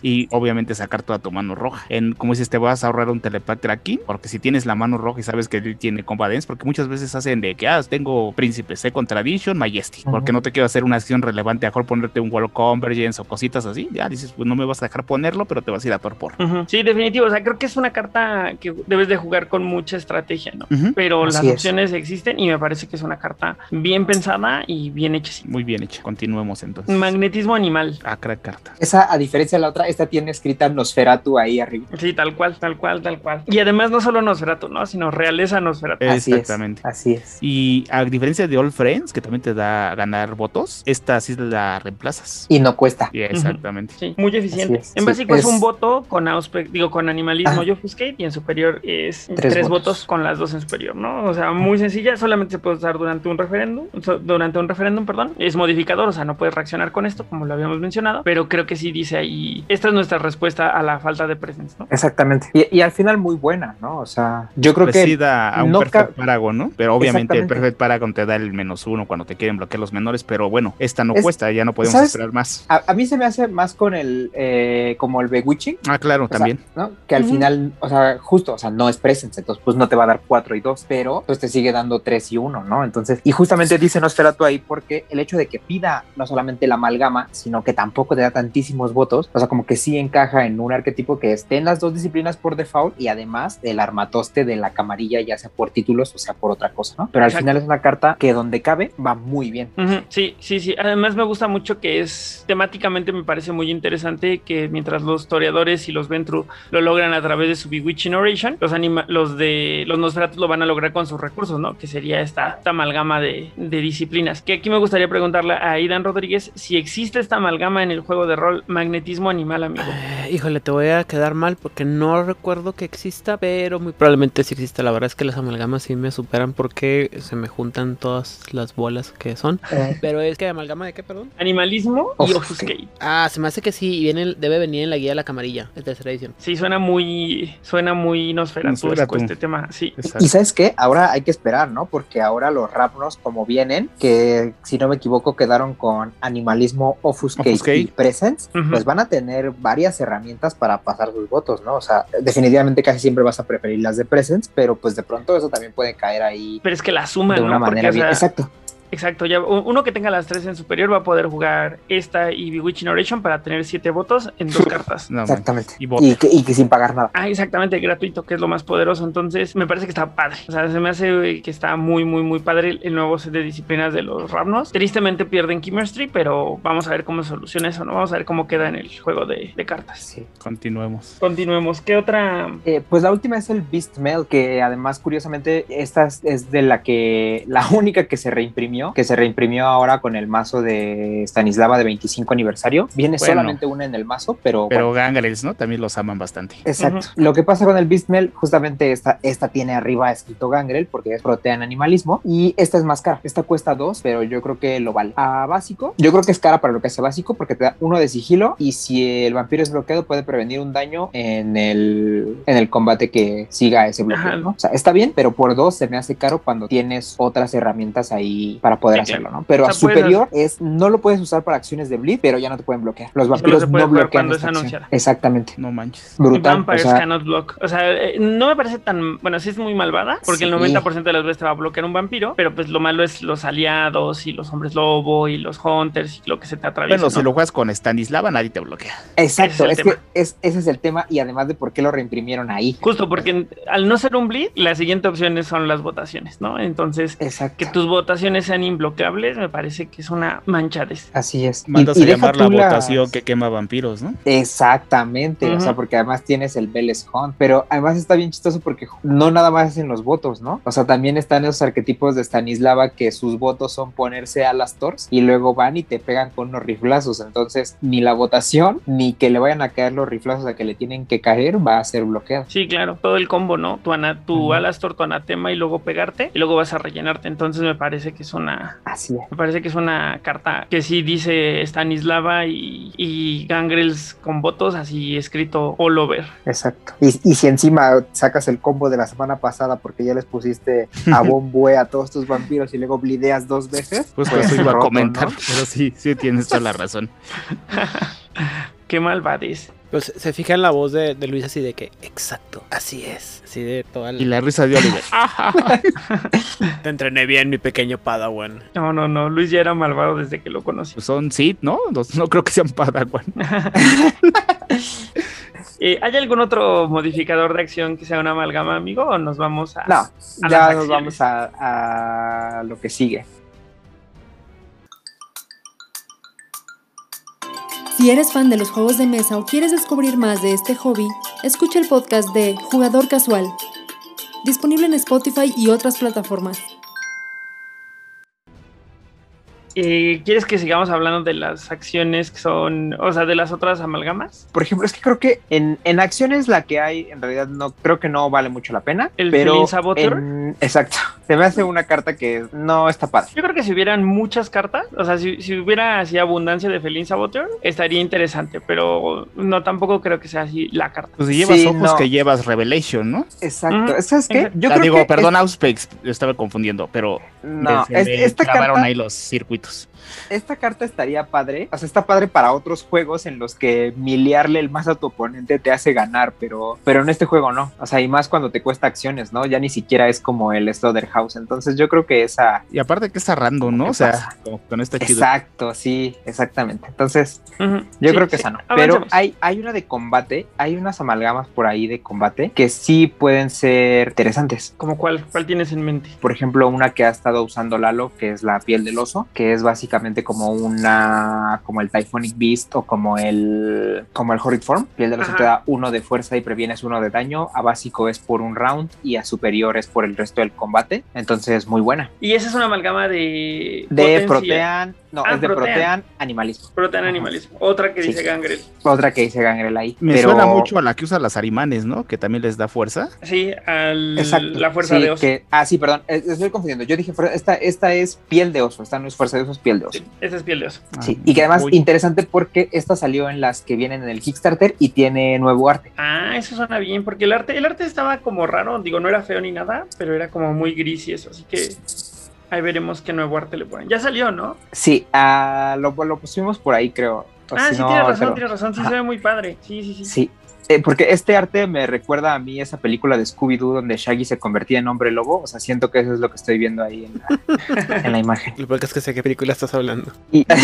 Y obviamente sacar toda tu mano roja. En, como dices, te vas a ahorrar un telepath tracking. Porque si tienes la mano roja y sabes que él tiene combats, porque muchas veces hacen de que, ah, tengo príncipe, Second Tradition, Majestic. Porque Ujú. no te quiero hacer una acción relevante, mejor ponerte un Wall Convergence o cositas así. Ya dices, pues no me vas a dejar ponerlo, pero te vas a ir a torpor. Sí, definitivo. O sea, creo que es una carta que debes de jugar con mucha estrategia, ¿no? Pero Así las es. opciones existen y me parece que es una carta bien pensada y bien hecha. sí. Muy bien hecho. Continuemos entonces. Magnetismo animal. Ah, crack carta. Esa, a diferencia de la otra, esta tiene escrita Nosferatu ahí arriba. Sí, tal cual, tal cual, tal cual. Y además no solo Nosferatu, ¿no? Sino realeza Nosferatu. Así es, Exactamente. así es. Y a diferencia de All Friends, que también te da a ganar votos, esta sí la reemplazas. Y no cuesta. Yeah, exactamente. Sí, muy eficiente. Es, en sí, básico es, es- un voto con auspe- digo, con animalismo Ah. y obfuscate, y en superior es Tres tres, votos. votos. con las dos en superior, ¿no? O sea, muy sencilla, solamente se puede usar durante un referéndum, durante un referéndum, perdón. Es modificador, o sea, no puedes reaccionar con esto, como lo habíamos mencionado, pero creo que sí dice ahí, esta es nuestra respuesta a la falta de presence, ¿no? Exactamente. Y, y al final muy buena, ¿no? O sea, yo creo que a un no Perfect Paragon, ¿no? Pero obviamente el. Perfect Paragon te da el menos uno cuando te quieren bloquear los menores, pero bueno, esta no Es- cuesta, ya no podemos ¿sabes? esperar más. a, a mí se me hace más con el, eh, como el Bewitching. Ah, claro, o sea, también. ¿no? Que al final, o sea, justo, o sea, no es presence, entonces pues no te va a dar 4 y 2, pero pues te sigue dando 3 y 1, ¿no? Entonces, y justamente dice Nosferatu ahí porque el hecho de que pida no solamente la amalgama, sino que tampoco te da tantísimos votos, o sea, como que sí encaja en un arquetipo que esté en las dos disciplinas por default y además el armatoste de la camarilla, ya sea por títulos o sea por otra cosa, ¿no? Pero al Exacto. final es una carta que donde cabe va muy bien. Ujú, Sí, sí, sí. Además me gusta mucho que es temáticamente me parece muy interesante que mientras los toreadores y los Ventru lo logran a través de su Bewitching Oration, los anima los de los Nosferatus lo van a lograr con sus recursos, ¿no? Que sería esta, esta amalgama de, de disciplinas. Que aquí me gustaría preguntarle a Aidan Rodríguez si existe esta amalgama en el juego de rol magnetismo animal, amigo. Eh, híjole, te voy a quedar mal porque no recuerdo que exista, pero muy probablemente sí exista. La verdad es que las amalgamas sí me superan porque se me juntan todas las bolas que son. Pero es que amalgama de qué, perdón. Animalismo y Offuscate. Offuscate. Ah, se me hace que sí, y viene, debe venir en la guía de la camarilla, de tercera edición. Sí, suena muy, suena muy Nosferatu Nosferatu. este tema. Sí. Exacto. Y sabes qué, ahora hay que esperar, ¿no? Porque ahora los Rapnos, como vienen, que si no me equivoco quedaron con animalismo, offuscate, Offuscate. y presence, pues van a tener varias herramientas para pasar sus votos, ¿no? O sea, definitivamente casi siempre vas a preferir las de presence, pero pues de pronto eso también puede caer ahí Pero es que la suman, de ¿no? una Porque, manera o bien. sea, Exacto. Exacto. Ya uno que tenga las tres en superior va a poder jugar esta y Bewitching Oration para tener siete votos en dos cartas. No, Exactamente. Y que, y que sin pagar nada. Ah, exactamente, gratuito, que es lo más poderoso. Entonces, me parece que está padre. O sea, se me hace que está muy, muy, muy padre el- nuevo set de disciplinas de los Ravnos. Tristemente pierden Chemistry, pero vamos a ver cómo se soluciona eso, ¿no? Vamos a ver cómo queda en el juego de, de cartas. Sí. Continuemos. Continuemos. ¿Qué otra? Eh, pues la última es el Beast Mail, que además, curiosamente, esta es- es de la que, la *laughs* única que se reimprimió, que se reimprimió ahora con el mazo de Stanislava de 25 aniversario. Viene Bueno. solamente una en el mazo, pero, Pero bueno, Gangrels, ¿no? También los aman bastante. Exacto. Lo que pasa con el Beast Mail, justamente esta, esta tiene arriba escrito Gangrel porque es protean animalismo y esta es más cara. Esta cuesta dos, pero yo creo que lo vale. A básico, yo creo que es cara para lo que hace básico porque te da uno de sigilo y si el vampiro es bloqueado puede prevenir un daño en el, en el combate que siga ese bloqueo. ¿no? O sea, está bien, pero por dos se me hace caro cuando tienes otras herramientas ahí para poder Sí, hacerlo. ¿no? Pero O a sea, puedes superior es no lo puedes usar para acciones de bleed, pero ya no te pueden bloquear. Los vampiros se puede no jugar bloquean cuando esta es anunciada. Exactamente. No manches. Brutal. Vampires o sea, cannot block. O sea, eh, no me parece tan. Bueno, sí es muy malvada, porque el Sí. 90% de las veces te va a bloquear un vampiro, pero pues lo malo es los aliados y los hombres lobo y los hunters y lo que se te atraviesa. Bueno, si lo juegas con Stanislava, nadie te bloquea. Exacto, Ese es, es el que es, ese es el tema y además de por qué lo reimprimieron ahí. Justo porque al no ser un bleed, la siguiente opción son las votaciones, ¿no? Entonces, Exacto. que tus votaciones sean imbloqueables me parece que es una manchadez. Así es. Mandas y a llamar la las- votación que quema vampiros, ¿no? Exactamente, o sea, porque además tienes el Veles Hunt, pero además está bien chistoso porque no nada más hacen los votos, ¿no? O sea, también están esos arquetipos de Stanislava que sus votos son ponerse a las tors y luego van y te pegan con unos riflazos, entonces ni la votación ni que le vayan a caer los riflazos a que le tienen que caer va a ser bloqueado. Sí, claro, todo el combo, ¿no? Tu, ana- tu Ujú. Alastor, tu anatema y luego pegarte y luego vas a rellenarte. Entonces me parece que es una, Así es. Me parece que es una carta que sí dice Stanislava y, y Gangrels con votos así escrito all over. Exacto. Y, y si encima sacas el combo de la semana pasada porque ya les pusiste a *laughs* bombue a todos tus vampiros y luego blideas dos veces, Pues, pues, eso iba a comentar, ¿no? pero sí, sí tienes toda la razón. *laughs* Qué malvades. Pues se fija en la voz de, de Luis así de que, exacto, así es. Así de toda Y la... la risa de Oliver. *laughs* Te entrené bien, mi pequeño Padawan. No, no, no. Luis ya era malvado desde que lo conocí. Pues son Sith, ¿no? No, no creo que sean Padawan. *laughs* Eh, ¿Hay algún otro modificador de acción que sea una amalgama, amigo? ¿O nos vamos a.? No, a ya nos acciones? vamos a, a lo que sigue. Si eres fan de los juegos de mesa o quieres descubrir más de este hobby, escucha el podcast de Jugador Casual, disponible en Spotify y otras plataformas. Eh, ¿Quieres que sigamos hablando de las acciones que son. O sea, de las otras amalgamas? Por ejemplo, es que creo que en, en acciones la que hay, en realidad no creo que no vale mucho la pena. ¿El pero Feline Saboteur? en- exacto. Se me hace una carta que no está padre. Yo creo que si hubieran muchas cartas, o sea, si, si hubiera así abundancia de Feline Saboteur, estaría interesante, pero no tampoco creo que sea así la carta. Pues si llevas Sí, ojos no. que llevas Revelation, ¿no? Exacto. Ujú. ¿Sabes qué? Exacto. Yo creo digo, que perdón, es- Auspex, estaba confundiendo, pero no, se es- esta clavaron carta ahí los circuitos. Esta carta estaría padre. O sea, está padre para otros juegos en los que miliarle el más a tu oponente te hace ganar, pero, pero en este juego no. O sea, y más cuando te cuesta acciones, ¿no? Ya ni siquiera es como el Slaughterhouse. Entonces yo creo que esa. Y aparte que está random, ¿no? ¿Qué O sea, pasa? como que no está chido. Exacto, sí, exactamente. Entonces, yo Sí, creo que sí. esa no. Avancemos. Pero hay, hay una de combate, hay unas amalgamas por ahí de combate que sí pueden ser interesantes. ¿Como cuál? ¿Cuál tienes en mente? Por ejemplo, una que ha estado usando Lalo, que es la piel del oso, que es básicamente como una, como el Typhonic Beast o como el, como el Horrid Form. Piel del oso Ajá. te da uno de fuerza y previenes uno de daño. A básico es por un round y a superior es por el resto del combate. Entonces, muy buena. Y esa es una amalgama de. De potencia. Protean, no, Ah, es de Protean. Protean animalismo. Protean animalismo. Otra que Sí. dice Gangrel. Otra que dice Gangrel ahí. Me pero- suena mucho a la que usa las arimanes, ¿no? Que también les da fuerza. Sí, al, Exacto. la fuerza sí, de oso. que- ah, sí, perdón. Estoy confundiendo. Yo dije, esta, esta es piel de oso. Esta no es fuerza de oso, es piel de oso. Sí, esa es piel de oso. Sí, Ah, y que además interesante porque esta salió en las que vienen en el Kickstarter y tiene nuevo arte. Ah, eso suena bien, porque el arte, el arte estaba como raro, digo, no era feo ni nada, pero era como muy gris y eso, así que ahí veremos qué nuevo arte le ponen. Ya salió, ¿no? Sí, ah, lo, lo pusimos por ahí, creo. Ah, si sí, no, tienes razón, pero- tienes razón. Sí, se ve muy padre. Sí, sí, sí. Sí, eh, porque este arte me recuerda a mí esa película de Scooby-Doo donde Shaggy se convertía en hombre lobo. O sea, siento que eso es lo que estoy viendo ahí en la, *laughs* en la imagen. Lo peor es que sé qué película estás hablando. Y, *laughs*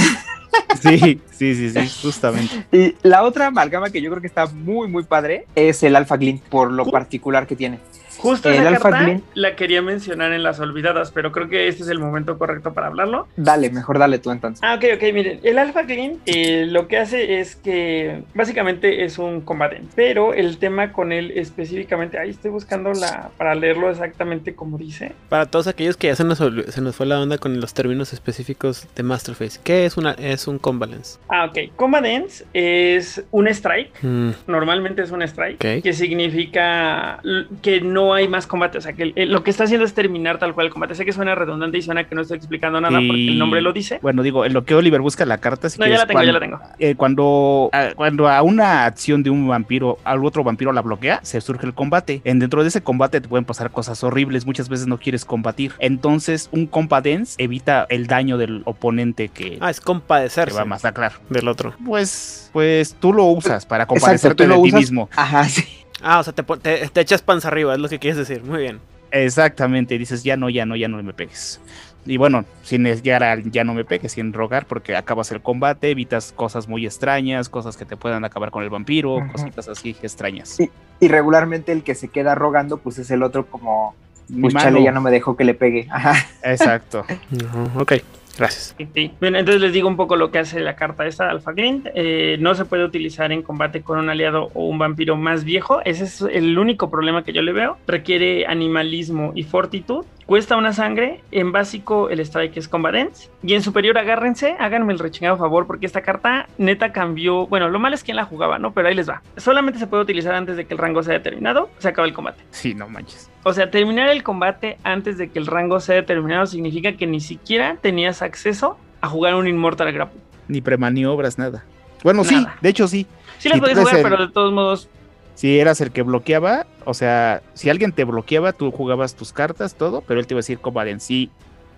Sí, sí, sí, sí, justamente. *laughs* y la otra amalgama que yo creo que está muy, muy padre es el Alpha Glint, por lo Ju- particular que tiene. Justo El esa Alpha carta la quería mencionar en las olvidadas, pero creo que este es el momento correcto para hablarlo. Dale, mejor dale tú entonces. Ah, ok, ok, miren, el Alpha Clean eh, lo que hace es que básicamente es un combate, pero el tema con él específicamente, ahí estoy buscando la para leerlo exactamente como dice. Para todos aquellos que ya se nos, se nos fue la onda con los términos específicos de Masterface, ¿qué es, una, es un Combalance? Ah, ok, Combatants es un strike, Mm, normalmente es un strike, Ok. que significa que no hay más combate, o sea, que el- el- lo que está haciendo es terminar tal cual el combate. Sé que suena redundante y suena que no estoy explicando nada porque el nombre lo dice. Bueno, digo, en lo que Oliver busca la carta, si No, ya la tengo, ya la tengo. eh, cuando, a, cuando a una acción de un vampiro, al otro vampiro la bloquea, se surge el combate. En dentro de ese combate te pueden pasar cosas horribles, muchas veces no quieres combatir. Entonces, un compadence evita el daño del oponente que, Ah, es que compadecerse va a masacrar. del otro. Pues, pues tú lo usas para Exacto, compadecerte tú de lo ti usas- mismo. Ajá, sí. Ah, o sea, te, te, te echas panza arriba, es lo que quieres decir. Muy bien. Exactamente, dices ya no, ya no, ya no me pegues. Y bueno, sin llegar al ya no me pegues, sin rogar, porque acabas el combate, evitas cosas muy extrañas, cosas que te puedan acabar con el vampiro, cositas así extrañas. Sí. Y regularmente el que se queda rogando, pues es el otro como, Mi pues chale, ya no me dejó que le pegue. Ajá. Exacto. *laughs* Ok, gracias. Sí, sí. Bien, entonces les digo un poco lo que hace la carta esta de Alpha Glint. Eh, no se puede utilizar en combate con un aliado o un vampiro más viejo. Ese es el único problema que yo le veo. Requiere animalismo y fortitud. Cuesta una sangre. En básico el strike es combatence. Y en superior agárrense, háganme el rechingado favor porque esta carta neta cambió. Bueno, lo malo es quién la jugaba, ¿no? Pero ahí les va. Solamente se puede utilizar antes de que el rango sea determinado. Se acaba el combate. Sí, no manches. O sea, terminar el combate antes de que el rango sea determinado significa que ni siquiera tenías acceso a jugar un Immortal Grapple. Ni premaniobras, nada. Bueno, sí, de hecho sí. Sí las Si podías jugar, el- pero de todos modos, Si eras el que bloqueaba, o sea, si alguien te bloqueaba, tú jugabas tus cartas, todo, pero él te iba a decir combaten. Si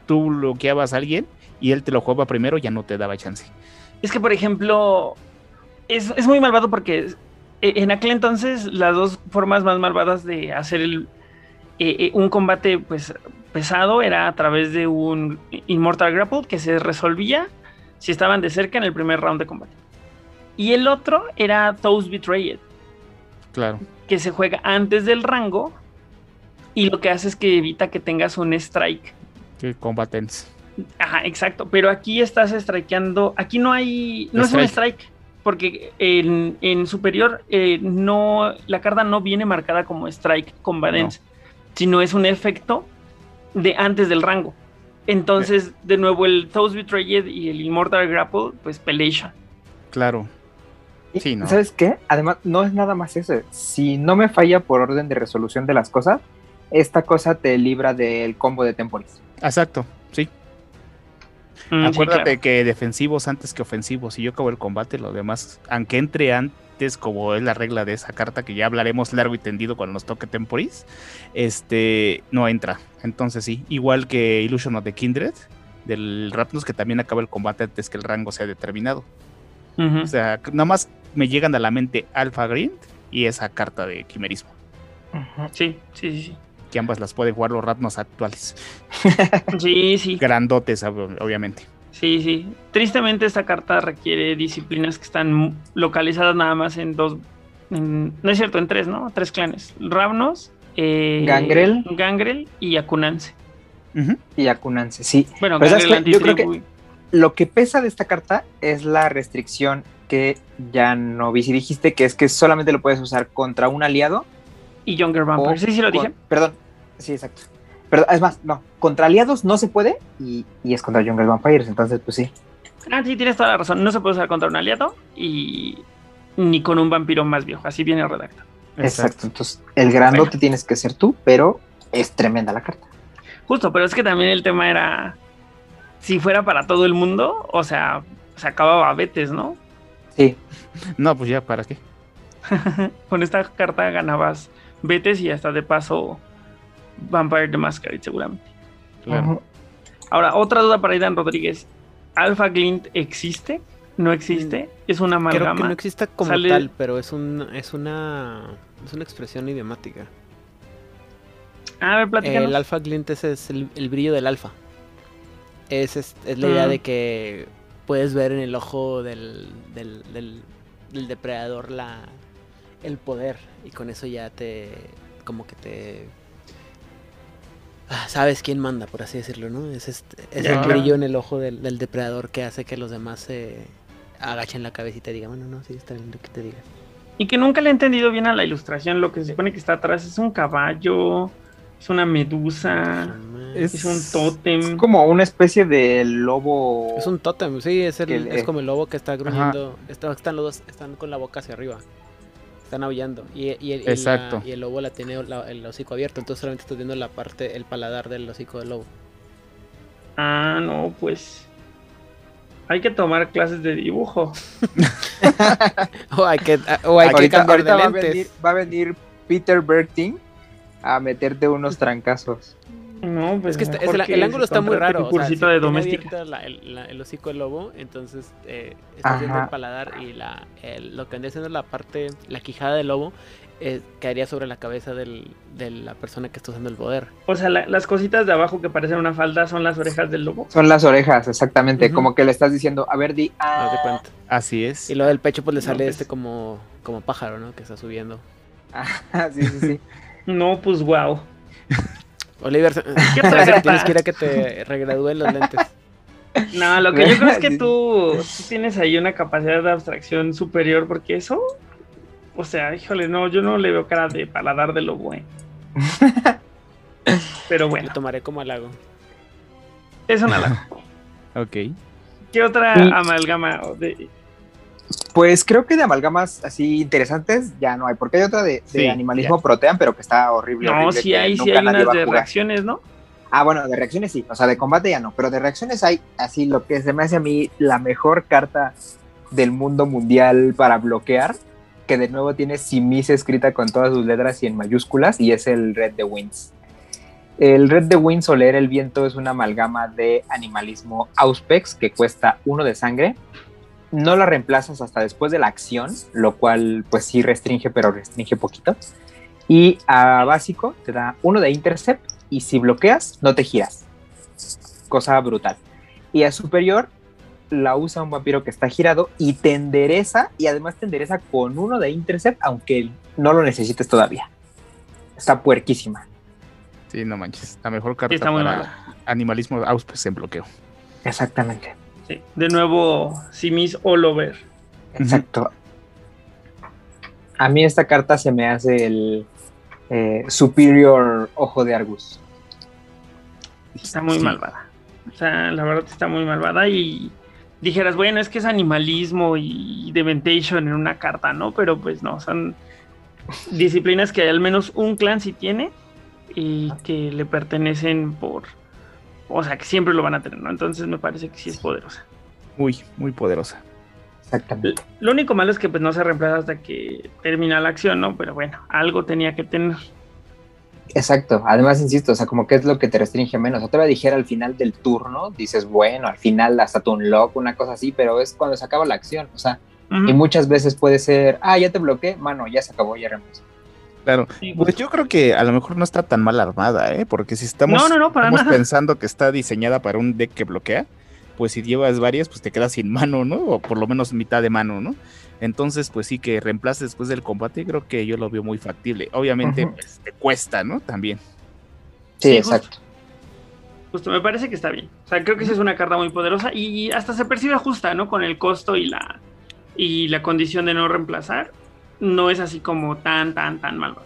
tú bloqueabas a alguien y él te lo jugaba primero, ya no te daba chance. es que por ejemplo, es, es muy malvado porque eh, en aquel entonces las dos formas más malvadas de hacer el, eh, eh, un combate pues pesado era a través de un Immortal Grapple que se resolvía si estaban de cerca en el primer round de combate. Y el otro era Toast Betrayed. Claro. que se juega antes del rango y lo que hace es que evita que tengas un strike. Que combatents. Ajá, exacto. Pero aquí estás strikeando. Aquí no hay. No es un Strike. strike. Porque en, en superior eh, no. La carta no viene marcada como strike con Badens. Sino es un efecto de antes del rango. Entonces, de nuevo, el Toast Betrayed y el Immortal Grapple, pues pelea. Claro. Y, Sí, ¿no? ¿Sabes qué? Además, no es nada más eso. Si no me falla por orden de resolución de las cosas, esta cosa te libra del combo de Temporis. Exacto, sí. Mm, sí, Acuérdate claro. que defensivos antes que ofensivos. Si yo acabo el combate, lo demás, aunque entre antes, como es la regla de esa carta, que ya hablaremos largo y tendido cuando nos toque Temporis, este no entra. Entonces sí, igual que Illusion of the Kindred, del Rapnus, que también acaba el combate antes que el rango sea determinado. O sea, nada más me llegan a la mente Alpha Green y esa carta de quimerismo. Sí, sí, sí. sí. Que ambas las pueden jugar los Rapnos actuales. *laughs* Sí, sí. Grandotes, ob- obviamente. Sí, sí. Tristemente esta carta requiere disciplinas que están localizadas nada más en dos, en- no es cierto, en tres, ¿no? Tres clanes. Ravnos, eh, Gangrel. Gangrel y Akunanse. Ujú. Y Akunanse, sí. Bueno, Pero. Yo creo que- Lo que pesa de esta carta es la restricción que ya no vi. Si dijiste que es que solamente lo puedes usar contra un aliado. y Younger Vampire. Sí, sí lo con- dije. Perdón, sí, exacto. Pero es más, no, contra aliados no se puede y, y es contra Younger Vampires, entonces pues sí. Ah, sí, tienes toda la razón. No se puede usar contra un aliado y ni con un vampiro más viejo. Así viene redactado. Exacto. Entonces, el grandote tienes que ser tú, pero es tremenda la carta. Justo, pero es que también el tema era si fuera para todo el mundo, o sea, se acababa a vetes, ¿no? Sí, No, pues ya, ¿para qué? *laughs* Con esta carta ganabas vetes y hasta de paso Vampire the Masquerade seguramente. Claro. Ahora, otra duda para Aidan Rodríguez. ¿Alpha Glint existe? no existe, es una Creo que amalgama. no exista como Sale- tal, pero es un es una es una expresión idiomática. A ver, platícanos. El alfa glint ese es el, el brillo del alfa. Es, es, es la idea Mm. de que puedes ver en el ojo del, del, del- del depredador la, el poder y con eso ya te como que te ah, sabes quién manda por así decirlo no es este es el claro. brillo en el ojo del, del depredador que hace que los demás se agachen la cabecita y digan bueno no sí está bien lo que te diga Y que nunca le he entendido bien a la ilustración. Lo que se supone que está atrás es un caballo, es una medusa, Es- es un tótem. Es como una especie de lobo. Es un tótem, sí, es, el, es como el lobo que está gruñendo. Está- están los dos, están con la boca hacia arriba. Están aullando. Y, y el, y la- Exacto. y el lobo la tiene la- el hocico abierto. Entonces solamente estás viendo la parte, el paladar del hocico del lobo. Ah, no, pues. Hay que tomar clases de dibujo. *laughs* O hay que, o hay que ahorita cambiar de va, a lentes. venir, va a venir Peter Berting a meterte unos trancazos. No, pues Es que está- es el, el ángulo está muy raro. un o sea, de doméstica. la- el, la- el hocico del lobo, entonces eh, estás viendo Ajá. el paladar y la, el- lo que vendría siendo la parte, la quijada del lobo, eh, caería sobre la cabeza del- de la persona que está usando el poder. O sea, la- las cositas de abajo que parecen una falda son las orejas del lobo. Son las orejas, exactamente. Como que le estás diciendo, a ver, di. Ah. Así es. Y lo del pecho pues le No, sale pues- este como, como pájaro, ¿no? Que está subiendo. *laughs* ah, sí, sí, sí. No, pues wow. *laughs* Oliver, *laughs* ¿Qué tienes que ir a que te regradúen los lentes. No, lo que yo creo es que *laughs* tú, tú tienes ahí una capacidad de abstracción superior, porque eso, o sea, híjole, no, yo no le veo cara de paladar de lobo, ¿eh? Pero Lo bueno, *laughs* tomaré como halago. es una la- Ok. ¿Qué otra amalgama? de- Pues creo que de amalgamas así interesantes ya no hay, porque hay otra de, de Sí, animalismo protean, pero que está horrible. No, horrible, sí hay, sí hay unas de reacciones, ¿no? Ah, bueno, de reacciones sí, o sea, de combate ya no, pero de reacciones hay así lo que se me hace a mí la mejor carta del mundo mundial para bloquear, que de nuevo tiene Simis escrita con todas sus letras y en mayúsculas, y es el Red de Winds. El Red de Winds o leer el viento es una amalgama de animalismo Auspex que cuesta uno de sangre. No la reemplazas hasta después de la acción, lo cual pues sí restringe, pero restringe poquito. Y a básico te da uno de intercept y si bloqueas no te giras. Cosa brutal. Y a superior la usa un vampiro que está girado y te endereza y además te endereza con uno de intercept aunque no lo necesites todavía. Está puerquísima. Sí, no manches. La mejor carta está para animalismo auspes en bloqueo. Exactamente. Sí. De nuevo, Simis all over. Exacto. A mí esta carta se me hace el eh, superior ojo de Argus. Está muy Sí. malvada. O sea, la verdad está muy malvada y dijeras, bueno, es que es animalismo y Dementation en una carta, ¿no? Pero pues no, son disciplinas que al menos un clan sí tiene y que le pertenecen por... O sea, que siempre lo van a tener, ¿no? Entonces me parece que sí es poderosa. Muy, muy poderosa. Exactamente. Lo único malo es que pues no se reemplaza hasta que termina la acción, ¿no? Pero bueno, algo tenía que tener. Exacto. Además, insisto, o sea, como que es lo que te restringe menos. O te dijera al final del turno, dices, bueno, al final hasta tu unlock, una cosa así, pero es cuando se acaba la acción. O sea, y muchas veces puede ser, ah, ya te bloqueé, mano, ya se acabó, ya reemplazó. Claro. Sí, Pues yo creo que a lo mejor no está tan mal armada, ¿eh? Porque si estamos, No, no, no, para estamos nada. pensando que está diseñada para un deck que bloquea, pues si llevas varias, pues te quedas sin *laughs* mano, ¿no? O por lo menos mitad de mano, ¿no? Entonces, pues sí, que reemplace después del combate, creo que yo lo veo muy factible. Obviamente, pues te cuesta, ¿no? También. Sí, Sí, exacto. Justo, me parece que está bien. O sea, creo que sí es una carta muy poderosa y hasta se percibe justa, ¿no? Con el costo y la, y la condición de no reemplazar. No es así como tan, tan, tan malvada.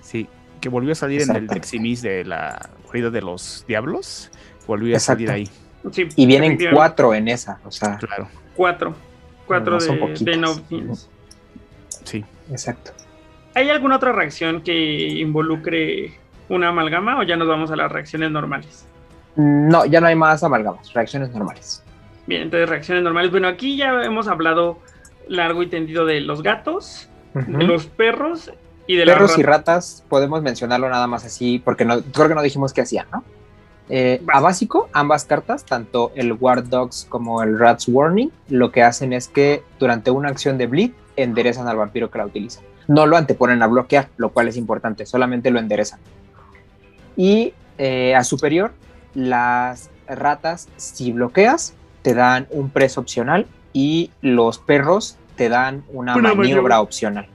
Sí, que volvió a salir en el Simis de la corrida de los diablos. Volvió a salir ahí. Sí, Y vienen cuatro en esa, o sea, claro. Cuatro. Cuatro No de, de no. Sí. exacto. ¿Hay alguna otra reacción que involucre una amalgama o ya nos vamos a las reacciones normales? No, ya no hay más amalgamas, reacciones normales. Bien, entonces reacciones normales. Bueno, aquí ya hemos hablado largo y tendido de los gatos, De los perros y de las Perros y ratas. podemos mencionarlo nada más así, porque no, creo que no dijimos qué hacían, ¿no? Eh, a básico, ambas cartas, tanto el War Dogs como el Rats Warning, lo que hacen es que durante una acción de Bleed enderezan al vampiro que la utiliza. No lo anteponen a bloquear, lo cual es importante, solamente lo enderezan. Y eh, a superior, las ratas, si bloqueas, te dan un preso opcional y los perros te dan una, maniobra, opcional.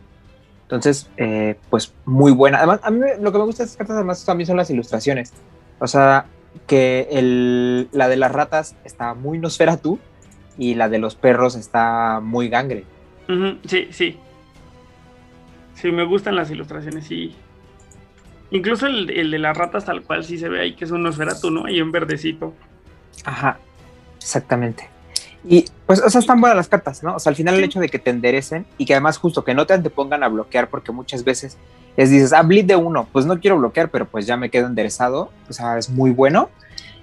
Entonces, eh, pues muy buena. Además, a mí lo que me gusta de estas cartas además también son las ilustraciones. O sea, que el, la de las ratas está muy Nosferatu y la de los perros está muy Gangre. sí, sí. Sí, me gustan las ilustraciones, sí. Incluso el, de las ratas tal cual sí se ve ahí que es un Nosferatu, ¿no? Ahí en verdecito. Ajá, exactamente. Y pues, o sea, están buenas las cartas, ¿no? O sea, al final el hecho de que te enderecen y que además justo que no te antepongan a bloquear, porque muchas veces es dices, ah, bleed de uno, pues no quiero bloquear, pero pues ya me quedo enderezado, o sea, es muy bueno.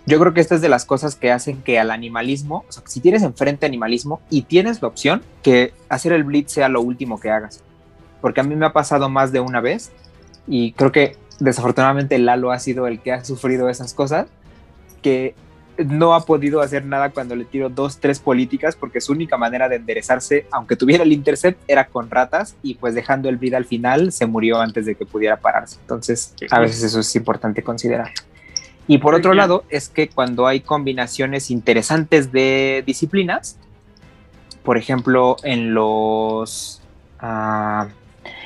Yo creo que esta es de las cosas que hacen que al animalismo, o sea, si tienes enfrente animalismo y tienes la opción, que hacer el bleed sea lo último que hagas. Porque a mí me ha pasado más de una vez y creo que desafortunadamente Lalo ha sido el que ha sufrido esas cosas, que no ha podido hacer nada cuando le tiro dos, tres políticas, porque su única manera de enderezarse, aunque tuviera el intercept, era con ratas y pues dejando el vida al final, se murió antes de que pudiera pararse. Entonces, a veces eso es importante considerar. Y por otro lado, es que cuando hay combinaciones interesantes de disciplinas, por ejemplo, en los, uh,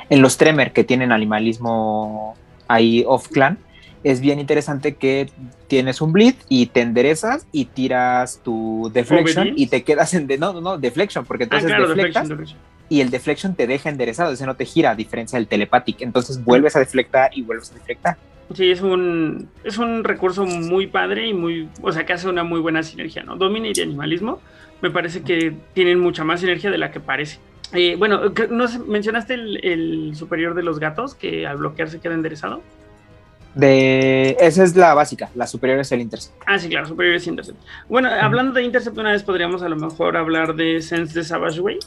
en los Tremer que tienen animalismo ahí off-clan, es bien interesante que tienes un bleed y te enderezas y tiras tu deflection y te quedas en de, no, no, no, deflection, porque ah, entonces deflectas y el deflection te deja enderezado, ese no te gira, a diferencia del telepathic, entonces vuelves a deflectar y vuelves a deflectar. Sí, es un, es un recurso muy padre y muy, o sea, que hace una muy buena sinergia, ¿no? Domina y animalismo, me parece que tienen mucha más sinergia de la que parece. Eh, bueno, ¿no mencionaste el, el superior de los gatos que al bloquear se queda enderezado? De, esa es la básica, la superior es el Intercept. Ah, sí, claro, superior es Intercept. Bueno, hablando de Intercept, una vez podríamos a lo mejor hablar de Sense de Savage Way,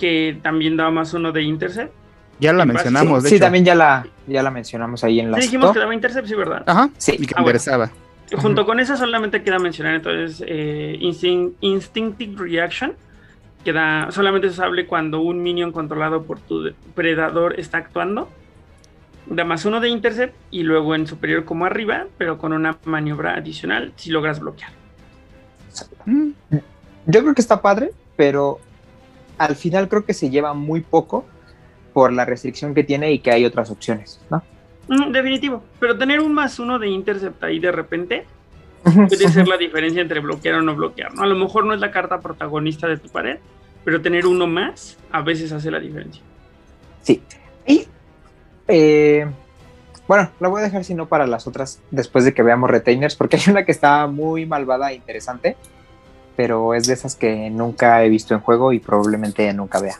que también daba más uno de Intercept. Ya la mencionamos, sí, sí también ya la, ya la mencionamos ahí en la. Sí, dijimos que daba Intercept, sí, ¿verdad? Ajá, sí. Y que ah, interesaba. Junto con esa solamente queda mencionar entonces eh, Instinctive Reaction, que da, solamente se hable cuando un minion controlado por tu predador está actuando da más uno de intercept y luego en superior como arriba, pero con una maniobra adicional si logras bloquear. Mm. Yo creo que está padre, pero al final creo que se lleva muy poco por la restricción que tiene y que hay otras opciones, ¿no? Mm, definitivo, pero tener un más uno de intercept ahí de repente puede ser la diferencia entre bloquear o no bloquear, ¿no? A lo mejor no es la carta protagonista de tu pared, pero tener uno más a veces hace la diferencia. Sí. Y eh, bueno, la voy a dejar si no para las otras después de que veamos retainers, porque hay *laughs* una que está muy malvada e interesante, pero es de esas que nunca he visto en juego y probablemente nunca vea.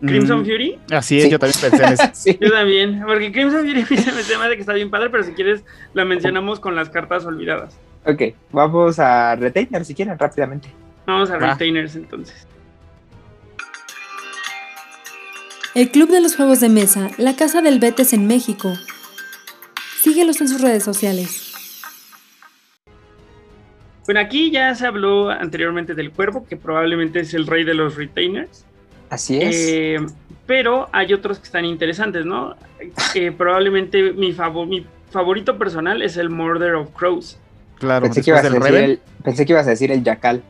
¿Crimson mm, Fury? Así es, yo también pensé en *laughs* eso. Yo también, porque Crimson Fury *laughs* me tema de que está bien padre, pero si quieres la mencionamos con las cartas olvidadas. Ok, vamos a retainers si quieren rápidamente. Vamos a retainers entonces. El Club de los Juegos de Mesa, la Casa del Betes en México. Síguelos en sus redes sociales. Bueno, aquí ya se habló anteriormente del cuervo, que probablemente es el rey de los retainers. Así es. Eh, pero hay otros que están interesantes, ¿no? probablemente mi, mi favorito personal es el Murder of Crows. Claro, pensé que, ibas a decir el, pensé que ibas a decir el Jackal.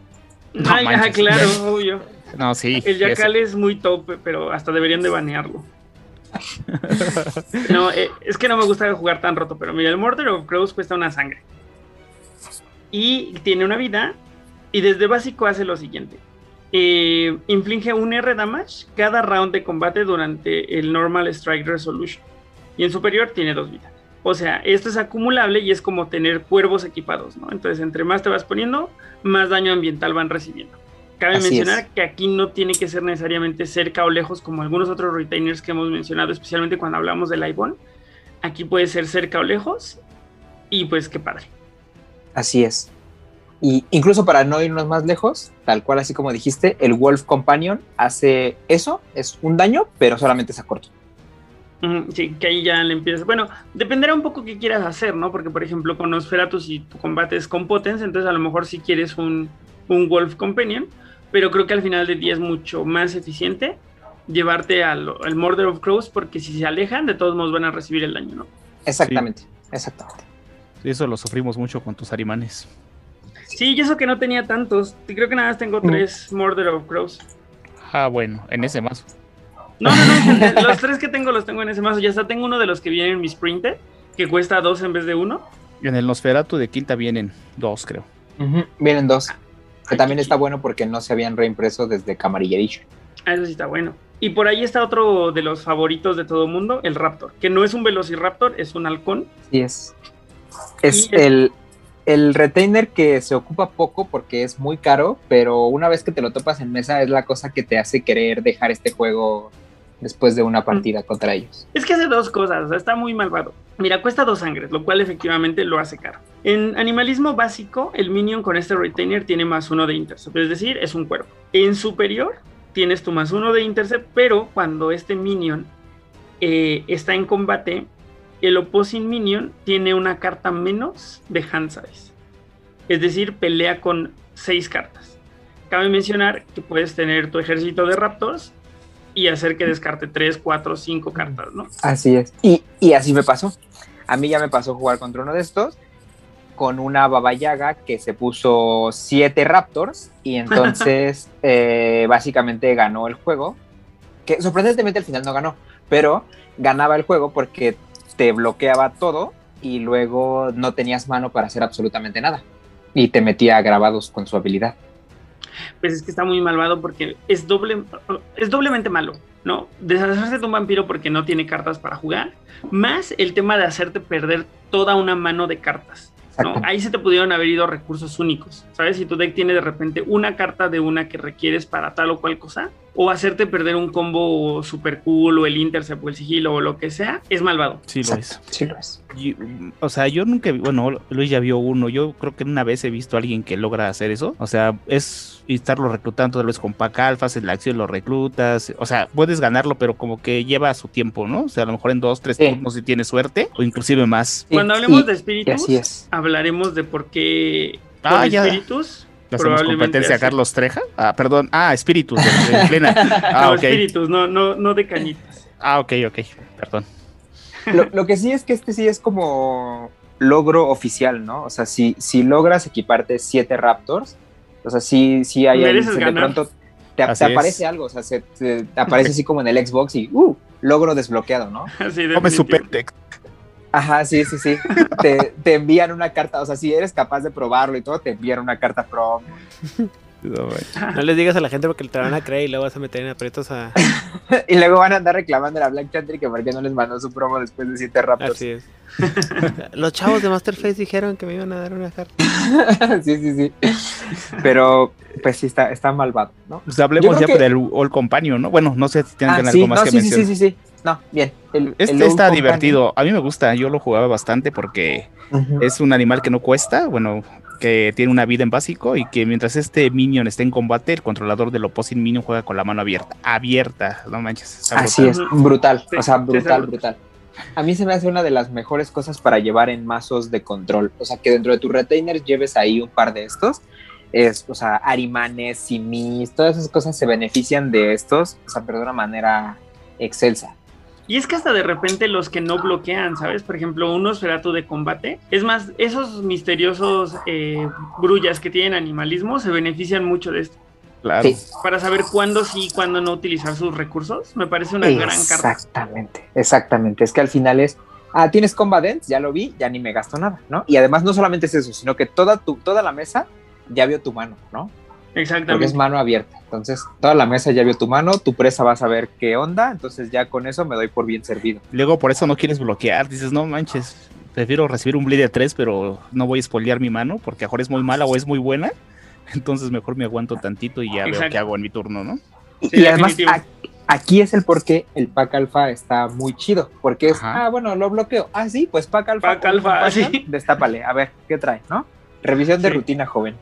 ah, claro, obvio. No, sí. El Jackal es muy top, pero hasta deberían de banearlo. no, eh, es que no me gusta jugar tan roto, pero mira, el Murder of Crows cuesta una sangre. Y tiene una vida. Y desde básico hace lo siguiente. Eh, inflige un R damage cada round de combate durante el Normal Strike Resolution. Y en superior tiene dos vidas. O sea, esto es acumulable y es como tener cuervos equipados, ¿no? Entonces, entre más te vas poniendo, más daño ambiental van recibiendo. Cabe mencionar que aquí no tiene que ser necesariamente cerca o lejos como algunos otros retainers que hemos mencionado, especialmente cuando hablamos del iPhone. Aquí puede ser cerca o lejos y pues qué padre. Así es. Y incluso para no irnos más lejos, tal cual así como dijiste, el Wolf Companion hace eso, es un daño, pero solamente es a corto. Sí, que ahí ya le empiezas. Bueno, dependerá un poco qué quieras hacer, ¿no? Porque, por ejemplo, con Nosferatu, si tu combate es con Potence, entonces a lo mejor si quieres un, un Wolf Companion, pero creo que al final del día es mucho más eficiente llevarte al, al Murder of Crows, porque si se alejan, de todos modos van a recibir el daño, ¿no? Exactamente, exactamente. Eso lo sufrimos mucho con tus arimanes. Sí, y eso que no tenía tantos. Creo que nada más tengo tres Murder of Crows. Ah, bueno, en ese mazo. No, no, no. *laughs* los tres que tengo los tengo en ese mazo. Ya está, tengo uno de los que vienen en mi Sprinter, que cuesta dos en vez de uno. Y en el Nosferatu de quinta vienen dos, creo. Vienen dos. Que también está bueno porque no se habían reimpreso desde Camarilla Edition. Ah, eso sí está bueno. Y por ahí está otro de los favoritos de todo mundo, el Raptor, que no es un Velociraptor, es un halcón. Sí, es. Es Y el, el retainer que se ocupa poco porque es muy caro, pero una vez que te lo topas en mesa es la cosa que te hace querer dejar este juego después de una partida contra ellos. Es que hace dos cosas, o sea, está muy malvado. Mira, cuesta dos sangres, lo cual efectivamente lo hace caro. En animalismo básico, el minion con este retainer tiene más uno de intercept, es decir, es un cuerpo. En superior, tienes tu más uno de intercept, pero cuando este minion eh, está en combate, el opposing minion tiene una carta menos de hand size. Es decir, pelea con seis cartas. Cabe mencionar que puedes tener tu ejército de raptors y hacer que descarte 3, 4, 5 cartas, ¿no? Así es. Y, y así me pasó. A mí ya me pasó jugar contra uno de estos con una Baba Yaga que se puso siete Raptors y *laughs* entonces eh, básicamente ganó el juego. Que sorprendentemente al final no ganó, pero ganaba el juego porque te bloqueaba todo y luego no tenías mano para hacer absolutamente nada. Y te metía grabados con su habilidad. Pues es que está muy malvado porque es, doble, es doblemente malo, ¿no? Deshacerse de un vampiro porque no tiene cartas para jugar, más el tema de hacerte perder toda una mano de cartas. Ahí se te pudieron haber ido recursos únicos, ¿sabes? Si tu deck tiene de repente una carta de una que requieres para tal o cual cosa, o hacerte perder un combo super cool, o el intercept, o el sigilo, o lo que sea, es malvado. Sí, lo es. Sí lo es. Yo- o sea, yo nunca vi, bueno, Luis ya vio uno, yo creo que una vez he visto a alguien que logra hacer eso, o sea, es estarlo reclutando tal vez con pack alfa, haces la acción, lo reclutas, o sea, puedes ganarlo, pero como que lleva su tiempo, ¿no? O sea, a lo mejor en dos, tres Sí. turnos si tienes suerte, o inclusive más. Sí, Cuando hablemos y- de y espíritus, así es. hablaremos de por qué Ah, ya. espíritus ¿Le hacemos competencia a. Carlos Treja? Ah, perdón, ah, espíritus de, de *laughs* plena. Ah, no, espíritus, no, no, no de cañitas. Ah, ok, ok, perdón. Lo, lo que sí es que este sí es como logro oficial, ¿no? O sea, si, si logras equiparte siete Raptors, o sea, sí, sí hay ahí, Mereces de ganar. pronto te, aparece es. algo, o sea, se, te, te *laughs* aparece así como en el Xbox y, uh, logro desbloqueado, ¿no? *laughs* Así Come su. Pentex. Ajá, sí, sí, sí. te, te envían una carta, o sea, si eres capaz de probarlo y todo, te envían una carta pro. No, les digas a la gente porque te van a creer y luego vas a meter en aprietos a. *laughs* y luego van a andar reclamando a la Black Chantry que por qué no les mandó su promo después de siete Raptors. Así es. Los chavos de Masterface dijeron que me iban a dar una carta. *laughs* sí, sí, sí. Pero, pues sí, está, está malvado, ¿no? Pues hablemos ya que- del All Companion, ¿no? Bueno, no sé si tienen Ah, algo sí, más no, que sí, sí, mencionar. sí, sí, sí. No, bien. El, Este el está divertido. A mí me gusta. Yo lo jugaba bastante porque es un animal que no cuesta. Bueno, que tiene una vida en básico y que mientras este minion esté en combate, el controlador del opposing minion juega con la mano abierta. Abierta, no manches. está Así brutal. es, brutal. Sí, o sea, brutal, sí. brutal. A mí se me hace una de las mejores cosas para llevar en mazos de control. O sea, que dentro de tus retainers lleves ahí un par de estos. Es, o sea, arimanes, simis, todas esas cosas se benefician de estos, o sea, pero de una manera excelsa. Y es que hasta de repente los que no bloquean, ¿sabes? Por ejemplo, un Nosferatu de combate. Es más, esos misteriosos eh, brullas que tienen animalismo se benefician mucho de esto. Claro. Sí. Para saber cuándo sí y cuándo no utilizar sus recursos. Me parece una gran carta. Exactamente, exactamente. Es que al final es, ah, tienes Combat Dance, ya lo vi, ya ni me gasto nada, ¿no? Y además no solamente es eso, sino que toda, tu, toda la mesa ya vio tu mano, ¿no? Porque es Exactamente. mano abierta. Entonces, toda la mesa ya vio tu mano, tu presa va a saber qué onda, entonces ya con eso me doy por bien servido. Luego por eso no quieres bloquear. Dices, no manches, prefiero recibir un bleed de 3, pero no voy a spoilear mi mano porque a lo mejor es muy mala o es muy buena. *laughs* Entonces mejor me aguanto tantito y ya veo qué hago en mi turno, ¿no? Sí, y además, aquí es el por qué el pack alfa está muy chido, porque es, Ajá. ah, bueno, lo bloqueo. Ah, sí, pues pack alfa. Pack alfa, *laughs* sí. Destápale, a ver, ¿qué trae, no? Revisión de Sí. rutina, joven.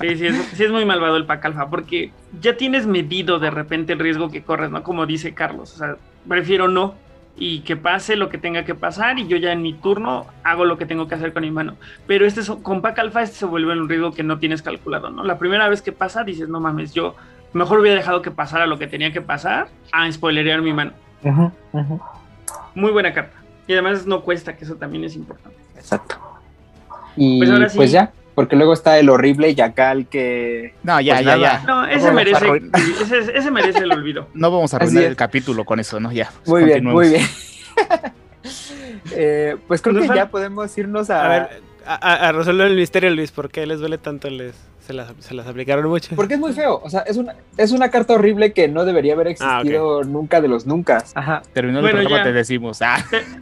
Sí, sí es, sí es muy malvado el pack alfa, porque ya tienes medido de repente el riesgo que corres, ¿no? Como dice Carlos, o sea, prefiero no, y que pase lo que tenga que pasar y yo ya en mi turno hago lo que tengo que hacer con mi mano. Pero este es- con pack alfa este se vuelve un riesgo que no tienes calculado, ¿no? La primera vez que pasa dices, no mames, yo mejor hubiera dejado que pasara lo que tenía que pasar a spoilerear mi mano. Ujú, ujú. Muy buena carta. Y además no cuesta, que eso también es importante. Exacto. Y Pues pues, ahora sí. ya, porque luego está el horrible Yacal que. No, ya, Pues ya, nada. ya. No, ese merece, ese, ese merece el olvido. No vamos a arruinar el capítulo con eso, ¿no? Ya. Muy bien, continuemos. muy bien. *laughs* Eh, pues creo Nos que ya podemos irnos a. A ver, a, resolver el misterio, Luis, ¿por qué les duele tanto? Les, se, las, se las aplicaron mucho. Porque es muy feo. O sea, es una, es una carta horrible que no debería haber Ah, existido nunca de los nunca. Ajá. Terminó el Bueno, programa, ya. te decimos. Ah.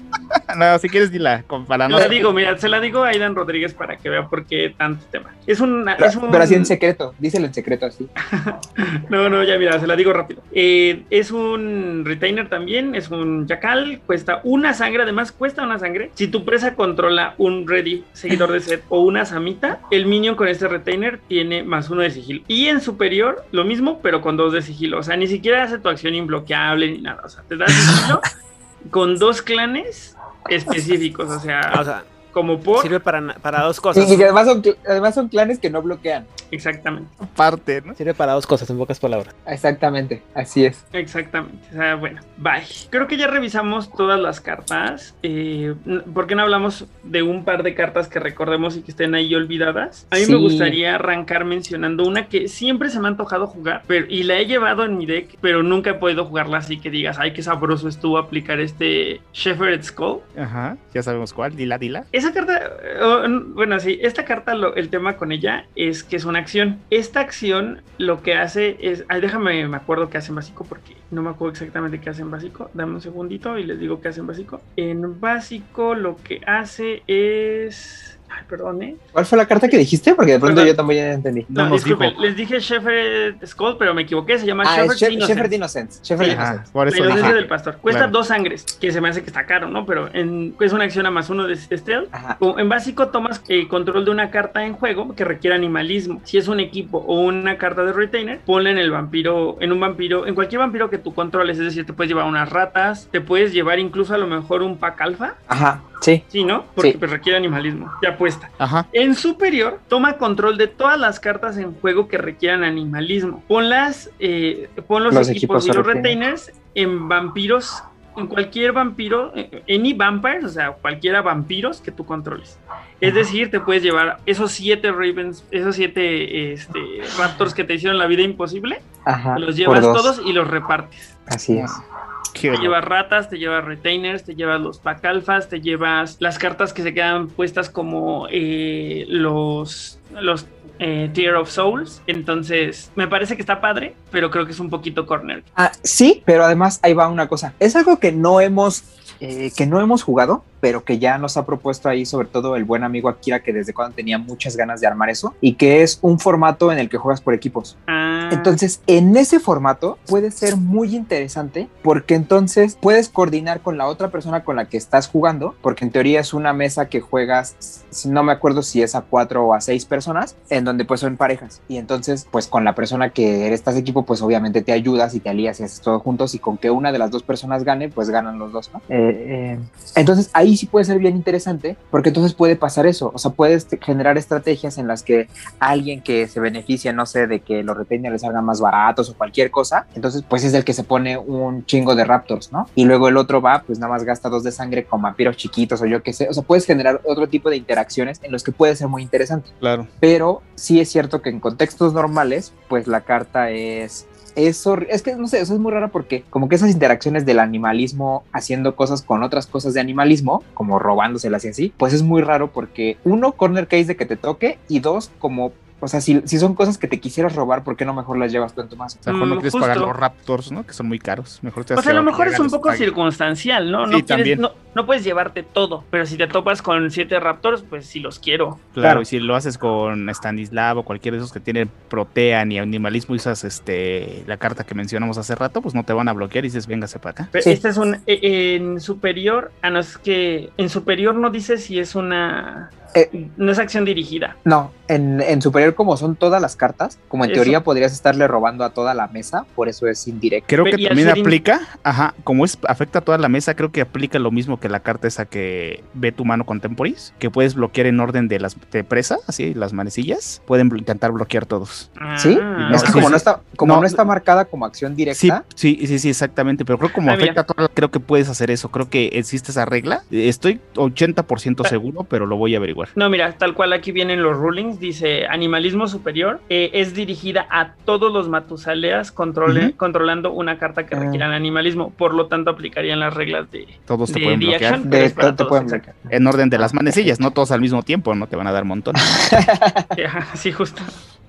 *laughs* no, si quieres, dila. Para no. La digo, mira, se la digo a Aidan Rodríguez para que vea por qué tanto tema. Es un, Pero, es un pero así en secreto. Díselo en secreto así. *laughs* No, no, ya mira, se la digo rápido. Eh, es un retainer también, es un jackal, cuesta una sangre, además cuesta una sangre. Si tu presa controla un ready, seguidor de set o una samita, el minion con este retainer tiene más uno de sigilo. Y en superior, lo mismo, pero con dos de sigilo. O sea, ni siquiera hace tu acción imbloqueable ni nada. O sea, te da sigilo *laughs* con dos clanes específicos. O sea, o sea, como por. sirve para, para dos cosas. Y, y que además son, además son clanes que no bloquean. Exactamente. parte, ¿no? Sirve para dos cosas, en pocas palabras. Exactamente. Así es. Exactamente. O sea, bueno, bye. Creo que ya revisamos todas las cartas. Eh, ¿Por qué no hablamos de un par de cartas que recordemos y que estén ahí olvidadas? A mí Sí. me gustaría arrancar mencionando una que siempre se me ha antojado jugar pero, y la he llevado en mi deck, pero nunca he podido jugarla así que digas, ay, qué sabroso estuvo aplicar este Shepherd's Skull. Ajá, ya sabemos cuál. Dila, dila. Esa carta, eh, bueno, sí, esta carta, el tema con ella es que es una acción. Esta acción lo que hace es, ay, déjame, me acuerdo qué hace en básico porque no me acuerdo exactamente qué hace en básico. Dame un segundito y les digo qué hace en básico. En básico lo que hace es, ay, perdón, ¿eh? ¿Cuál fue la carta que dijiste? Porque de pronto Perdón. yo también ya entendí. No No, disculpen, dijo. les dije Shepherd Skull, pero me equivoqué, se llama Ah. Shepherd Innocence. Shepherd Sí. Ajá, Innocence. por La eso inocencia dije. del pastor. Cuesta Claro. dos sangres, que se me hace que está caro, ¿no? Pero en, es una acción a más uno de stealth. En básico tomas eh, control de una carta en juego que requiere animalismo. Si es un equipo o una carta de retainer, ponle en el vampiro, en un vampiro, en cualquier vampiro que tú controles. Es decir, te puedes llevar unas ratas, te puedes llevar incluso a lo mejor un pack alfa. Ajá. Sí. Sí, ¿no? Porque Sí. pues, requiere animalismo. Ya puesta. Ajá. En superior, toma control de todas las cartas en juego que requieran animalismo. Ponlas, eh, pon los, Los equipos, equipos y los retainers. en vampiros, en cualquier vampiro, eh, any vampires, o sea, cualquiera vampiros que tú controles. Es decir, te puedes llevar esos siete ravens, esos siete este, raptors que te hicieron la vida imposible, Ajá. los llevas dos. todos y los repartes. Así es. Qué Te llevas ratas, te llevas retainers, te llevas los pack alfas, te llevas las cartas que se quedan puestas como eh, los, los eh, Tier of Souls. Entonces, me parece que está padre, pero creo que es un poquito corner. Ah, sí, pero además ahí va una cosa. Es algo que no hemos, eh, que no hemos jugado, pero que ya nos ha propuesto ahí, sobre todo el buen amigo Akira, que desde cuando tenía muchas ganas de armar eso, y que es un formato en el que juegas por equipos. Ah, Entonces, en ese formato puede ser muy interesante porque entonces puedes coordinar con la otra persona con la que estás jugando, porque en teoría es una mesa que juegas, no me acuerdo si es a cuatro o a seis personas, en donde pues son parejas. Y entonces, pues con la persona que estás equipo, pues obviamente te ayudas y te alías y haces todo juntos y con que una de las dos personas gane, pues ganan los dos, ¿no? Eh, eh, entonces ahí sí puede ser bien interesante porque entonces puede pasar eso, o sea, puedes generar estrategias en las que alguien que se beneficia, no sé, de que los retainers les salgan más baratos o cualquier cosa, entonces pues es el que se pone un chingo de raptors, ¿no? Y luego el otro va, pues nada más gasta dos de sangre con vampiros chiquitos o yo qué sé, o sea, puedes generar otro tipo de interacciones en los que puede ser muy interesante, Claro. pero sí es cierto que en contextos normales, pues la carta es... Es, hor- es que no sé, eso es muy raro porque como que esas interacciones del animalismo haciendo cosas con otras cosas de animalismo, como robándoselas y así, pues es muy raro porque uno, corner case de que te toque y dos, como, o sea, si, si son cosas que te quisieras robar, ¿por qué no mejor las llevas tu mazo? O sea, mejor no Mm, quieres justo. pagar los Raptors, ¿no? Que son muy caros. Mejor te o sea, a lo mejor es un poco circunstancial, ¿no? Sí, no, quieres, también. no, no puedes llevarte todo, pero si te topas con siete Raptors, pues sí los quiero. Claro, Claro. y si lo haces con Stanislav o cualquiera de esos que tienen Protean y Animalismo y usas este, la carta que mencionamos hace rato, pues no te van a bloquear y dices, véngase para acá. Pero Sí. Este es un e- en superior, ah no es que en superior no dice si es una Eh. no es acción dirigida. No, en, en superior como son todas las cartas, como en Eso. teoría podrías estarle robando a toda la mesa, por eso es indirecto. Creo que también aplica, ajá, como es afecta a toda la mesa, creo que aplica lo mismo que la carta esa que ve tu mano contemporis, que puedes bloquear en orden de las de presa, así las manecillas, pueden blo- intentar bloquear todos. ¿Sí? Ah, es que sí, como, sí. no está, como No. no, está marcada como acción directa, sí, sí, sí, exactamente, pero creo que como Ah, mira. afecta a toda, creo que puedes hacer eso, creo que existe esa regla, estoy 80% seguro, pero lo voy a averiguar. No, mira, tal cual aquí vienen los rulings, dice animalismo superior, eh, es dirigida a todos los matusaleas controle- controlando una carta que Ah. requieran animalismo, por lo tanto aplicarían las reglas de, Todos te de pueden The bloquear. Action, pero de, es para te todos, pueden bloquear. En orden de las manecillas, no todos al mismo tiempo, no te van a dar montón. *laughs* Sí, justo.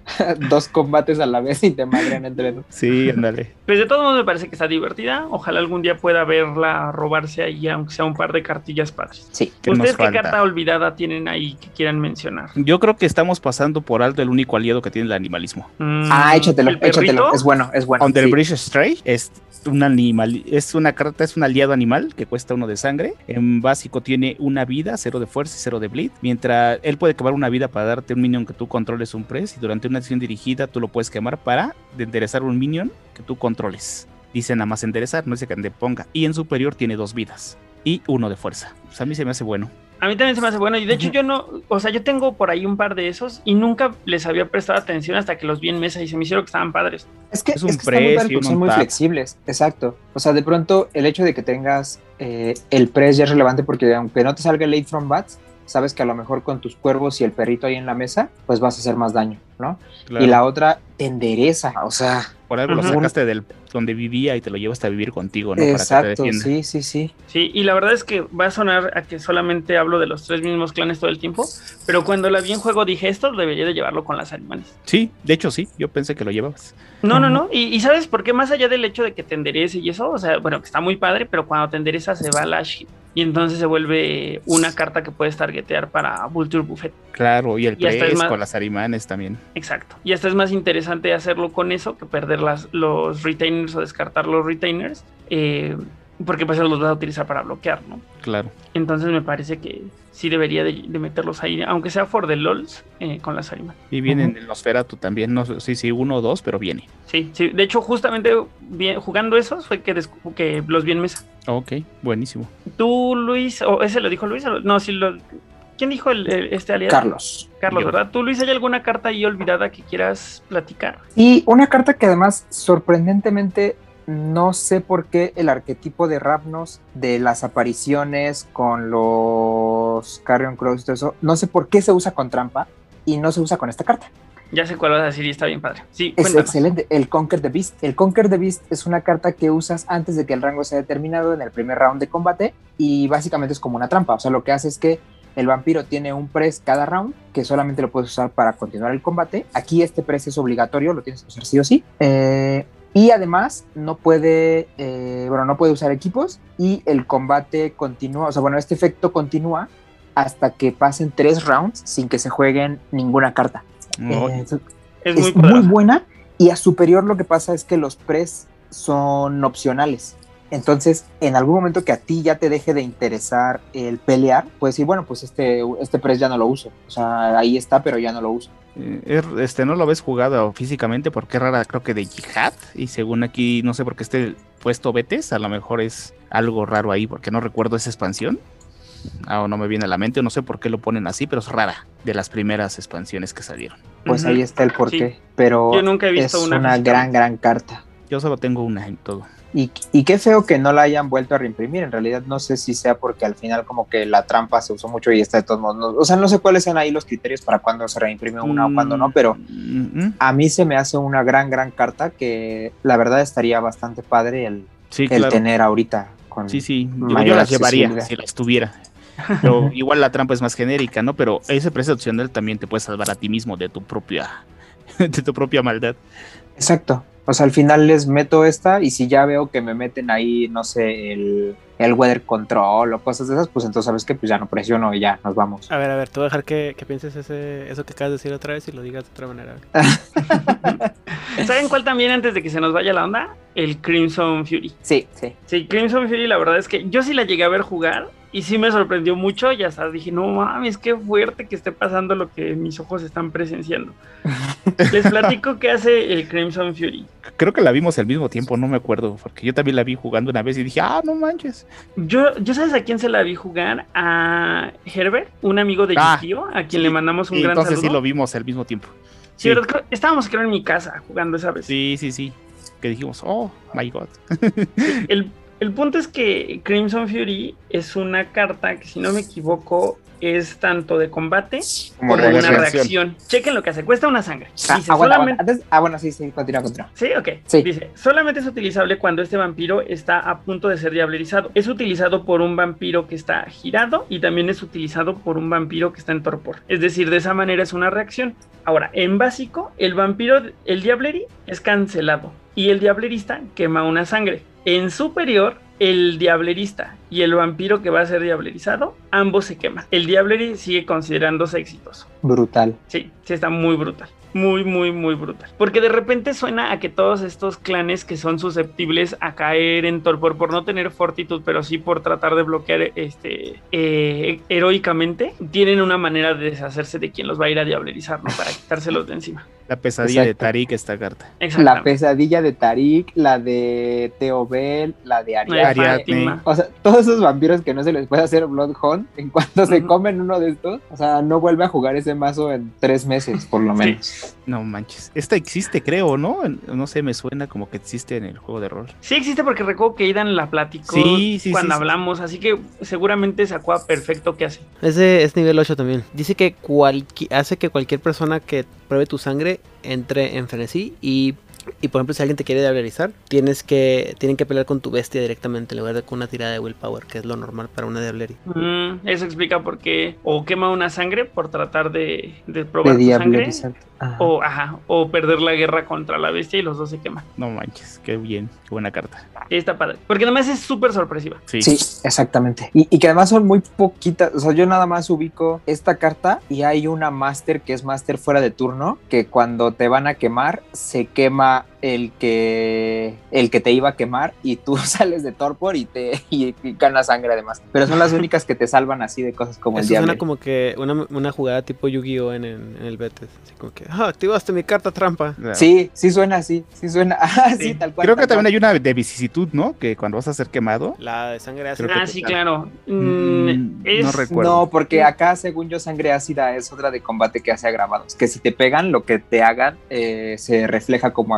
*laughs* Dos combates a la vez y te madrean entre dos. Sí, ándale. Pues de todos modos me parece que está divertida. Ojalá algún día pueda verla robarse ahí, aunque sea un par de cartillas padres. Sí. ¿Qué ¿Ustedes qué falta? carta olvidada tienen ahí que quieran mencionar? Yo creo que estamos pasando por alto el único aliado que tiene el animalismo. Mm, Ah, échatelo, ¿el perrito? échatelo. Es bueno, es bueno. On the sí. Bridge Stray es un animal, es una carta, es un aliado animal que cuesta uno de sangre. En básico tiene una vida, cero de fuerza y cero de bleed. Mientras él puede quemar una vida para darte un minion que tú controles un press y durante una acción dirigida tú lo puedes quemar para enderezar un minion que tú controles. Dice nada más enderezar, no dice que te ponga. Y en superior tiene dos vidas y uno de fuerza. Pues a mí se me hace bueno. A mí también se me hace bueno. Y de hecho, yo no, o sea, yo tengo por ahí un par de esos y nunca les había prestado atención hasta que los vi en mesa y se me hicieron que estaban padres. Es que, Es un es que están muy padres son muy flexibles, exacto. O sea, de pronto el hecho de que tengas eh, el press ya es relevante porque aunque no te salga el late from bats, sabes que a lo mejor con tus cuervos y el perrito ahí en la mesa, pues vas a hacer más daño, ¿no? Claro. Y la otra te endereza, o sea, Por algo lo sacaste del donde vivía y te lo llevaste a vivir contigo, ¿no? Para que te exacto, sí, sí, sí. Sí, y la verdad es que va a sonar a que solamente hablo de los tres mismos clanes todo el tiempo, pero cuando la vi en juego dije esto debería de llevarlo con las animales. Sí, de hecho sí, yo pensé que lo llevabas. No, no, no. Y, y sabes por qué, más allá del hecho de que te enderece y eso, o sea, bueno, que está muy padre, pero cuando te endereza se va la shit. Y entonces se vuelve una carta que puedes targetear para Vulture Buffet. Claro, y el Y es más- con las arimanes también. Exacto. Y hasta es más interesante hacerlo con eso que perder las, los retainers o descartar los retainers. eh, porque pues los vas a utilizar para bloquear, ¿no? Claro. Entonces me parece que sí debería de, de meterlos ahí, aunque sea for the LOLs, eh, con las arimas. Y viene Ujú. en el Nosferatu también, no sé sí, sí, uno o dos, pero viene. Sí, sí. De hecho, justamente bien- jugando esos fue que, que los vi en mesa. Ok, buenísimo. Tú, Luis, o ese lo dijo Luis, o- no, sí lo... ¿Quién dijo el, el- este aliado? Carlos. Carlos, Yo. ¿verdad? Tú, Luis, ¿hay alguna carta ahí olvidada que quieras platicar? Y una carta que además, sorprendentemente, no sé por qué el arquetipo de Ravnos de las apariciones con los Carrion Crows y todo eso, no sé por qué se usa con trampa y no se usa con esta carta. Ya sé cuál vas a decir y está bien padre. Sí, Es cuéntanos. excelente. El Conquer the Beast. El Conquer the Beast es una carta que usas antes de que el rango sea determinado en el primer round de combate y básicamente es como una trampa. O sea, lo que hace es que el vampiro tiene un press cada round que solamente lo puedes usar para continuar el combate. Aquí este press es obligatorio, lo tienes que usar sí o sí. Eh, y además no puede, eh, bueno, no puede usar equipos y el combate continúa, o sea, bueno, este efecto continúa hasta que pasen tres rounds sin que se jueguen ninguna carta. No, Eh, Es es muy muy, poderosa. buena y a superior lo que pasa es que los press son opcionales. Entonces, en algún momento que a ti ya te deje de interesar el pelear, puedes decir, bueno, pues este, este press ya no lo uso. O sea, ahí está, pero ya no lo uso. eh, es- este no lo ves jugado físicamente porque es rara, creo que de Jihad. Y según aquí, no sé por qué esté puesto Betes, a lo mejor es algo raro ahí porque no recuerdo esa expansión. Ah, o no me viene a la mente, no sé por qué lo ponen así, pero es rara de las primeras expansiones que salieron. Pues ahí está el porqué. Sí. Pero Yo nunca he es una. gran, gran carta. Yo solo tengo una en todo. Y, y qué feo que no la hayan vuelto a reimprimir. En realidad no sé si sea porque al final como que la trampa se usó mucho y está de todos modos. no- o sea, no sé cuáles sean ahí los criterios para cuándo se reimprime una o cuándo no, pero Mm, a mí se me hace una gran, gran carta que la verdad estaría bastante padre el, Sí, el claro. tener ahorita. Con, Sí, sí, yo, yo las llevaría si las tuviera. Pero *laughs* igual la trampa es más genérica, ¿no? Pero ese precio opcional también te puede salvar a ti mismo de tu propia *laughs* de tu propia maldad. Exacto. O sea, al final les meto esta y si ya veo que me meten ahí, no sé, el, el weather control o cosas de esas, pues entonces sabes que pues ya no presiono y ya nos vamos. A ver, a ver, te voy a dejar que, que pienses ese, eso que acabas de decir otra vez y lo digas de otra manera. *laughs* ¿Saben cuál también antes de que se nos vaya la onda? El Crimson Fury. Sí, sí. Sí, Crimson Fury, la verdad es que yo sí la llegué a ver jugar y sí me sorprendió mucho. Y hasta dije, no mames, qué fuerte que esté pasando lo que mis ojos están presenciando. *laughs* Les platico qué hace el Crimson Fury. Creo que la vimos al mismo tiempo, no me acuerdo, porque yo también la vi jugando una vez y dije, ah, no manches. Yo, yo sabes a quién se la vi jugar? A Herbert, un amigo de Ah, Yukio, a quien sí. le mandamos un gran entonces saludo. sí lo vimos al mismo tiempo. Sí, ¿verdad? Estábamos creo en mi casa jugando esa vez. Sí, sí, sí. Que dijimos, oh, my God. El, el punto es que Crimson Fury es una carta que, si no me equivoco, es tanto de combate Como como una reacción. Chequen lo que hace, cuesta una sangre. Ah, Dice, ah, bueno, solamente... antes- ah, bueno, sí, sí, continúa, continúa. Sí, ok. Sí. Dice, solamente es utilizable cuando este vampiro está a punto de ser diablerizado. Es utilizado por un vampiro que está girado y también es utilizado por un vampiro que está en torpor. Es decir, de esa manera es una reacción. Ahora, en básico, el vampiro, el diableri es cancelado y el diablerista quema una sangre. En superior, el diablerista y el vampiro que va a ser diablerizado, ambos se queman. El diableri sigue considerándose exitoso. Brutal. Sí, sí está muy brutal. Muy, muy, muy brutal. Porque de repente suena a que todos estos clanes que son susceptibles a caer en torpor por no tener fortitud, pero sí por tratar de bloquear este eh, heroicamente, tienen una manera de deshacerse de quien los va a ir a diablerizar, ¿no? Para quitárselos de encima. *laughs* La pesadilla de. Tarik esta carta. La pesadilla de Tarik, la de Teobel, la de La de Ariadne. Ariadne. Fátima. O sea, todos esos vampiros que no se les puede hacer Bloodhound, en cuanto se comen uno de estos, o sea, no vuelve a jugar ese mazo en tres meses, por lo Sí. No manches. Esta existe, creo, ¿no? No sé, me suena como que existe en el juego de rol. Sí existe porque recuerdo que Aidan la platicó Sí, sí, cuando sí, sí. hablamos, así que seguramente sacó a perfecto qué hace. Ese es nivel 8 también. Dice que cualqui- hace que cualquier persona que pruebe tu sangre entre en frenesí y, y por ejemplo si alguien te quiere diablerizar, tienes que, tienen que pelear con tu bestia directamente en lugar de con una tirada de willpower, que es lo normal para una diablería. Mm, eso explica por qué o quema una sangre por tratar de, de probar De tu sangre. Ajá. o, ajá, o perder la guerra contra la bestia y los dos se queman. No manches, qué bien, qué buena carta. Sí, está padre. Porque además es súper sorpresiva. Sí. Sí, exactamente. Y, y que además son muy poquitas. O sea, yo nada más ubico esta carta y hay una máster que es máster fuera de turno, que cuando te van a quemar, se quema bisa el que el que te iba a quemar y tú *laughs* sales de torpor y te y, y ganas sangre además. Pero son las únicas que te salvan así de cosas como el Eso diablo. suena como que una, una jugada tipo Yu-Gi-Oh en, el- en el Betis. Así como que, ah, activaste mi carta trampa. Sí, sí suena así, sí suena. *laughs* Ah, sí, Sí. tal cual. Creo que también cual. hay una de vicisitud, ¿no? Que cuando vas a ser quemado. La de sangre ácida. Ah, sí, claro. Mm, Mm, es- no recuerdo. No, porque acá, según yo, sangre ácida es otra de combate que hace agravados. Que si te pegan, lo que te hagan eh, se refleja como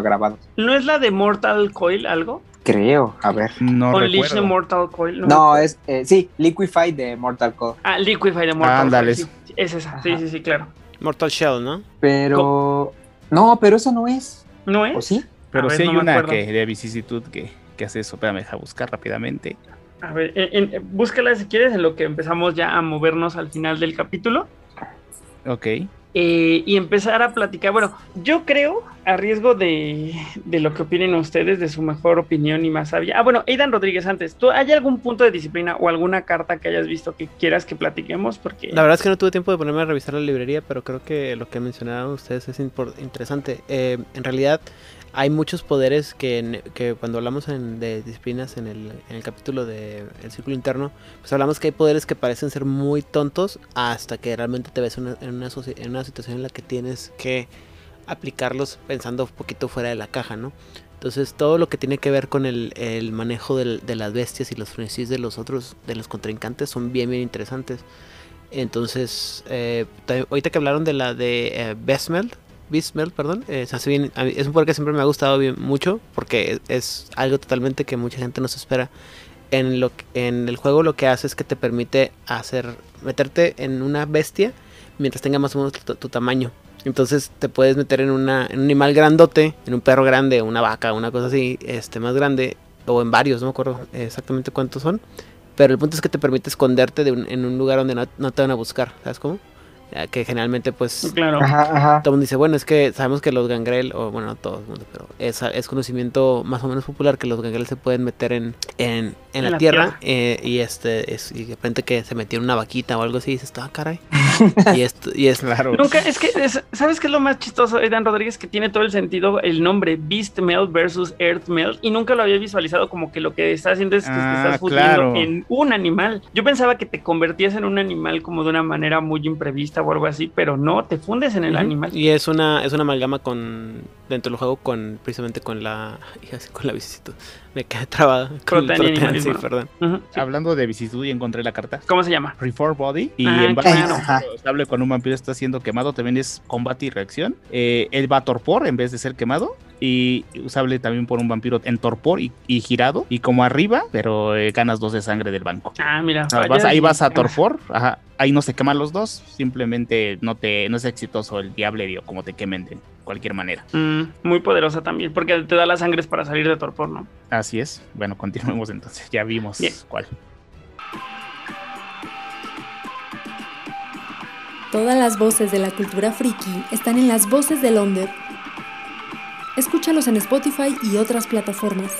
¿No es la de Mortal Coil algo? Creo, a ver. No the recuerdo. Mortal Coil. No, es, eh, sí, Liquify de Mortal Kombat. Ah, Liquify de Mortal Coil. Sí, sí, es esa. Sí, Ajá. sí, sí, claro. Mortal Shell, ¿no? Pero. No, pero eso no es. ¿No es? ¿O sí? Pero ver, sí hay no una que de vicisitud que, que hace eso. Espérame, deja buscar rápidamente. A ver, en- en- búscala si quieres en lo que empezamos ya a movernos al final del capítulo. Ok. Eh, y empezar a platicar. Bueno, yo creo, a riesgo de, de lo que opinen ustedes, de su mejor opinión y más sabia. Ah, bueno, Aidan Rodríguez, antes, ¿tú hay algún punto de disciplina o alguna carta que hayas visto que quieras que platiquemos? Porque La verdad es que no tuve tiempo de ponerme a revisar la librería, pero creo que lo que mencionaron ustedes es interesante. Eh, en realidad hay muchos poderes que, que cuando hablamos en- de disciplinas en el, en el capítulo de El Círculo Interno, pues hablamos que hay poderes que parecen ser muy tontos hasta que realmente te ves una- en, una, en una situación en la que tienes que aplicarlos pensando un poquito fuera de la caja, ¿no? Entonces todo lo que tiene que ver con el, el manejo del- de las bestias y los frenesís de los otros, de los contrincantes, son bien, bien interesantes. Entonces, eh, ahorita que hablaron de la de eh, Beastmeld, perdón, eh, se hace bien, mí- es un poder que siempre me ha gustado bien mucho porque es, es algo totalmente que mucha gente no se espera. En, lo, en el juego lo que hace es que te permite hacer, meterte en una bestia mientras tenga más o menos tu, tu tamaño. Entonces te puedes meter en, una, en un animal grandote, en un perro grande, una vaca, una cosa así, este más grande, o en varios, no me acuerdo exactamente cuántos son. Pero el punto es que te permite esconderte de un- en un lugar donde no, no te van a buscar, ¿sabes cómo? Que generalmente pues Claro. Ajá, ajá. todo el mundo dice, bueno, es que sabemos que los gangrel, o bueno, no todo el mundo, pero es, es conocimiento más o menos popular que los gangrel se pueden meter en, en, en la, la tierra, tierra. eh, y este es, y de repente que se metió en una vaquita o algo así, y dices, ah, caray. *laughs* y esto, y es Claro. Nunca, es que, es- ¿sabes qué es lo más chistoso, Aidan Rodríguez? Que tiene todo el sentido el nombre Beast Melt versus Earth Melt y nunca lo había visualizado como que lo que está haciendo es que te Ah, estás fundiendo claro. en un animal. Yo pensaba que te convertías en un animal como de una manera muy imprevista o algo así, pero no, te fundes en el Ujú. animal. Y es una, es una amalgama con, dentro del juego, con, precisamente con la, *laughs* con la vicisitud, me quedé trabada. Con el Protean y protean, sí, animalismo. perdón. Ujú, sí. Hablando de vicisitud y encontré la carta. ¿Cómo se llama? Reform Body y Ah, en claro. base Ajá. a hable cuando un vampiro está siendo quemado también es combate y reacción. Eh, él va a torpor en vez de ser quemado y usable también por un vampiro en torpor y, y girado y como arriba, pero eh, ganas dos de sangre del banco. Ah, mira. O sea, fallas vas- ahí vas a torpor, ajá, ahí no se queman los dos, simplemente no te no es exitoso el diablerio como te quemen de cualquier manera. Mm, muy poderosa también, porque te da las sangres para salir de torpor, ¿no? Así es. Bueno, continuemos entonces. Ya vimos Bien. cuál. Todas las voces de la cultura friki están en las voces de Londres. Escúchalos en Spotify y otras plataformas.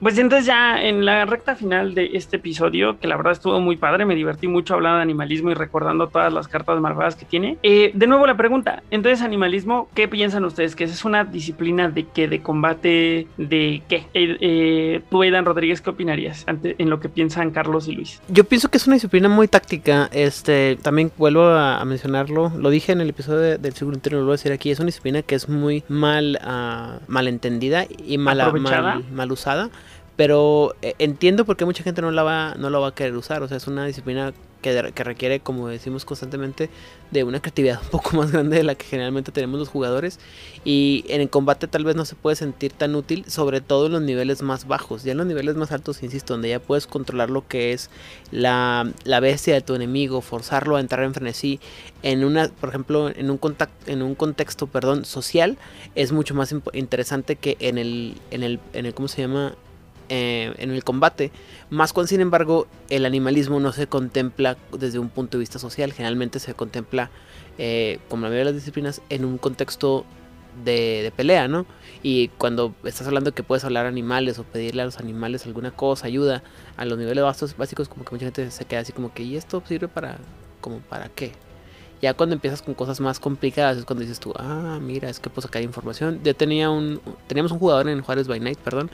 Pues entonces ya en la recta final de este episodio, que la verdad estuvo muy padre, me divertí mucho hablando de animalismo y recordando todas las cartas malvadas que tiene. Eh, de nuevo la pregunta, entonces animalismo, ¿qué piensan ustedes? ¿Que es una disciplina de qué? ¿De combate? ¿De qué? Eh, eh, tú, Aidan Rodríguez, ¿qué opinarías ante, en lo que piensan Carlos y Luis? Yo pienso que es una disciplina muy táctica. Este, también vuelvo a, a mencionarlo. Lo dije en el episodio de- del siglo interno, lo voy a decir aquí. Es una disciplina que es muy mal, ah, mal entendida y mal, mal, mal usada. Pero eh, entiendo por qué mucha gente no la va, no la va a querer usar. O sea, es una disciplina que, que requiere, como decimos constantemente, de una creatividad *laughs* un poco más grande de la que generalmente tenemos los jugadores. Y en el combate tal vez no se puede sentir tan útil, sobre todo en los niveles más bajos. Ya en los niveles más altos, insisto, donde ya puedes controlar lo que es la, la bestia de tu enemigo, forzarlo a entrar en frenesí, en una, por ejemplo, en un contact, en un contexto, perdón, social, es mucho más interesante que en el, en el, en el, ¿cómo se llama? Eh, en el combate, más cuando sin embargo el animalismo no se contempla desde un punto de vista social, generalmente se contempla eh, como la mayoría de las disciplinas en un contexto de, de pelea, ¿no? Y cuando estás hablando que puedes hablar a animales o pedirle a los animales alguna cosa, ayuda a los niveles bastos- básicos, como que mucha gente se queda así como que, ¿y esto sirve para, como para qué? Ya cuando empiezas con cosas más complicadas es cuando dices tú, ah, mira, es que puedo sacar información. Yo tenía un, teníamos un jugador en Juárez by Night, perdón,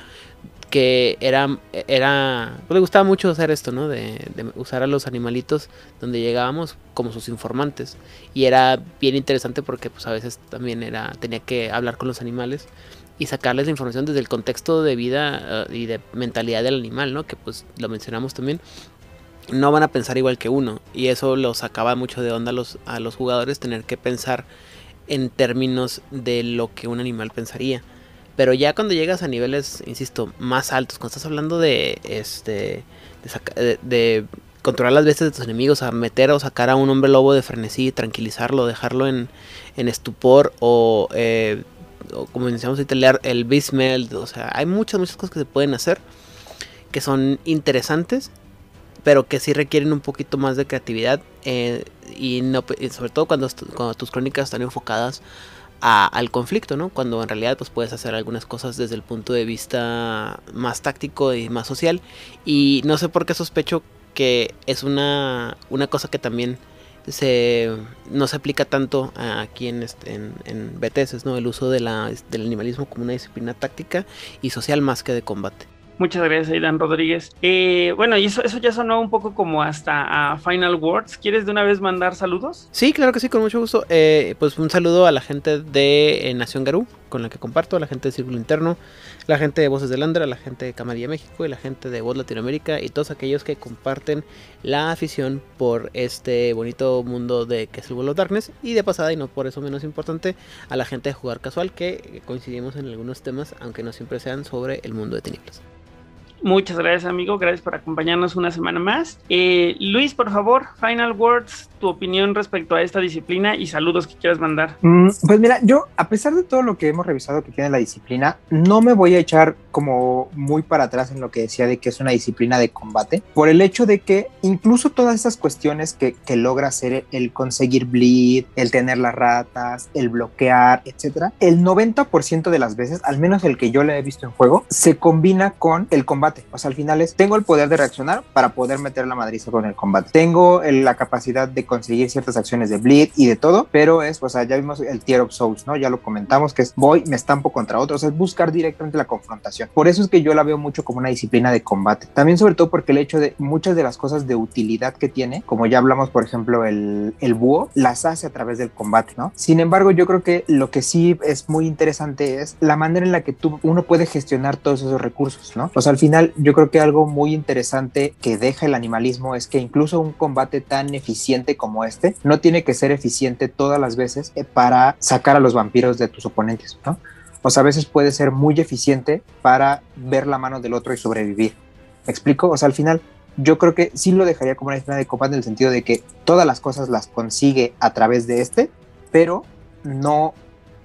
que era, era, pues le gustaba mucho hacer esto, ¿no? De, de usar a los animalitos donde llegábamos como sus informantes. Y era bien interesante porque pues a veces también era, tenía que hablar con los animales y sacarles la información desde el contexto de vida eh, y de mentalidad del animal, ¿no? Que pues lo mencionamos también. No van a pensar igual que uno. Y eso los sacaba mucho de onda a los, a los jugadores tener que pensar en términos de lo que un animal pensaría. Pero ya cuando llegas a niveles, insisto, más altos, cuando estás hablando de este de, controlar las bestias de tus enemigos, a meter o sacar a un hombre lobo de frenesí, tranquilizarlo, dejarlo en, en estupor o, eh, o como decíamos ahorita, leer el beast o sea, hay muchas, muchas cosas que se pueden hacer que son interesantes, pero que sí requieren un poquito más de creatividad eh, y, no, y sobre todo cuando, cuando tus crónicas están enfocadas a- al conflicto, ¿no? Cuando en realidad pues puedes hacer algunas cosas desde el punto de vista más táctico y más social y no sé por qué sospecho que es una, una cosa que también se no se aplica tanto aquí en, este, en, en BTS, ¿no? El uso de la, del animalismo como una disciplina táctica y social más que de combate. Muchas gracias, Aidan Rodríguez. Eh, bueno, y eso, eso ya sonó un poco como hasta a Final Words. ¿Quieres de una vez mandar saludos? Sí, claro que sí, con mucho gusto. Eh, pues un saludo a la gente de eh, Nación Garú, con la que comparto, a la gente de Círculo Interno, la gente de Voces de Landra, la gente de Camarilla México y la gente de Voz Latinoamérica y todos aquellos que comparten la afición por este bonito mundo de que es el of Darkness y de pasada y no por eso menos importante a la gente de Jugar Casual que coincidimos en algunos temas aunque no siempre sean sobre el mundo de tinieblas. Muchas gracias, amigo. Gracias por acompañarnos una semana más. Eh, Luis, por favor, Final Words, tu opinión respecto a esta disciplina y saludos que quieras mandar. Mm, Pues mira, yo, a pesar de todo lo que hemos revisado que tiene la disciplina, no me voy a echar como muy para atrás en lo que decía de que es una disciplina de combate, por el hecho de que incluso todas esas cuestiones que logra hacer el conseguir bleed, el tener las ratas, el bloquear, etcétera, el 90% de las veces, al menos el que yo le he visto en juego, se combina con el combate. O sea, al final es, tengo el poder de reaccionar para poder meter la madriza con el combate. Tengo la capacidad de conseguir ciertas acciones de bleed y de todo, pero es, o sea, ya vimos el tier of souls, ¿no? Ya lo comentamos, que es voy, me estampo contra otros, es buscar directamente la confrontación. Por eso es que yo la veo mucho como una disciplina de combate. También sobre todo porque el hecho de muchas de las cosas de utilidad que tiene, como ya hablamos, por ejemplo, el, el búho, las hace a través del combate, ¿no? Sin embargo, yo creo que lo que sí es muy interesante es la manera en la que tú, uno puede gestionar todos esos recursos, ¿no? O sea, al final yo creo que algo muy interesante que deja el animalismo es que incluso un combate tan eficiente como este no tiene que ser eficiente todas las veces eh, para sacar a los vampiros de tus oponentes, ¿no? O sea, a veces puede ser muy eficiente para ver la mano del otro y sobrevivir. ¿Me explico? O sea, al final yo creo que sí lo dejaría como una disciplina de combate en el sentido de que todas las cosas las consigue a través de este, pero no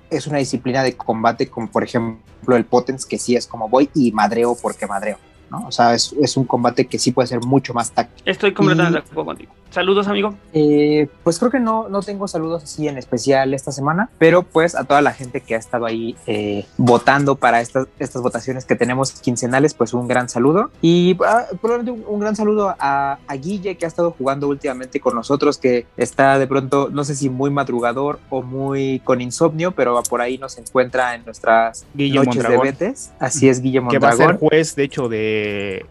es una disciplina de combate como por ejemplo el Potence, que sí es como voy y madreo porque madreo. ¿No? O sea, es, es, un combate que sí puede ser mucho más táctico. Estoy completamente de acuerdo contigo. Saludos, amigo. Eh, pues creo que no, no tengo saludos así en especial esta semana, pero pues a toda la gente que ha estado ahí eh, votando para estas, estas votaciones que tenemos quincenales, pues un gran saludo. Y ah, probablemente un, un, gran saludo a, a, Guille que ha estado jugando últimamente con nosotros, que está de pronto, no sé si muy madrugador o muy con insomnio, pero por ahí nos encuentra en nuestras Guille noches Mondragón. de Betes. Así es, Guille Que va a ser juez, de hecho, de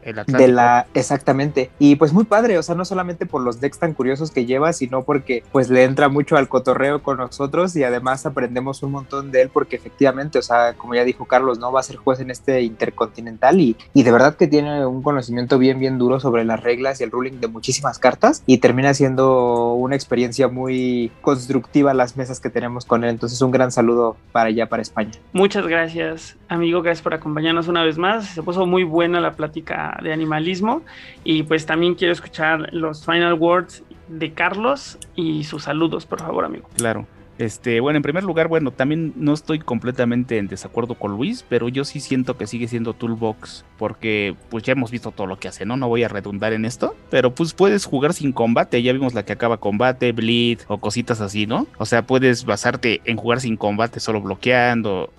el Atlántico. De la, exactamente. Y pues muy padre, o sea, no solamente por los decks tan curiosos que lleva, sino porque pues le entra mucho al cotorreo con nosotros y además aprendemos un montón de él porque efectivamente, o sea, como ya dijo Carlos, no va a ser juez en este intercontinental y, y de verdad que tiene un conocimiento bien, bien duro sobre las reglas y el ruling de muchísimas cartas y termina siendo una experiencia muy constructiva las mesas que tenemos con él. Entonces un gran saludo para allá, para España. Muchas gracias, amigo, gracias por acompañarnos una vez más. Se puso muy buena la plática de animalismo y pues también quiero escuchar los final words de Carlos y sus saludos, por favor, amigo. Claro. Este, bueno, en primer lugar, bueno, también no estoy completamente en desacuerdo con Luis, pero yo sí siento que sigue siendo Toolbox, porque pues ya hemos visto todo lo que hace, ¿no? No voy a redundar en esto, pero pues puedes jugar sin combate, ya vimos la que acaba combate, bleed o cositas así, ¿no? O sea, puedes basarte en jugar sin combate solo bloqueando,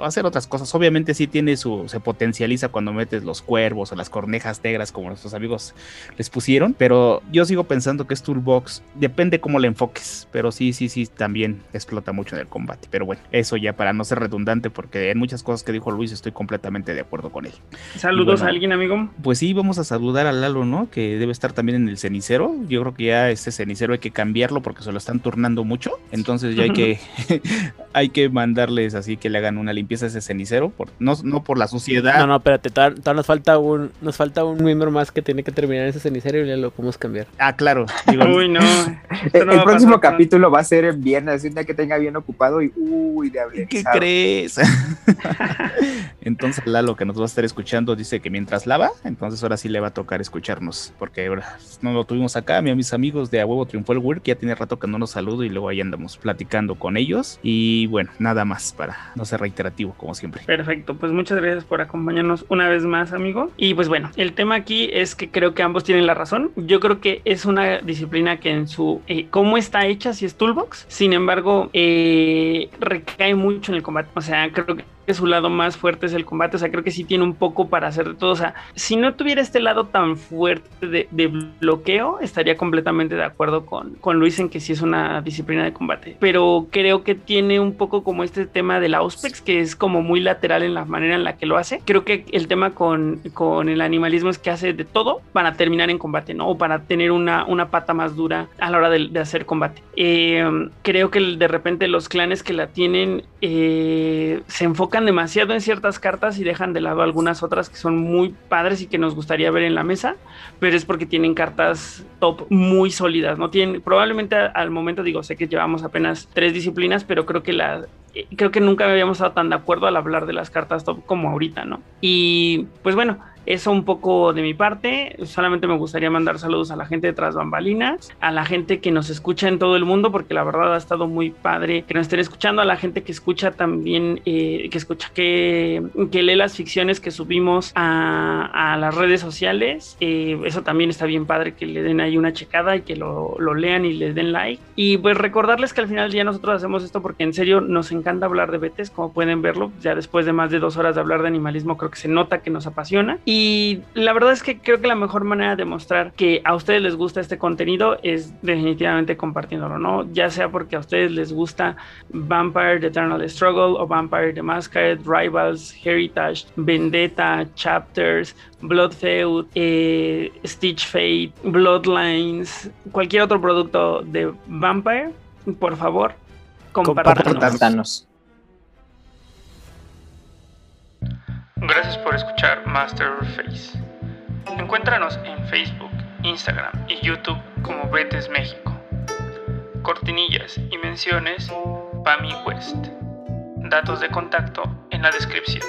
hacer otras cosas. Obviamente sí tiene su, se potencializa cuando metes los cuervos o las cornejas negras como nuestros amigos les pusieron, pero yo sigo pensando que es Toolbox, depende cómo le enfoques, pero sí, sí, sí, también explota mucho en el combate. Pero bueno, eso ya para no ser redundante, porque en muchas cosas que dijo Luis estoy completamente de acuerdo con él. Saludos bueno, a alguien, amigo. Pues sí, vamos a saludar a Lalo, ¿no? Que debe estar también en el cenicero. Yo creo que ya este cenicero hay que cambiarlo porque se lo están turnando mucho, entonces ya hay que, *laughs* *laughs* hay que mandarles así que le hagan una limpieza empieza ese cenicero, por, no, no por la suciedad. No, no, espérate, todavía nos falta un, nos falta un miembro más que tiene que terminar ese cenicero y ya lo podemos cambiar. Ah, claro. *laughs* Digo, uy, no. *laughs* el, no el próximo capítulo va a ser en viernes, un día que tenga bien ocupado y uy, de hablar. ¿Qué crees? *laughs* entonces Lalo que nos va a estar escuchando dice que mientras lava, entonces ahora sí le va a tocar escucharnos, porque ahora no lo tuvimos acá, a mis amigos de A Huevo Triunfó el Work, ya tiene rato que no nos saludo y luego ahí andamos platicando con ellos y bueno, nada más para no ser reiterativo como siempre. Perfecto, pues muchas gracias por acompañarnos una vez más, amigo. Y pues bueno, el tema aquí es que creo que ambos tienen la razón. Yo creo que es una disciplina que en su eh, cómo está hecha, si es Toolbox, sin embargo, eh, recae mucho en el combate. O sea, creo que su lado más fuerte es el combate, o sea, creo que sí tiene un poco para hacer de todo, o sea, si no tuviera este lado tan fuerte de, de bloqueo, estaría completamente de acuerdo con, con, Luis en que sí es una disciplina de combate, pero creo que tiene un poco como este tema del Auspex, que es como muy lateral en la manera en la que lo hace, creo que el tema con, con el animalismo es que hace de todo para terminar en combate, ¿no? O para tener una, una pata más dura a la hora de, de hacer combate. Eh, creo que de repente los clanes que la tienen eh, se enfocan demasiado en ciertas cartas y dejan de lado algunas otras que son muy padres y que nos gustaría ver en la mesa, pero es porque tienen cartas top muy sólidas, ¿no? Tienen, probablemente al momento, digo, sé que llevamos apenas tres disciplinas, pero creo que la, creo que nunca habíamos estado tan de acuerdo al hablar de las cartas top como ahorita, ¿no? Y pues bueno, Eso un poco de mi parte. Solamente me gustaría mandar saludos a la gente de Tras Bambalinas, a la gente que nos escucha en todo el mundo, porque la verdad ha estado muy padre que nos estén escuchando, a la gente que escucha también, eh, que escucha, que, que lee las ficciones que subimos a, las redes sociales. Eh, eso también está bien padre que le den ahí una checada y que lo, lo lean y le den like. Y pues recordarles que al final del día nosotros hacemos esto porque en serio nos encanta hablar de Betes, como pueden verlo, ya después de más de dos horas de hablar de animalismo, creo que se nota que nos apasiona. Y y la verdad es que creo que la mejor manera de mostrar que a ustedes les gusta este contenido es definitivamente compartiéndolo, ¿no? Ya sea porque a ustedes les gusta Vampire The Eternal Struggle o Vampire The Masquerade, Rivals, Heritage, Vendetta, Chapters, Blood Feud, eh, Stitch Fate, Bloodlines, cualquier otro producto de Vampire, por favor, compártanos. Gracias por escuchar Masterface. Encuéntranos en Facebook, Instagram y YouTube como Betes México. Cortinillas y menciones Pami West. Datos de contacto en la descripción.